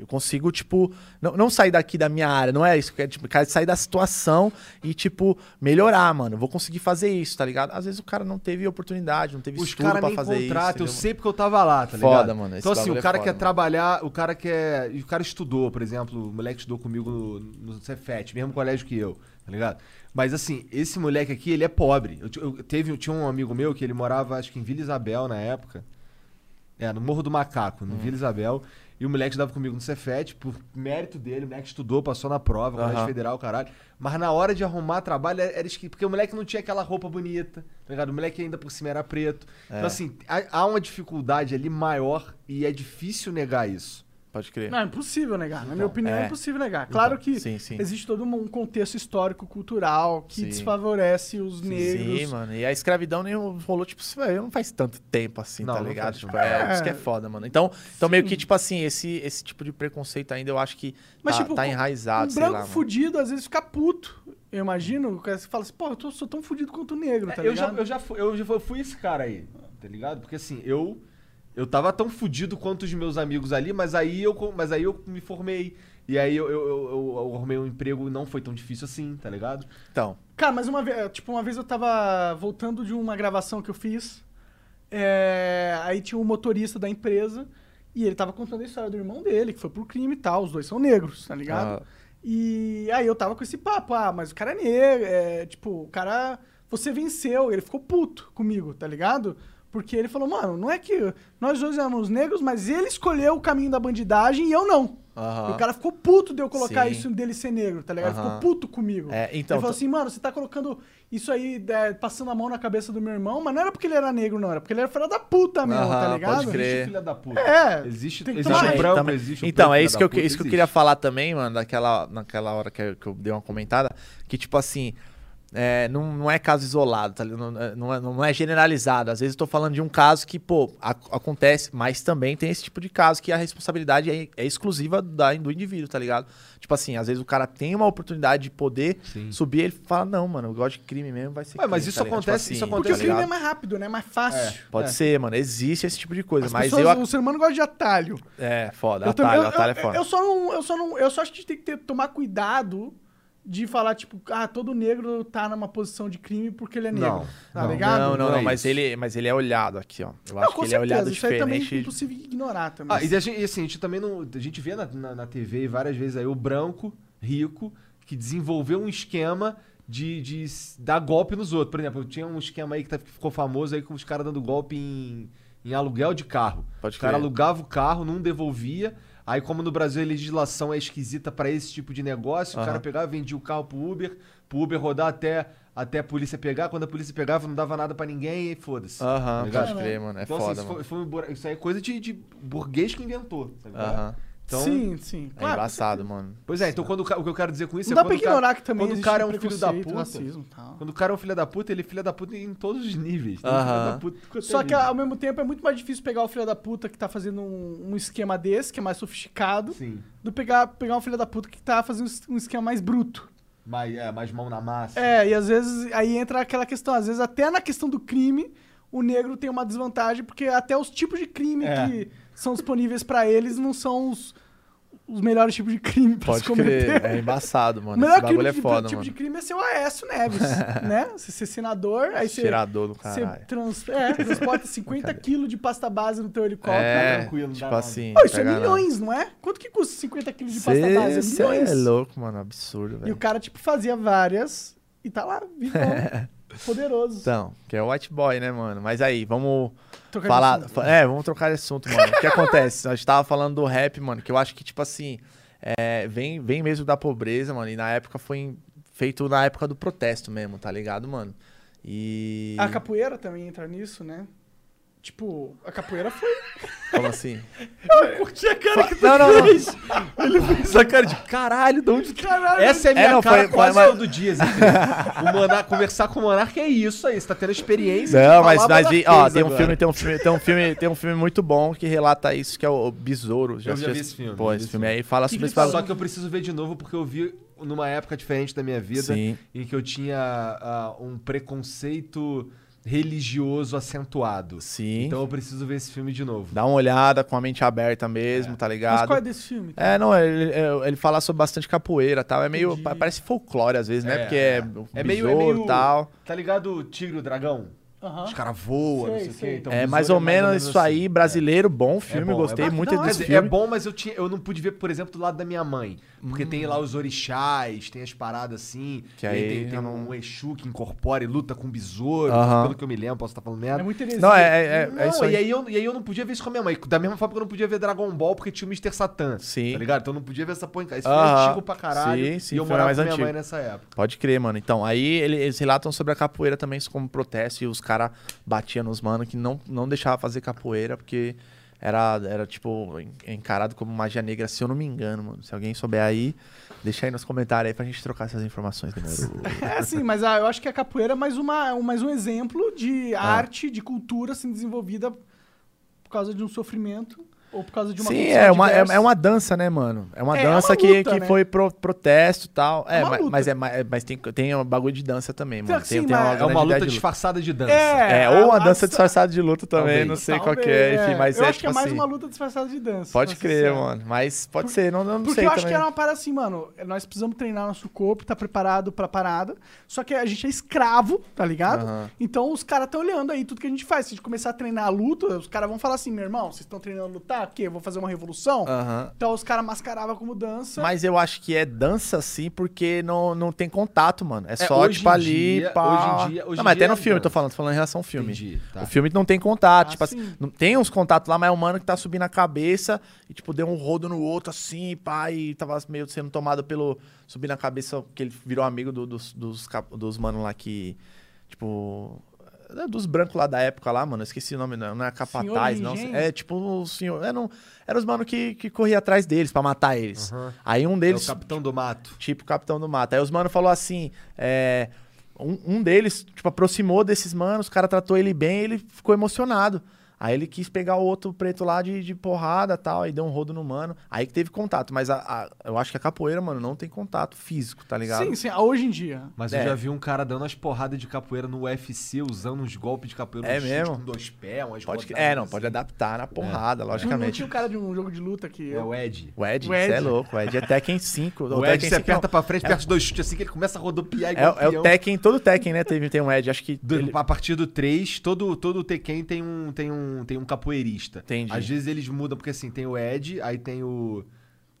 Eu consigo, tipo, não, não sair daqui da minha área, não é isso. É, tipo, cara, sair da situação e, tipo, melhorar, mano. Eu vou conseguir fazer isso, tá ligado? Às vezes o cara não teve oportunidade, não teve Os estudo pra fazer isso. contratam, eu sei porque eu tava lá, tá Foda, ligado? mano, esse Então assim, o é cara foda, quer mano. trabalhar, o cara quer... O cara estudou, por exemplo, o moleque estudou comigo no, no Cefet, mesmo colégio que eu, tá ligado? Mas assim, esse moleque aqui, ele é pobre. Eu, eu teve, eu tinha um amigo meu que ele morava, acho que em Vila Isabel na época. É, no Morro do Macaco, Hum. no Vila Isabel. E o moleque estudava comigo no Cefet, por mérito dele, o moleque estudou, passou na prova, colégio Aham. federal, caralho. Mas na hora de arrumar trabalho, era esqui... porque o moleque não tinha aquela roupa bonita, tá ligado? O moleque ainda por cima era preto. É. Então, assim, há uma dificuldade ali maior e é difícil negar isso. Pode crer. Não, é impossível negar. Na minha opinião, é, é. impossível negar. Claro que sim, sim. existe todo um contexto histórico, cultural, que Sim. desfavorece os negros. Sim, mano. E a escravidão nem rolou, tipo, não faz tanto tempo assim, Não, tá não ligado? Tipo, é, isso que é foda, mano. Então, então meio que, tipo assim, esse, esse tipo de preconceito ainda eu acho que Mas, tá, tipo, tá um enraizado, sei branco lá, fudido, às vezes, fica puto. Eu imagino. O cara fala assim, pô, eu tô, sou tão fudido quanto o negro, tá É, eu, já, ligado? eu, já fui, eu já fui- fui esse cara aí, tá ligado? Porque assim, eu eu tava tão fudido quanto os meus amigos ali, mas aí eu, mas aí eu me formei. E aí eu, eu, eu, eu- eu arrumei um emprego e não foi tão difícil assim, tá ligado? Então, Cara, mas uma vez, tipo, uma vez eu tava voltando de uma gravação que eu fiz. é, aí tinha um motorista da empresa e ele tava contando a história do irmão dele, que foi pro crime e tal. Os dois são negros, tá ligado? Ah. E aí eu tava com esse papo, ah, mas o cara é negro, é, tipo, o cara. Você venceu, ele ficou puto comigo, tá ligado? Porque ele falou, mano, não é que nós dois éramos negros, mas ele escolheu o caminho da bandidagem e eu não. Aham. E o cara ficou puto de eu colocar Sim. isso dele ser negro, tá ligado? Ele Aham. Ficou puto comigo. É, então, ele falou assim, mano, você tá colocando isso aí, é, passando a mão na cabeça do meu irmão, mas não era porque ele era negro, não, era porque ele era filho da puta mesmo, Aham, tá pode ligado? crer. Existe filha da puta. É, Existe, tem que existe tomar- o branco, Também- existe o Então, preto, é filha isso que, eu, puta, isso que eu queria falar também, mano, daquela, naquela hora que eu, que eu dei uma comentada, que, tipo assim, é, não, não é caso isolado, tá ligado? Não, é- não, é, não é generalizado. Às vezes eu tô falando de um caso que, pô, ac- acontece, mas também tem esse tipo de caso que a responsabilidade é, é exclusiva da, do indivíduo, tá ligado? Tipo assim, às vezes o cara tem uma oportunidade de poder Sim. subir, ele fala, não, mano, eu gosto de crime mesmo, vai ser Ué, mas crime, isso tá ligado? acontece- isso assim, Porque o acontece- tá crime é ligado? mais rápido, né? Mais fácil. Pode É. ser, mano, existe esse tipo de coisa, As mas pessoas, eu... O ser humano gosta de atalho. É, foda, Eu, também- atalho, eu- atalho é foda. eu só não, eu só não, eu só acho que a gente tem que ter- tomar cuidado de falar, tipo, ah, todo negro tá numa posição de crime porque ele é negro. Não, tá não. ligado? Não, não, Não não, é mas isso. ele, mas ele é olhado aqui, ó. Eu Não, acho com que ele é certeza. olhado Isso aí também é diferente. impossível ignorar também. Ah, e a gente, e assim, a gente também não. A gente vê na, na, na TV várias vezes aí o branco, rico, que desenvolveu um esquema de, de dar golpe nos outros. Por exemplo, tinha um esquema aí que, tá- que ficou famoso aí com os caras dando golpe em, em aluguel de carro. Pode o cara crer. alugava o carro, não devolvia. Aí, como no Brasil a legislação é esquisita pra esse tipo de negócio, o Aham. cara pegava, vendia o carro pro Uber, pro Uber rodar até, até a polícia pegar. Quando a polícia pegava, não dava nada pra ninguém e foda-se. Aham, tá ligado? pode crer, mano. É então, foda, assim, isso, mano. foi, foi bura- isso aí é coisa de, de burguês que inventou. tá ligado? Então, sim, sim. É Claro, embaçado, mano. Pois é, então quando o, ca- o que eu quero dizer com isso Não é dá pra quando o cara- ignorar que também quando o cara é um filho da puta. racismo e tal. Quando o cara é um filho da puta, ele é filho da puta em todos os níveis. Aham. filho da puta Só que ao mesmo tempo é muito mais difícil pegar o filho da puta que tá fazendo um, um esquema desse, que é mais sofisticado, Sim. do pegar, pegar um filho da puta que tá fazendo um esquema mais bruto. Mais, é, mais mão na massa. É, e às vezes aí entra aquela questão, às vezes até na questão do crime, o negro tem uma desvantagem, porque até os tipos de crime É. que são disponíveis pra eles não são os, os melhores tipos de crime pra Pode se cometer. crer. É embaçado, O mano. melhor Esse crime é de- foda, tipo mano. de crime é ser o Aécio Neves, né? Você ser senador, aí você, Cheirador do você caralho. trans, é, transporta 50 quilos de pasta base no teu helicóptero. É, tranquilo, não dá tipo assim. Pô, isso é nada. milhões, não é? Quanto que custa 50 quilos de pasta base? Cê, É milhões. cê é louco, mano. Absurdo, E o velho. cara, tipo, fazia várias e tá lá, vivão, poderoso. Então, que é o white boy, né, mano? Mas aí, vamos Trocar de falar. assunto. fa- É, vamos trocar de assunto, mano. O que acontece? A gente tava falando do rap, mano, que eu acho que, tipo assim, é, vem, vem mesmo da pobreza, mano. E na época foi em- feito na época do protesto mesmo, tá ligado, mano? E. A capoeira também entra nisso, né? Tipo, a capoeira foi. Como assim? Curti a cara que tu Não, não, não. fez. Ele fez a cara de caralho, de onde... Caralho! Essa é a minha É, não, cara foi- foi quase uma- todo dia. O Monar, conversar com o Monarca é isso aí, você tá tendo experiência Não, mas, mas vi- ó, tem um agora. filme, tem um filme, tem um filme, tem um filme muito bom que relata isso, que é o Besouro. Eu já vi esse filme, Pô, já esse filme filme. aí fala Que sobre fala? bagulho. Só que eu preciso ver de novo porque eu vi numa época diferente da minha vida Sim. em que eu tinha ah, um preconceito religioso acentuado. Sim. Então eu preciso ver esse filme de novo. Dá uma olhada com a mente aberta mesmo, tá Mas ligado? qual é desse filme? É, não, ele, é, ele fala sobre bastante capoeira tal. É meio. Entendi. pa- Parece folclore às vezes, né? É, Porque é, é. É meio- é meio- tal. Tá ligado o Tigre e o Dragão? Aham. Os caras voam, não Sei, o quê. Então, é Besouro mais ou menos isso aí, assim. brasileiro, bom É filme, bom, gostei é muito Não, desse Mas filme. é bom, mas eu, tinha, eu não pude ver, por exemplo, do lado da minha mãe. Porque tem lá os orixás, tem as paradas assim. Que aí aí tem, tem não- um Exu que incorpora e luta com besouro. Aham. Pelo que eu me lembro, posso estar falando merda. É muito interessante. Não, é, é, é, Não, é isso aí. E, aí eu, e aí eu não podia ver isso com a minha mãe. Da mesma forma que eu não podia ver Dragon Ball porque tinha o Mr. Satan. Sim. Tá ligado? Então eu não podia ver essa porra em casa. Esse filme é Aham. antigo pra caralho. Sim, sim, e eu morava mais com minha antigo. mãe nessa época. Pode crer, mano. Então, aí ele- eles relatam sobre a capoeira também isso como protesto e os caras batiam nos manos que não, não deixavam fazer capoeira porque era, era tipo, en- encarado como magia negra, se eu não me engano, mano. Se alguém souber aí, deixa aí nos comentários aí pra gente trocar essas informações, demorou. É assim, mas ah, eu acho que a capoeira é mais, uma, um- mais um exemplo de Ah. arte, de cultura sendo desenvolvida por causa de um sofrimento ou por causa de uma Sim, é uma, é, é uma dança, né, mano? É uma É, é dança uma que, luta, que né? foi pro, protesto e tal. É É, uma ma- luta. mas, é, ma- é- mas tem, tem um bagulho de dança também, mano. Sim, Tem, tem mas- uma É É uma luta de luta. disfarçada de dança. É, É, ou a- a dança disfarçada de luta também, Talvez. não sei qual Talvez, que é, enfim, mas eu é acho que tipo é mais assim. uma luta disfarçada de dança. Pode crer, sincero. mano. Mas pode ser, não, não Porque sei eu acho também. que era uma parada assim, mano. Nós precisamos treinar nosso corpo, tá preparado pra parada. Só que a gente é escravo, tá ligado? Então os caras estão olhando aí tudo que a gente faz. Se a gente começar a treinar a luta, os caras vão falar assim: meu irmão, vocês estão treinando a lutar? O quê? Eu vou fazer uma revolução? Aham. Então os caras mascaravam como dança. Mas eu acho que é dança sim, porque não, não tem contato, mano. É só, hoje tipo, ali, dia- pá. hoje em dia- hoje não, mas dia até no é filme, eu tô dança. falando, tô falando em relação ao filme. Entendi, tá. O filme não tem contato, Ah, tipo assim, sim. não- tem uns contatos lá, mas é um mano que tá subindo a cabeça e, tipo, deu um rodo no outro, assim, pá, e tava meio sendo tomado pelo... Subindo a cabeça, que ele virou amigo do- dos, dos, dos manos lá que, tipo... é Dos brancos lá da época lá, mano, esqueci o nome, não, não é capataz, Senhor não. Engenho? É tipo o senhor. É, não, eram os manos que, que corriam atrás deles pra matar eles. Aham. Aí um É o deles, Capitão do Mato. tipo Capitão do Mato. Aí os manos falou assim: é, um, um deles, tipo, aproximou desses manos, o cara tratou ele bem ele ficou emocionado. Aí ele quis pegar o outro preto lá de, de porrada e tal, aí deu um rodo no mano. Aí que teve contato. Mas a- a- eu acho que a capoeira, mano, não tem contato físico, tá ligado? Sim, sim, ah, hoje em dia. Mas É. eu já vi um cara dando umas porradas de capoeira no UFC, usando uns golpes de capoeira É um mesmo? com dois pés, umas Pode, rodadas é, não, assim. pode adaptar na porrada, Não, não logicamente. tinha o cara de um jogo de luta que. É o Ed. O Ed, O Ed. você é louco. O Ed é Tekken 5. O Ed, você aperta pra frente, aperta os dois chutes assim que ele começa a rodopiar É, igual é o peão. Tekken, todo Tekken, né? Tem, tem um Ed, acho que. Do- ele- A partir do 3, todo, todo Tekken tem um, tem, um, tem um capoeirista. Entendi. Às vezes eles mudam, porque assim, tem o Ed, aí tem o.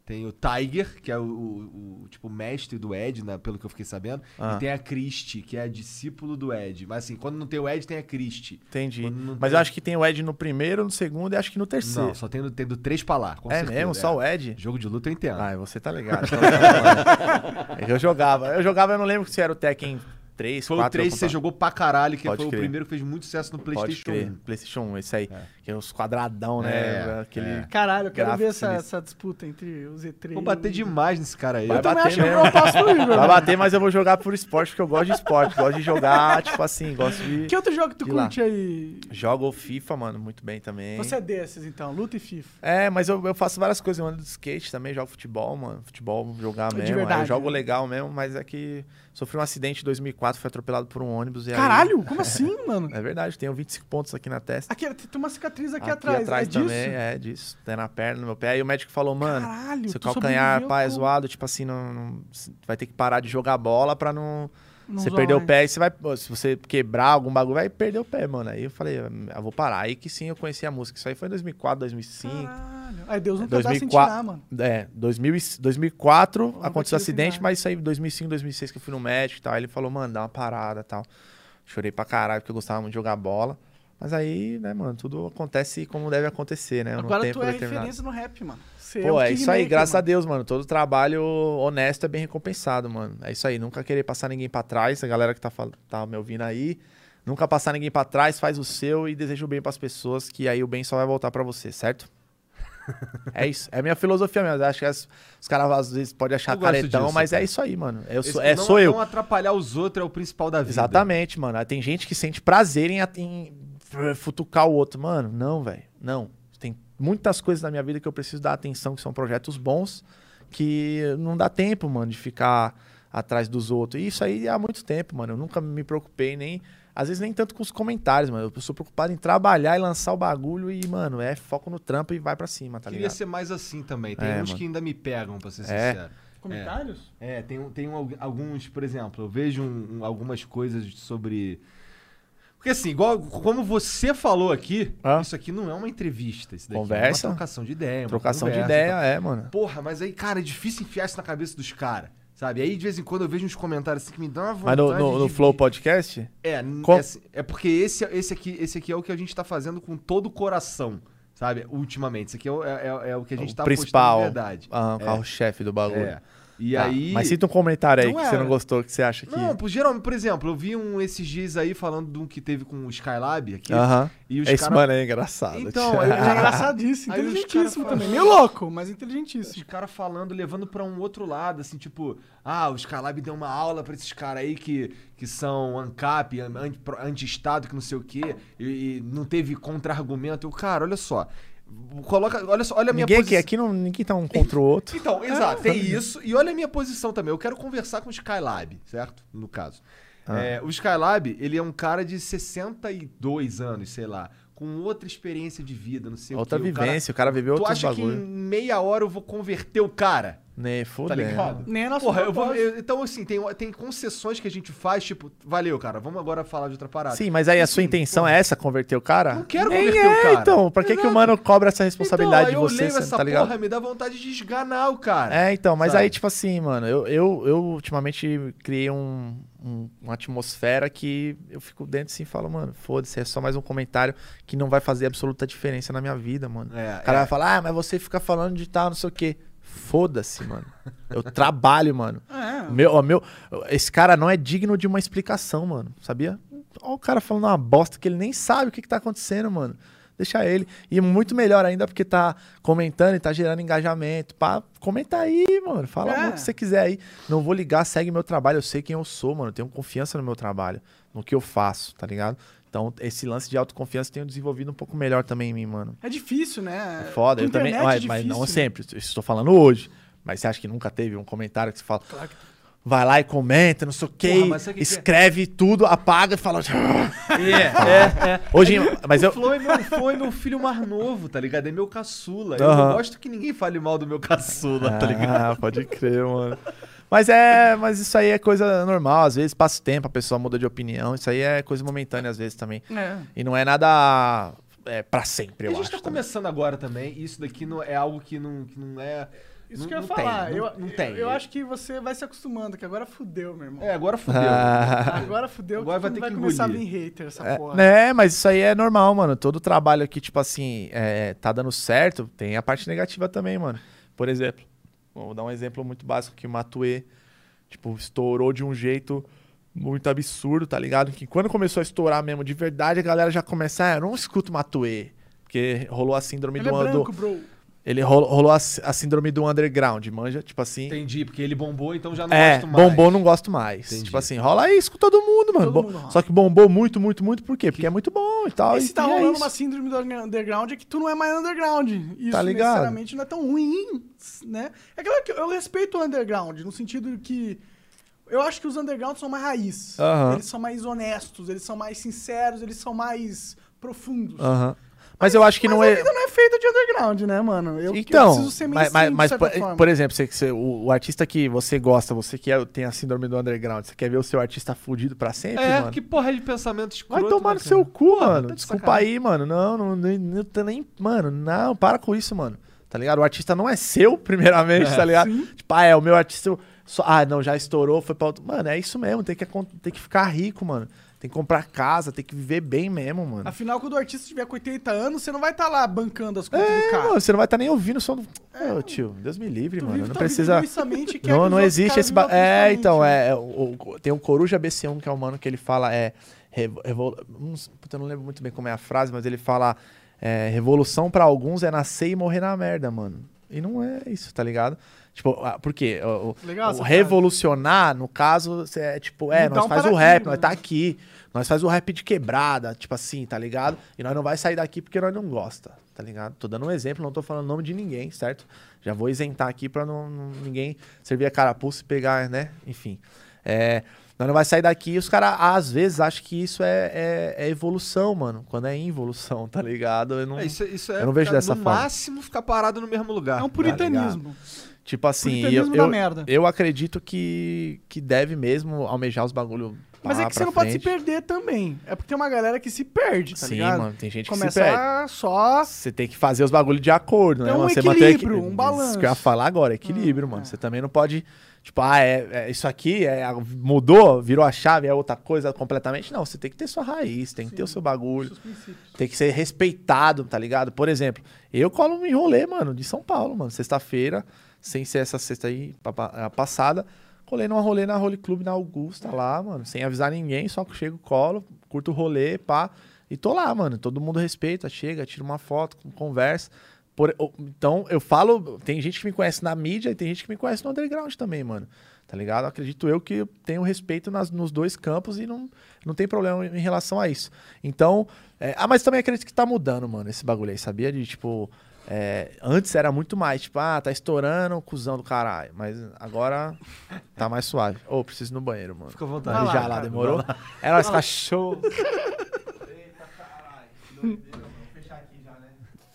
Tem o Tiger, que é o, o- o, tipo mestre do Ed, né, pelo que eu fiquei sabendo. Ah. E tem a Christie, que é a discípulo do Ed. Mas assim, quando não tem o Ed, tem a Christie. Entendi. Mas tem- eu acho que tem o Ed no primeiro, no segundo e acho que no terceiro. Não, só tem do, tem do 3 pra lá. É certeza, mesmo? Só o Ed? Jogo de luta eu entendo. Ah, você tá ligado. Então, mano. É que eu jogava. Eu jogava, eu não lembro se era o Tekken 3, foi 4. o 3 que você jogou pra caralho, que Pode foi o crer. primeiro que fez muito sucesso no Pode PlayStation crer. 1. PlayStation 1, esse aí. É. Que é os quadradão, né? É, Aquele... é. Caralho, eu quero ver essa, essa disputa entre o Z3. Vou bater demais nesse cara aí. Vai Eu também bater acho que eu passo Igor. Vai bater, mas eu vou jogar por esporte, porque eu gosto de esporte. Gosto de jogar, tipo assim, gosto de... Que outro jogo que tu De lá. curte aí? Jogo FIFA, mano, muito bem também. Você é desses, então, luta e FIFA. É, mas eu, eu faço várias coisas. Eu ando de skate também, jogo futebol, mano. Futebol, jogar De mesmo. verdade, Aí eu jogo né? legal mesmo, mas é que sofri um acidente em 2004, fui atropelado por um ônibus. E aí- Caralho, como assim, mano? É verdade, tenho 25 pontos aqui na testa. Aqui, tem uma cicatriz cicatriz aqui, atrás. é disso? também, é disso. Tem na perna, no meu pé. Aí o médico falou, mano, Caralho, seu calcanhar pá, é zoado, tipo assim, não, não- vai ter que parar de jogar bola pra não. Não você perder o mais. pé, e você vai. Se você quebrar algum bagulho, vai perder o pé, mano. Aí eu falei, eu vou parar. Aí que sim eu conheci a música. Isso aí foi em 2004, 2005. Caralho. Aí Deus não tá 2004, dá sentir, mano. É, 2000, e- 2004 Vamos aconteceu o aqui acidente, assinar. mas isso aí em 2005, 2006 que eu fui no médico e tal. Aí ele falou, mano, dá uma parada e tal. Chorei pra caralho porque eu gostava muito de jogar bola. Mas aí, né, mano, tudo acontece como deve acontecer, né? Agora tempo tu é determinado. referência no rap, mano. Você Pô, o é Kingmaker, isso aí, graças a mano. Deus, mano. Todo trabalho honesto é bem recompensado, mano. É isso aí, nunca querer passar ninguém pra trás. A galera que tá, tá me ouvindo aí, nunca passar ninguém pra trás, faz o seu e deseja o bem pras pessoas, que aí o bem só vai voltar pra você, certo? é isso, é a minha filosofia mesmo. Eu Acho que as- os caras às vezes podem achar caretão, disso, mas cara. é isso aí, mano. Eu Esse sou, é, não- sou eu. Não atrapalhar os outros é o principal da vida. Exatamente, mano. Aí Tem gente que sente prazer em, em futucar o outro. Mano, não, velho. Não. Tem muitas coisas na minha vida que eu preciso dar atenção, que são projetos bons, que não dá tempo, mano, de ficar atrás dos outros. E isso aí há muito tempo, mano. Eu nunca me preocupei nem. Às vezes nem tanto com os comentários, mano. Eu sou preocupado em trabalhar e lançar o bagulho e, mano, é foco no trampo e vai pra cima, tá Queria ligado? ser mais assim também. Tem É, uns mano. que ainda me pegam, pra ser É. sincero. Comentários? É, tem, um- tem um- alguns, por exemplo, eu vejo um- algumas coisas sobre. Porque assim, igual como você falou aqui, Hã? isso aqui não é uma entrevista. Isso daqui Conversa. é uma trocação de ideia. Trocação de conversa, ideia, tá? é, mano. Porra, mas aí, cara, é difícil enfiar isso na cabeça dos caras. Sabe? Aí de vez em quando eu vejo uns comentários assim que me dão uma Mas vontade. no, no, no de- Flow Podcast? É, Com- é, assim- é porque esse, esse, aqui, esse aqui é o que a gente tá fazendo com todo o coração, sabe? Ultimamente. Isso aqui é, o- é- é- é o que a gente O tá principal. postando de verdade. Ah, o É. carro-chefe do bagulho. É. E Tá, aí. Mas cita um comentário aí Não que você era. não gostou, que você acha que. Não, por, geralmente, por exemplo, eu vi um esses dias aí falando de um que teve com o Skylab aqui. Aham. E os Esse cara- mano é engraçado. Então, aí- é engraçadíssimo, os inteligentíssimo também. Meio louco, mas Os inteligentíssimo. caras falando, levando pra um outro lado, assim, tipo, ah, o Skylab deu uma aula pra esses caras aí que, que são ANCAP, anti-estado, que não sei o quê, e, e não teve contra-argumento. Eu, cara, olha só. Coloca, olha só, olha a minha Ninguém aqui, posição. aqui não, ninguém tá um contra o outro. Então, exato, tem isso. E olha a minha posição também. Eu quero conversar com o Skylab, certo? No caso. Ah. É, o Skylab, ele é um cara de 62 anos, sei lá, com outra experiência de vida, não sei Outra o quê. O cara- vivência, o cara viveu Tu outros acha que em bagulho. meia hora eu vou converter o cara? Né, Tá fodendo. ligado? Nem é nosso Porra, eu vou, eu- então assim, tem, tem concessões que a gente faz, tipo, valeu, cara, vamos agora falar de outra parada. Sim, mas aí a sua Sim, intenção porra. é essa, converter o cara? Não quero Nem converter o é, cara. então. Pra que, que o mano cobra essa responsabilidade então, aí de você, eu leio essa tá ligado? porra, me dá vontade de esganar o cara. É, então, mas Sabe? aí, tipo assim, mano, eu, eu, eu ultimamente criei um, um- uma atmosfera que eu fico dentro assim e falo, mano, foda-se, é só mais um comentário que não vai fazer absoluta diferença na minha vida, mano. É, O cara é. vai falar, ah, mas você fica falando de tal, não sei o quê. Foda-se, mano. Eu trabalho, mano. É. O Meu, o meu, esse cara não é digno de uma explicação, mano. Sabia? Olha o cara falando uma bosta que ele nem sabe o que, que tá acontecendo, mano. Deixa ele. E muito melhor ainda porque tá comentando e tá gerando engajamento. Pá, comenta aí, mano. Fala É. o que você quiser aí. Não vou ligar, segue meu trabalho. Eu sei quem eu sou, mano. Eu tenho confiança no meu trabalho, no que eu faço, tá ligado? Então, esse lance de autoconfiança eu tenho desenvolvido um pouco melhor também em mim, mano. É difícil, né? É foda, eu também. Mas, é mas não sempre. Estou falando hoje. Mas você acha que nunca teve um comentário que você fala. Claro que- Vai lá e comenta, não sei o quê. Porra, sabe o que que é? escreve tudo, apaga e fala. É, é, é. Hoje, mas o eu. Flow é, meu, é meu filho mais novo, tá ligado? É meu caçula. Eu Aham. não gosto que ninguém fale mal do meu caçula, tá ligado? Ah, pode crer, mano. Mas é, mas isso aí é coisa normal, às vezes passa o tempo, a pessoa muda de opinião, isso aí é coisa momentânea às vezes também. É. E não é nada é, para sempre, eu a gente acho. tá também. começando agora também. e Isso daqui não é algo que não, que não é. Isso não, que eu ia falar. Tem, eu, não, tem. Eu, eu acho que você vai se acostumando, que agora fudeu, meu irmão. É, agora fudeu. Ah. Agora fudeu Agora que vai ter vai que começar engolir. a vir hater essa É, porra. né, mas isso aí é normal, mano. Todo trabalho aqui, tipo assim, é, tá dando certo, tem a parte negativa também, mano. Por exemplo, vou dar um exemplo muito básico que o Matue, tipo, estourou de um jeito muito absurdo, tá ligado? Que quando começou a estourar mesmo de verdade, a galera já começa, ah, eu não escuto Matue. Porque rolou a síndrome Ele é do, branco, do- bro. Ele rolou, rolou a, a síndrome do underground, manja? Tipo assim. Entendi, porque ele bombou, então já não É, gosto mais. bombou, não gosto mais. Entendi. Tipo assim, rola isso com todo mundo, mano. Todo mundo. Só que bombou muito, muito, muito, por quê? Porque é muito bom e tal. E se tá é rolando isso. uma síndrome do underground é que tu não é mais underground. Isso Tá ligado? necessariamente não é tão ruim, né? É claro que eu respeito o underground, no sentido que eu acho que os undergrounds são mais raiz. Aham. Eles são mais honestos, eles são mais sinceros, eles são mais profundos. Aham. Mas eu acho que Mas não a é. vida não é feita de underground, né, mano? Eu, Então, eu preciso ser mas, mas, mas, por, por exemplo, você, você- o, o artista que você gosta, você que é- tem a síndrome do underground, você quer ver o seu artista fudido pra sempre, É, mano? que porra de pensamento escroto. Vai tomar né, no cara? seu cu, Porra, mano. tá de Desculpa aí, mano. Não, não, nem, não tá nem. Mano, não, para com isso, mano. Tá ligado? O artista não é seu, primeiramente, tá ligado? Tipo, ah, é o meu artista. só- ah, não, já estourou, foi pra outro. Mano, é isso mesmo. Tem que, tem que ficar rico, mano. Tem que comprar casa, tem que viver bem mesmo, mano. Afinal, quando o artista tiver com 80 anos, você não vai estar lá bancando as contas do É, cara. mano, você não vai estar nem ouvindo o som do. Ô, tio, Deus me livre, mano. Não precisa. Não, os não existe esse. Ba... É, então, é, é, o- o- tem um Coruja BC1 que é um mano que ele fala. É, revo- revol- não puta, eu não lembro muito bem como é a frase, mas ele fala. é, revolução pra alguns é nascer e morrer na merda, mano. E não é isso, tá ligado? Tipo, ah, por quê? O, Legal o revolucionar, no caso, é tipo, é, Mudar nós um faz o rap, nós tá né? aqui. Nós faz o rap de quebrada, tipo assim, tá ligado? E nós não vai sair daqui porque nós não gosta, tá ligado? Tô dando um exemplo, não tô falando o nome de ninguém, certo? Já vou isentar aqui pra não, não- ninguém servir a carapuça e pegar, né? Enfim. É, nós não vai sair daqui e os caras, às vezes, acham que isso é, é- é evolução, mano. Quando é involução, tá ligado? Eu não, É, isso, isso é, Eu não vejo cara, dessa no forma. máximo ficar parado no mesmo lugar. É um puritanismo. Tipo assim, eu, eu, eu acredito que, que deve mesmo almejar os bagulho Mas é que você não pode se frente. perder também. É porque tem uma galera que se perde, tá Sim, ligado? mano, tem gente que se Começa perde. só... Você tem que fazer os bagulhos de acordo, né? Tem um mano? Você equilíbrio, manter um Isso balanço. que eu ia falar agora, equilíbrio, Ah, mano. é. Você também não pode, tipo, ah, é, é isso aqui é, mudou, virou a chave, é outra coisa completamente. Não, você tem que ter sua raiz, tem que ter o seu bagulho, tem que ser respeitado, tá ligado? Por exemplo, eu colo em rolê, mano, de São Paulo, mano. Sexta-feira, sem ser essa sexta aí a passada, colei numa rolê na Rolê Clube na Augusta lá, mano, sem avisar ninguém, só que chego, colo, curto o rolê, pá, e tô lá, mano. Todo mundo respeita, chega, tira uma foto, conversa. Por- então, eu falo, tem gente que me conhece na mídia e tem gente que me conhece no underground também, mano. Tá ligado? Acredito eu que tenho respeito nas- nos dois campos e não, não tem problema em relação a isso. Então, é, ah, mas também acredito que tá mudando, mano, esse bagulho aí, sabia? De tipo, é, antes era muito mais, tipo, ah, tá estourando, cuzão do caralho. Mas agora tá mais suave. Ô, preciso ir no banheiro, mano. Fica à vontade. Vai lá, já lá, cara, demorou? lá. É nóis, cachorro. Fique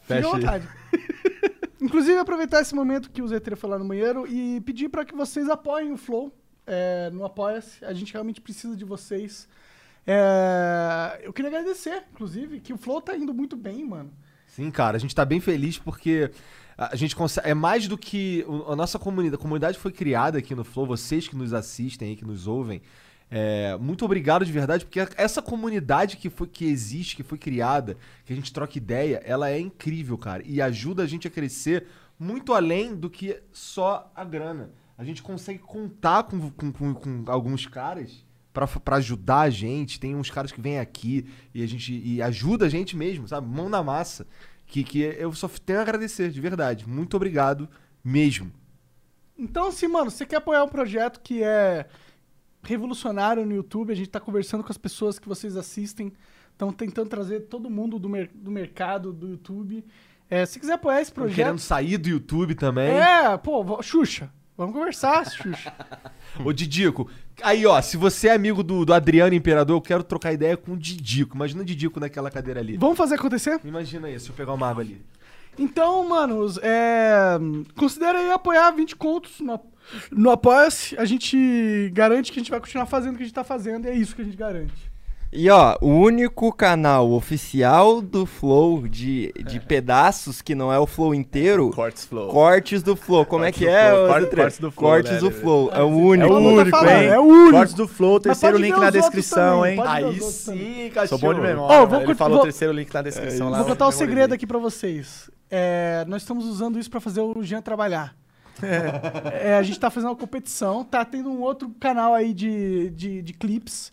à Fecha aí. vontade. Inclusive, aproveitar esse momento que o Zetreira foi lá no banheiro e pedir pra que vocês apoiem o Flow é, no Apoia-se. A gente realmente precisa de vocês. É, eu queria agradecer, inclusive, que o Flow tá indo muito bem, mano. Sim, cara, a gente tá bem feliz porque a gente consegue. É mais do que. A nossa comunidade. A comunidade foi criada aqui no Flow, vocês que nos assistem aí, que nos ouvem. é, muito obrigado de verdade, porque essa comunidade que, foi, que existe, que foi criada, que a gente troca ideia, ela é incrível, cara. E ajuda a gente a crescer muito além do que só a grana. A gente consegue contar com, com, com- com alguns caras pra, pra ajudar a gente. Tem uns caras que vêm aqui e a gente e ajuda a gente mesmo, sabe? Mão na massa. Que, que eu só tenho a agradecer, de verdade. Muito obrigado mesmo. Então, assim, mano, você quer apoiar um projeto que é revolucionário no YouTube, a gente tá conversando com as pessoas que vocês assistem, estão tentando trazer todo mundo do, mer- do mercado do YouTube. É, se quiser apoiar esse projeto. Querendo sair do YouTube também. É, pô, Xuxa. Vamos conversar, Xuxa. Ô, Didico, aí ó, se você é amigo do, do Adriano Imperador, eu quero trocar ideia com o Didico. Imagina o Didico naquela cadeira ali. Vamos fazer acontecer? Imagina isso, se eu pegar uma água ali. Então, manos, é, considera aí apoiar 20 contos no, no Apoia-se. A gente garante que a gente vai continuar fazendo o que a gente tá fazendo e é isso que a gente garante. E ó, o único canal oficial do Flow de, de pedaços, que não é o Flow inteiro, Cortes Flow. cortes do Flow. Como é Cortes que é? Flow, ô, corte- Zutre? cortes do Flow, Cortes né, do né? Flow. É o É único. o o único, hein? hein? É o único. Cortes do Flow, terceiro link na descrição, também, hein? Aí sim, cachorro. Sou bom de memória. Ó, vou Ele cont- falou vou- o terceiro link na descrição lá. Vou contar o memorizei. segredo aqui pra vocês. É, nós estamos usando isso pra fazer o Jean trabalhar. É, a gente tá fazendo uma competição, tá tendo um outro canal aí de, de, de clips.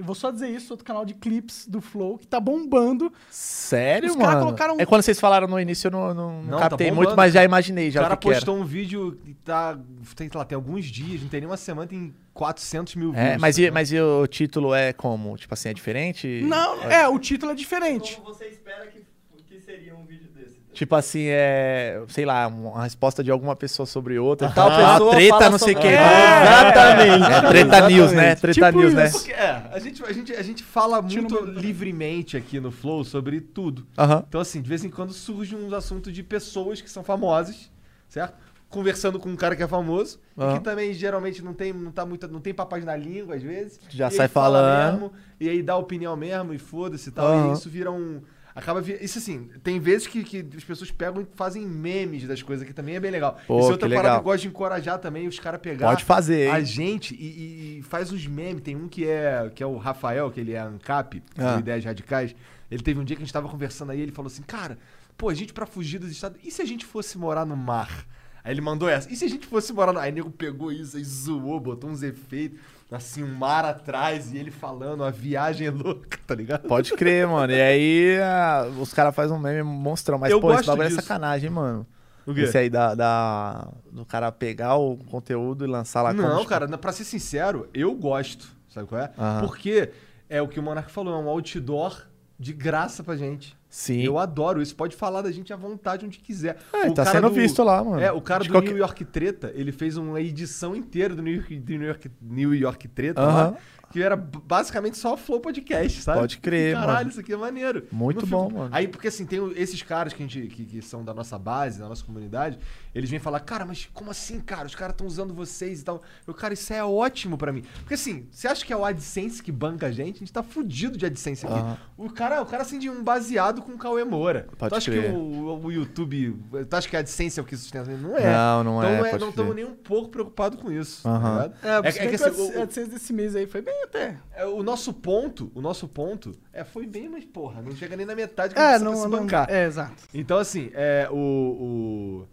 Vou só dizer isso, outro canal de clips do Flow, que tá bombando. Sério, Os caras mano? colocaram- É quando vocês falaram no início, eu não, não, não tá captei bombando. muito, mas já imaginei O já cara o que que postou um vídeo e tá. Tem, sei lá, tem alguns dias, não tem nem uma semana, tem 400 mil É, views. mas, e, mas e o título é como? Tipo assim, é diferente? Não, é, o título é diferente. você espera que, que seria um vídeo? Tipo assim, é. Sei lá, uma resposta de alguma pessoa sobre outra. e Tal ah, pessoa treta, fala não sei o sobre- quê. É, exatamente. É treta news, né? Treta Tipo news, né? isso. Porque, é, a gente, a, gente, a gente fala muito livremente aqui no Flow sobre tudo. Então, assim, de vez em quando surge uns assuntos de pessoas que são famosas, certo? Conversando com um cara que é famoso, e que também geralmente não tem, não tá muito, não tem papas na língua, às vezes. Já E sai aí fala falando. Mesmo, e aí dá opinião mesmo, e foda-se e tal. E isso vira um. Acaba. Isso assim, tem vezes que, que as pessoas pegam e fazem memes das coisas, que também é bem legal. Pô, Isso é que outra parada legal. que eu gosto de encorajar também, os caras pegar Pode fazer, a gente e, e- faz uns memes. Tem um que é, que é o Rafael, que ele é ANCAP, Ah. do Ideias Radicais. Ele teve um dia que a gente tava conversando aí, ele falou assim, cara, pô, a gente pra fugir dos estados, e se a gente fosse morar no mar? Aí ele mandou essa, e se a gente fosse morar no... Aí o nego pegou isso e zoou, botou uns efeitos, assim, um mar atrás, e ele falando, a viagem é louca, tá ligado? Pode crer, mano. E aí ah, os caras fazem um meme monstrão. Mas, Eu pô, esse bagulho é sacanagem, mano. O quê? Esse aí da, da- do cara pegar o conteúdo e lançar lá Não, como- cara, pra ser sincero, eu gosto, sabe qual é? Aham. Porque é o que o Monark falou, é um outdoor de graça pra gente. Sim. Eu adoro isso. Pode falar da gente à vontade onde quiser. É, O tá sendo do- visto lá, mano. É, o cara De do qualquer- New York Treta, ele fez uma edição inteira do New York, do New York, New York Treta Aham. lá, que era basicamente só Flow Podcast, sabe? Pode crer, Caralho, mano. isso aqui é maneiro. Muito bom, mano. Aí, porque assim, tem esses caras que, a gente, que, que são da nossa base, da nossa comunidade, eles vêm falar, cara, mas como assim, cara? Os caras estão usando vocês e tal. Eu, cara, isso é ótimo pra mim. Porque assim, você acha que é o AdSense que banca a gente? A gente tá fudido de AdSense aqui. Aham. O cara, o cara acende um baseado com o Cauê Moura. Pode tu acha crer. que o, o YouTube. Tu acha que a AdSense é o que sustenta? Não é. Não, não então é, não é, não estamos nem um pouco preocupados com isso. Aham. Tá? É, é, é que que assim, o AdSense desse mês aí foi bem até. é, o nosso ponto, o nosso ponto, é, foi bem, mas porra, não chega nem na metade que É, a gente não, não, se bancar. é, exato. Então, assim, é, o, o,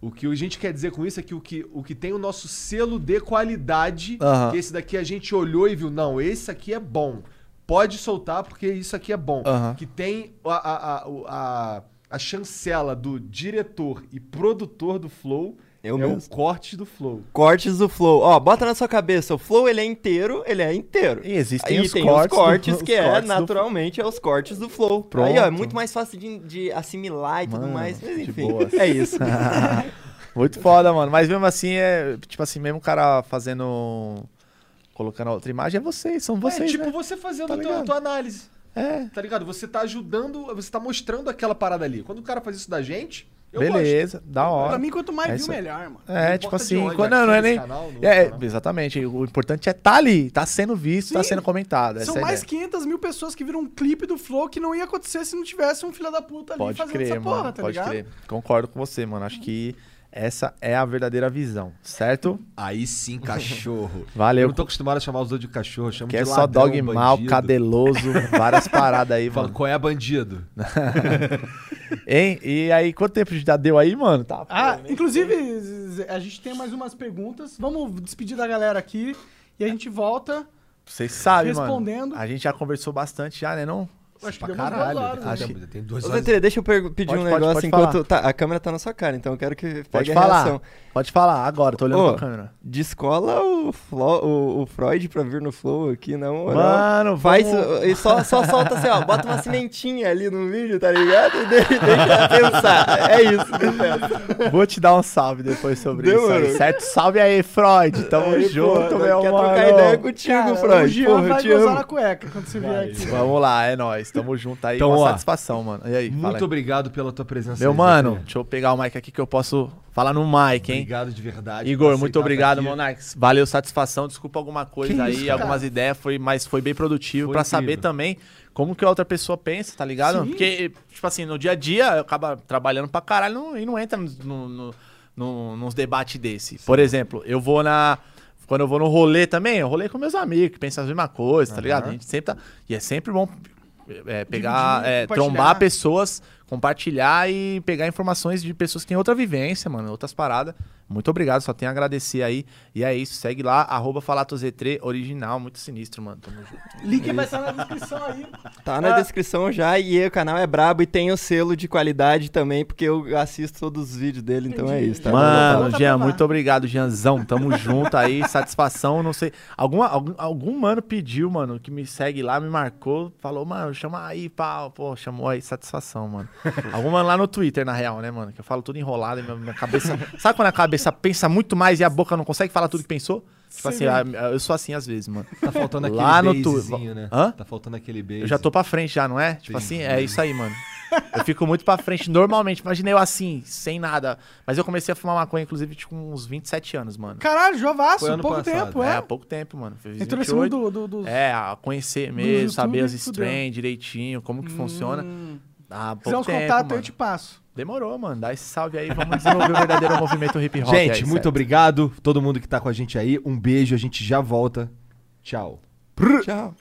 o que a gente quer dizer com isso é que o que, o que tem o nosso selo de qualidade, que esse daqui a gente olhou e viu, não, esse aqui é bom. Pode soltar porque isso aqui é bom. Aham. Que tem a, a, a, a, a chancela do diretor e produtor do Flow Eu é mesmo. o corte do Flow. Cortes do Flow. Ó, bota na sua cabeça, o Flow ele é inteiro, ele é inteiro. E existem Aí os tem cortes, os cortes do- que os é, cortes do- naturalmente, é os cortes do Flow. Pronto. Aí, ó, é muito mais fácil de, de assimilar e tudo Mano, mais. Mas de enfim, é isso. Muito foda, mano. Mas mesmo assim, é tipo assim, mesmo o cara fazendo. Colocando outra imagem, é vocês, são vocês. é tipo né? você fazendo Tá a tua, tua análise. É. Tá ligado? Você tá ajudando, você tá mostrando aquela parada ali. Quando o cara faz isso da gente, eu gosto. Beleza, da hora. Pra mim, quanto mais É viu, melhor, mano. É, tipo assim, onde, quando, não, não é nem. canal, é, canal. exatamente. O importante é tá ali, tá sendo visto, tá Sim. sendo comentado. São é a mais ideia. 500 mil pessoas que viram um clipe do Flow que não ia acontecer se não tivesse um filho da puta ali Pode fazendo crer, essa mano. porra, tá pode ligado? crer. Concordo com você, mano. Acho que essa é a verdadeira visão, certo? Aí sim, cachorro. Eu Valeu. não tô acostumado a chamar os outros de cachorro, eu chamo Que de é só ladrão, dog mal, bandido. cadeloso, várias paradas aí, Fala, mano. qual é bandido? Hein? E aí, quanto tempo já deu aí, mano? Tá, Ah, pô, inclusive, Zé, a gente tem mais umas perguntas. Vamos despedir da galera aqui e a gente volta. Vocês sabem, Respondendo. mano. A gente já conversou bastante já, né, não? Acho que deu caralho. horas. Tem, duas horas. Deixa eu pedir Pode, um pode, negócio pode enquanto. falar. Tá, a câmera tá na sua cara, então eu quero que Pode pegue a falar. reação. Pode falar agora, tô olhando Ô, pra câmera. Descola o, Flo- o, o Freud pra vir no Flow aqui, não. Mano, Faz. vamos- E só, só solta assim, ó. Bota uma cimentinha ali no vídeo, tá ligado? E deixa, ela pensar. É isso que eu. Vou te dar um salve depois sobre isso aí, certo? Salve aí, Freud. Tamo Aí, junto, pô, meu Quer mano. trocar ideia contigo, Cara, Freud. Porra, eu te amo. na cueca quando você vier aqui. Vamos lá, é nóis. Tamo junto aí. Então, uma ó, satisfação, mano. E aí, Muito obrigado pela tua presença. Meu aí, mano, Zé. deixa eu pegar o mic aqui que eu posso falar no mic, hein? Obrigado de verdade. Igor, muito obrigado. Monarques. Valeu, satisfação. Desculpa alguma coisa Que aí, isso, algumas ideias, foi, mas foi bem produtivo incrível. saber também como que a outra pessoa pensa, tá ligado? Sim. Porque, tipo assim, no dia a dia, eu acabo trabalhando pra caralho não- e não entra no, no, no- no- nos debates desse. Por exemplo, eu vou na. Quando eu vou no rolê também, eu rolê com meus amigos, que pensam a mesma coisa, tá ligado? A gente sempre tá. E é sempre bom é, pegar, Dividir, é, trombar pessoas, compartilhar e pegar informações de pessoas que têm outra vivência, mano, outras paradas. Muito obrigado, só tenho a agradecer aí. E é isso, segue lá, arroba FalatoZ3 original, muito sinistro, mano. Tamo junto. Link vai estar na descrição aí. Tá na Ah. descrição já e o canal é brabo e tem o selo de qualidade também, porque eu assisto todos os vídeos dele, então é isso, tá? Mano, Volta Jean, pra lá. muito obrigado, Jeanzão. Tamo junto aí, satisfação, não sei. Alguma, algum, algum mano pediu, mano, que me segue lá, me marcou, falou, mano, chama aí, pau. Pô, chamou aí, satisfação, mano. algum mano lá no Twitter, na real, né, mano? Que eu falo tudo enrolado e minha, minha cabeça. Sabe quando a cabeça pensa muito mais e a boca não consegue falar tudo que pensou? Tipo assim, ah, eu sou assim às vezes, mano. Tá faltando aquele Lá no basezinho, né? Hã? Tá faltando aquele base. Eu já tô pra frente já, não é? Tipo assim, Entendi. é isso aí, mano. Eu fico muito pra frente normalmente. Imaginei eu assim, sem nada. Mas eu comecei a fumar maconha, inclusive, tipo, com uns 27 anos, mano. Caralho, Jovaço, pouco passado. tempo, É, é. há pouco tempo, mano. Fiz Entrou nesse 28. mundo do, do, dos- É, a conhecer mesmo, saber as YouTube, strains direitinho, como que funciona. Hum. Se quiser pouco uns tempo, contatos, eu te passo. Demorou, mano. Dá esse salve aí, vamos desenvolver o verdadeiro movimento hip hop. Gente, aí, muito certo? obrigado. Todo mundo que tá com a gente aí. Um beijo, a gente já volta. Tchau. Tchau.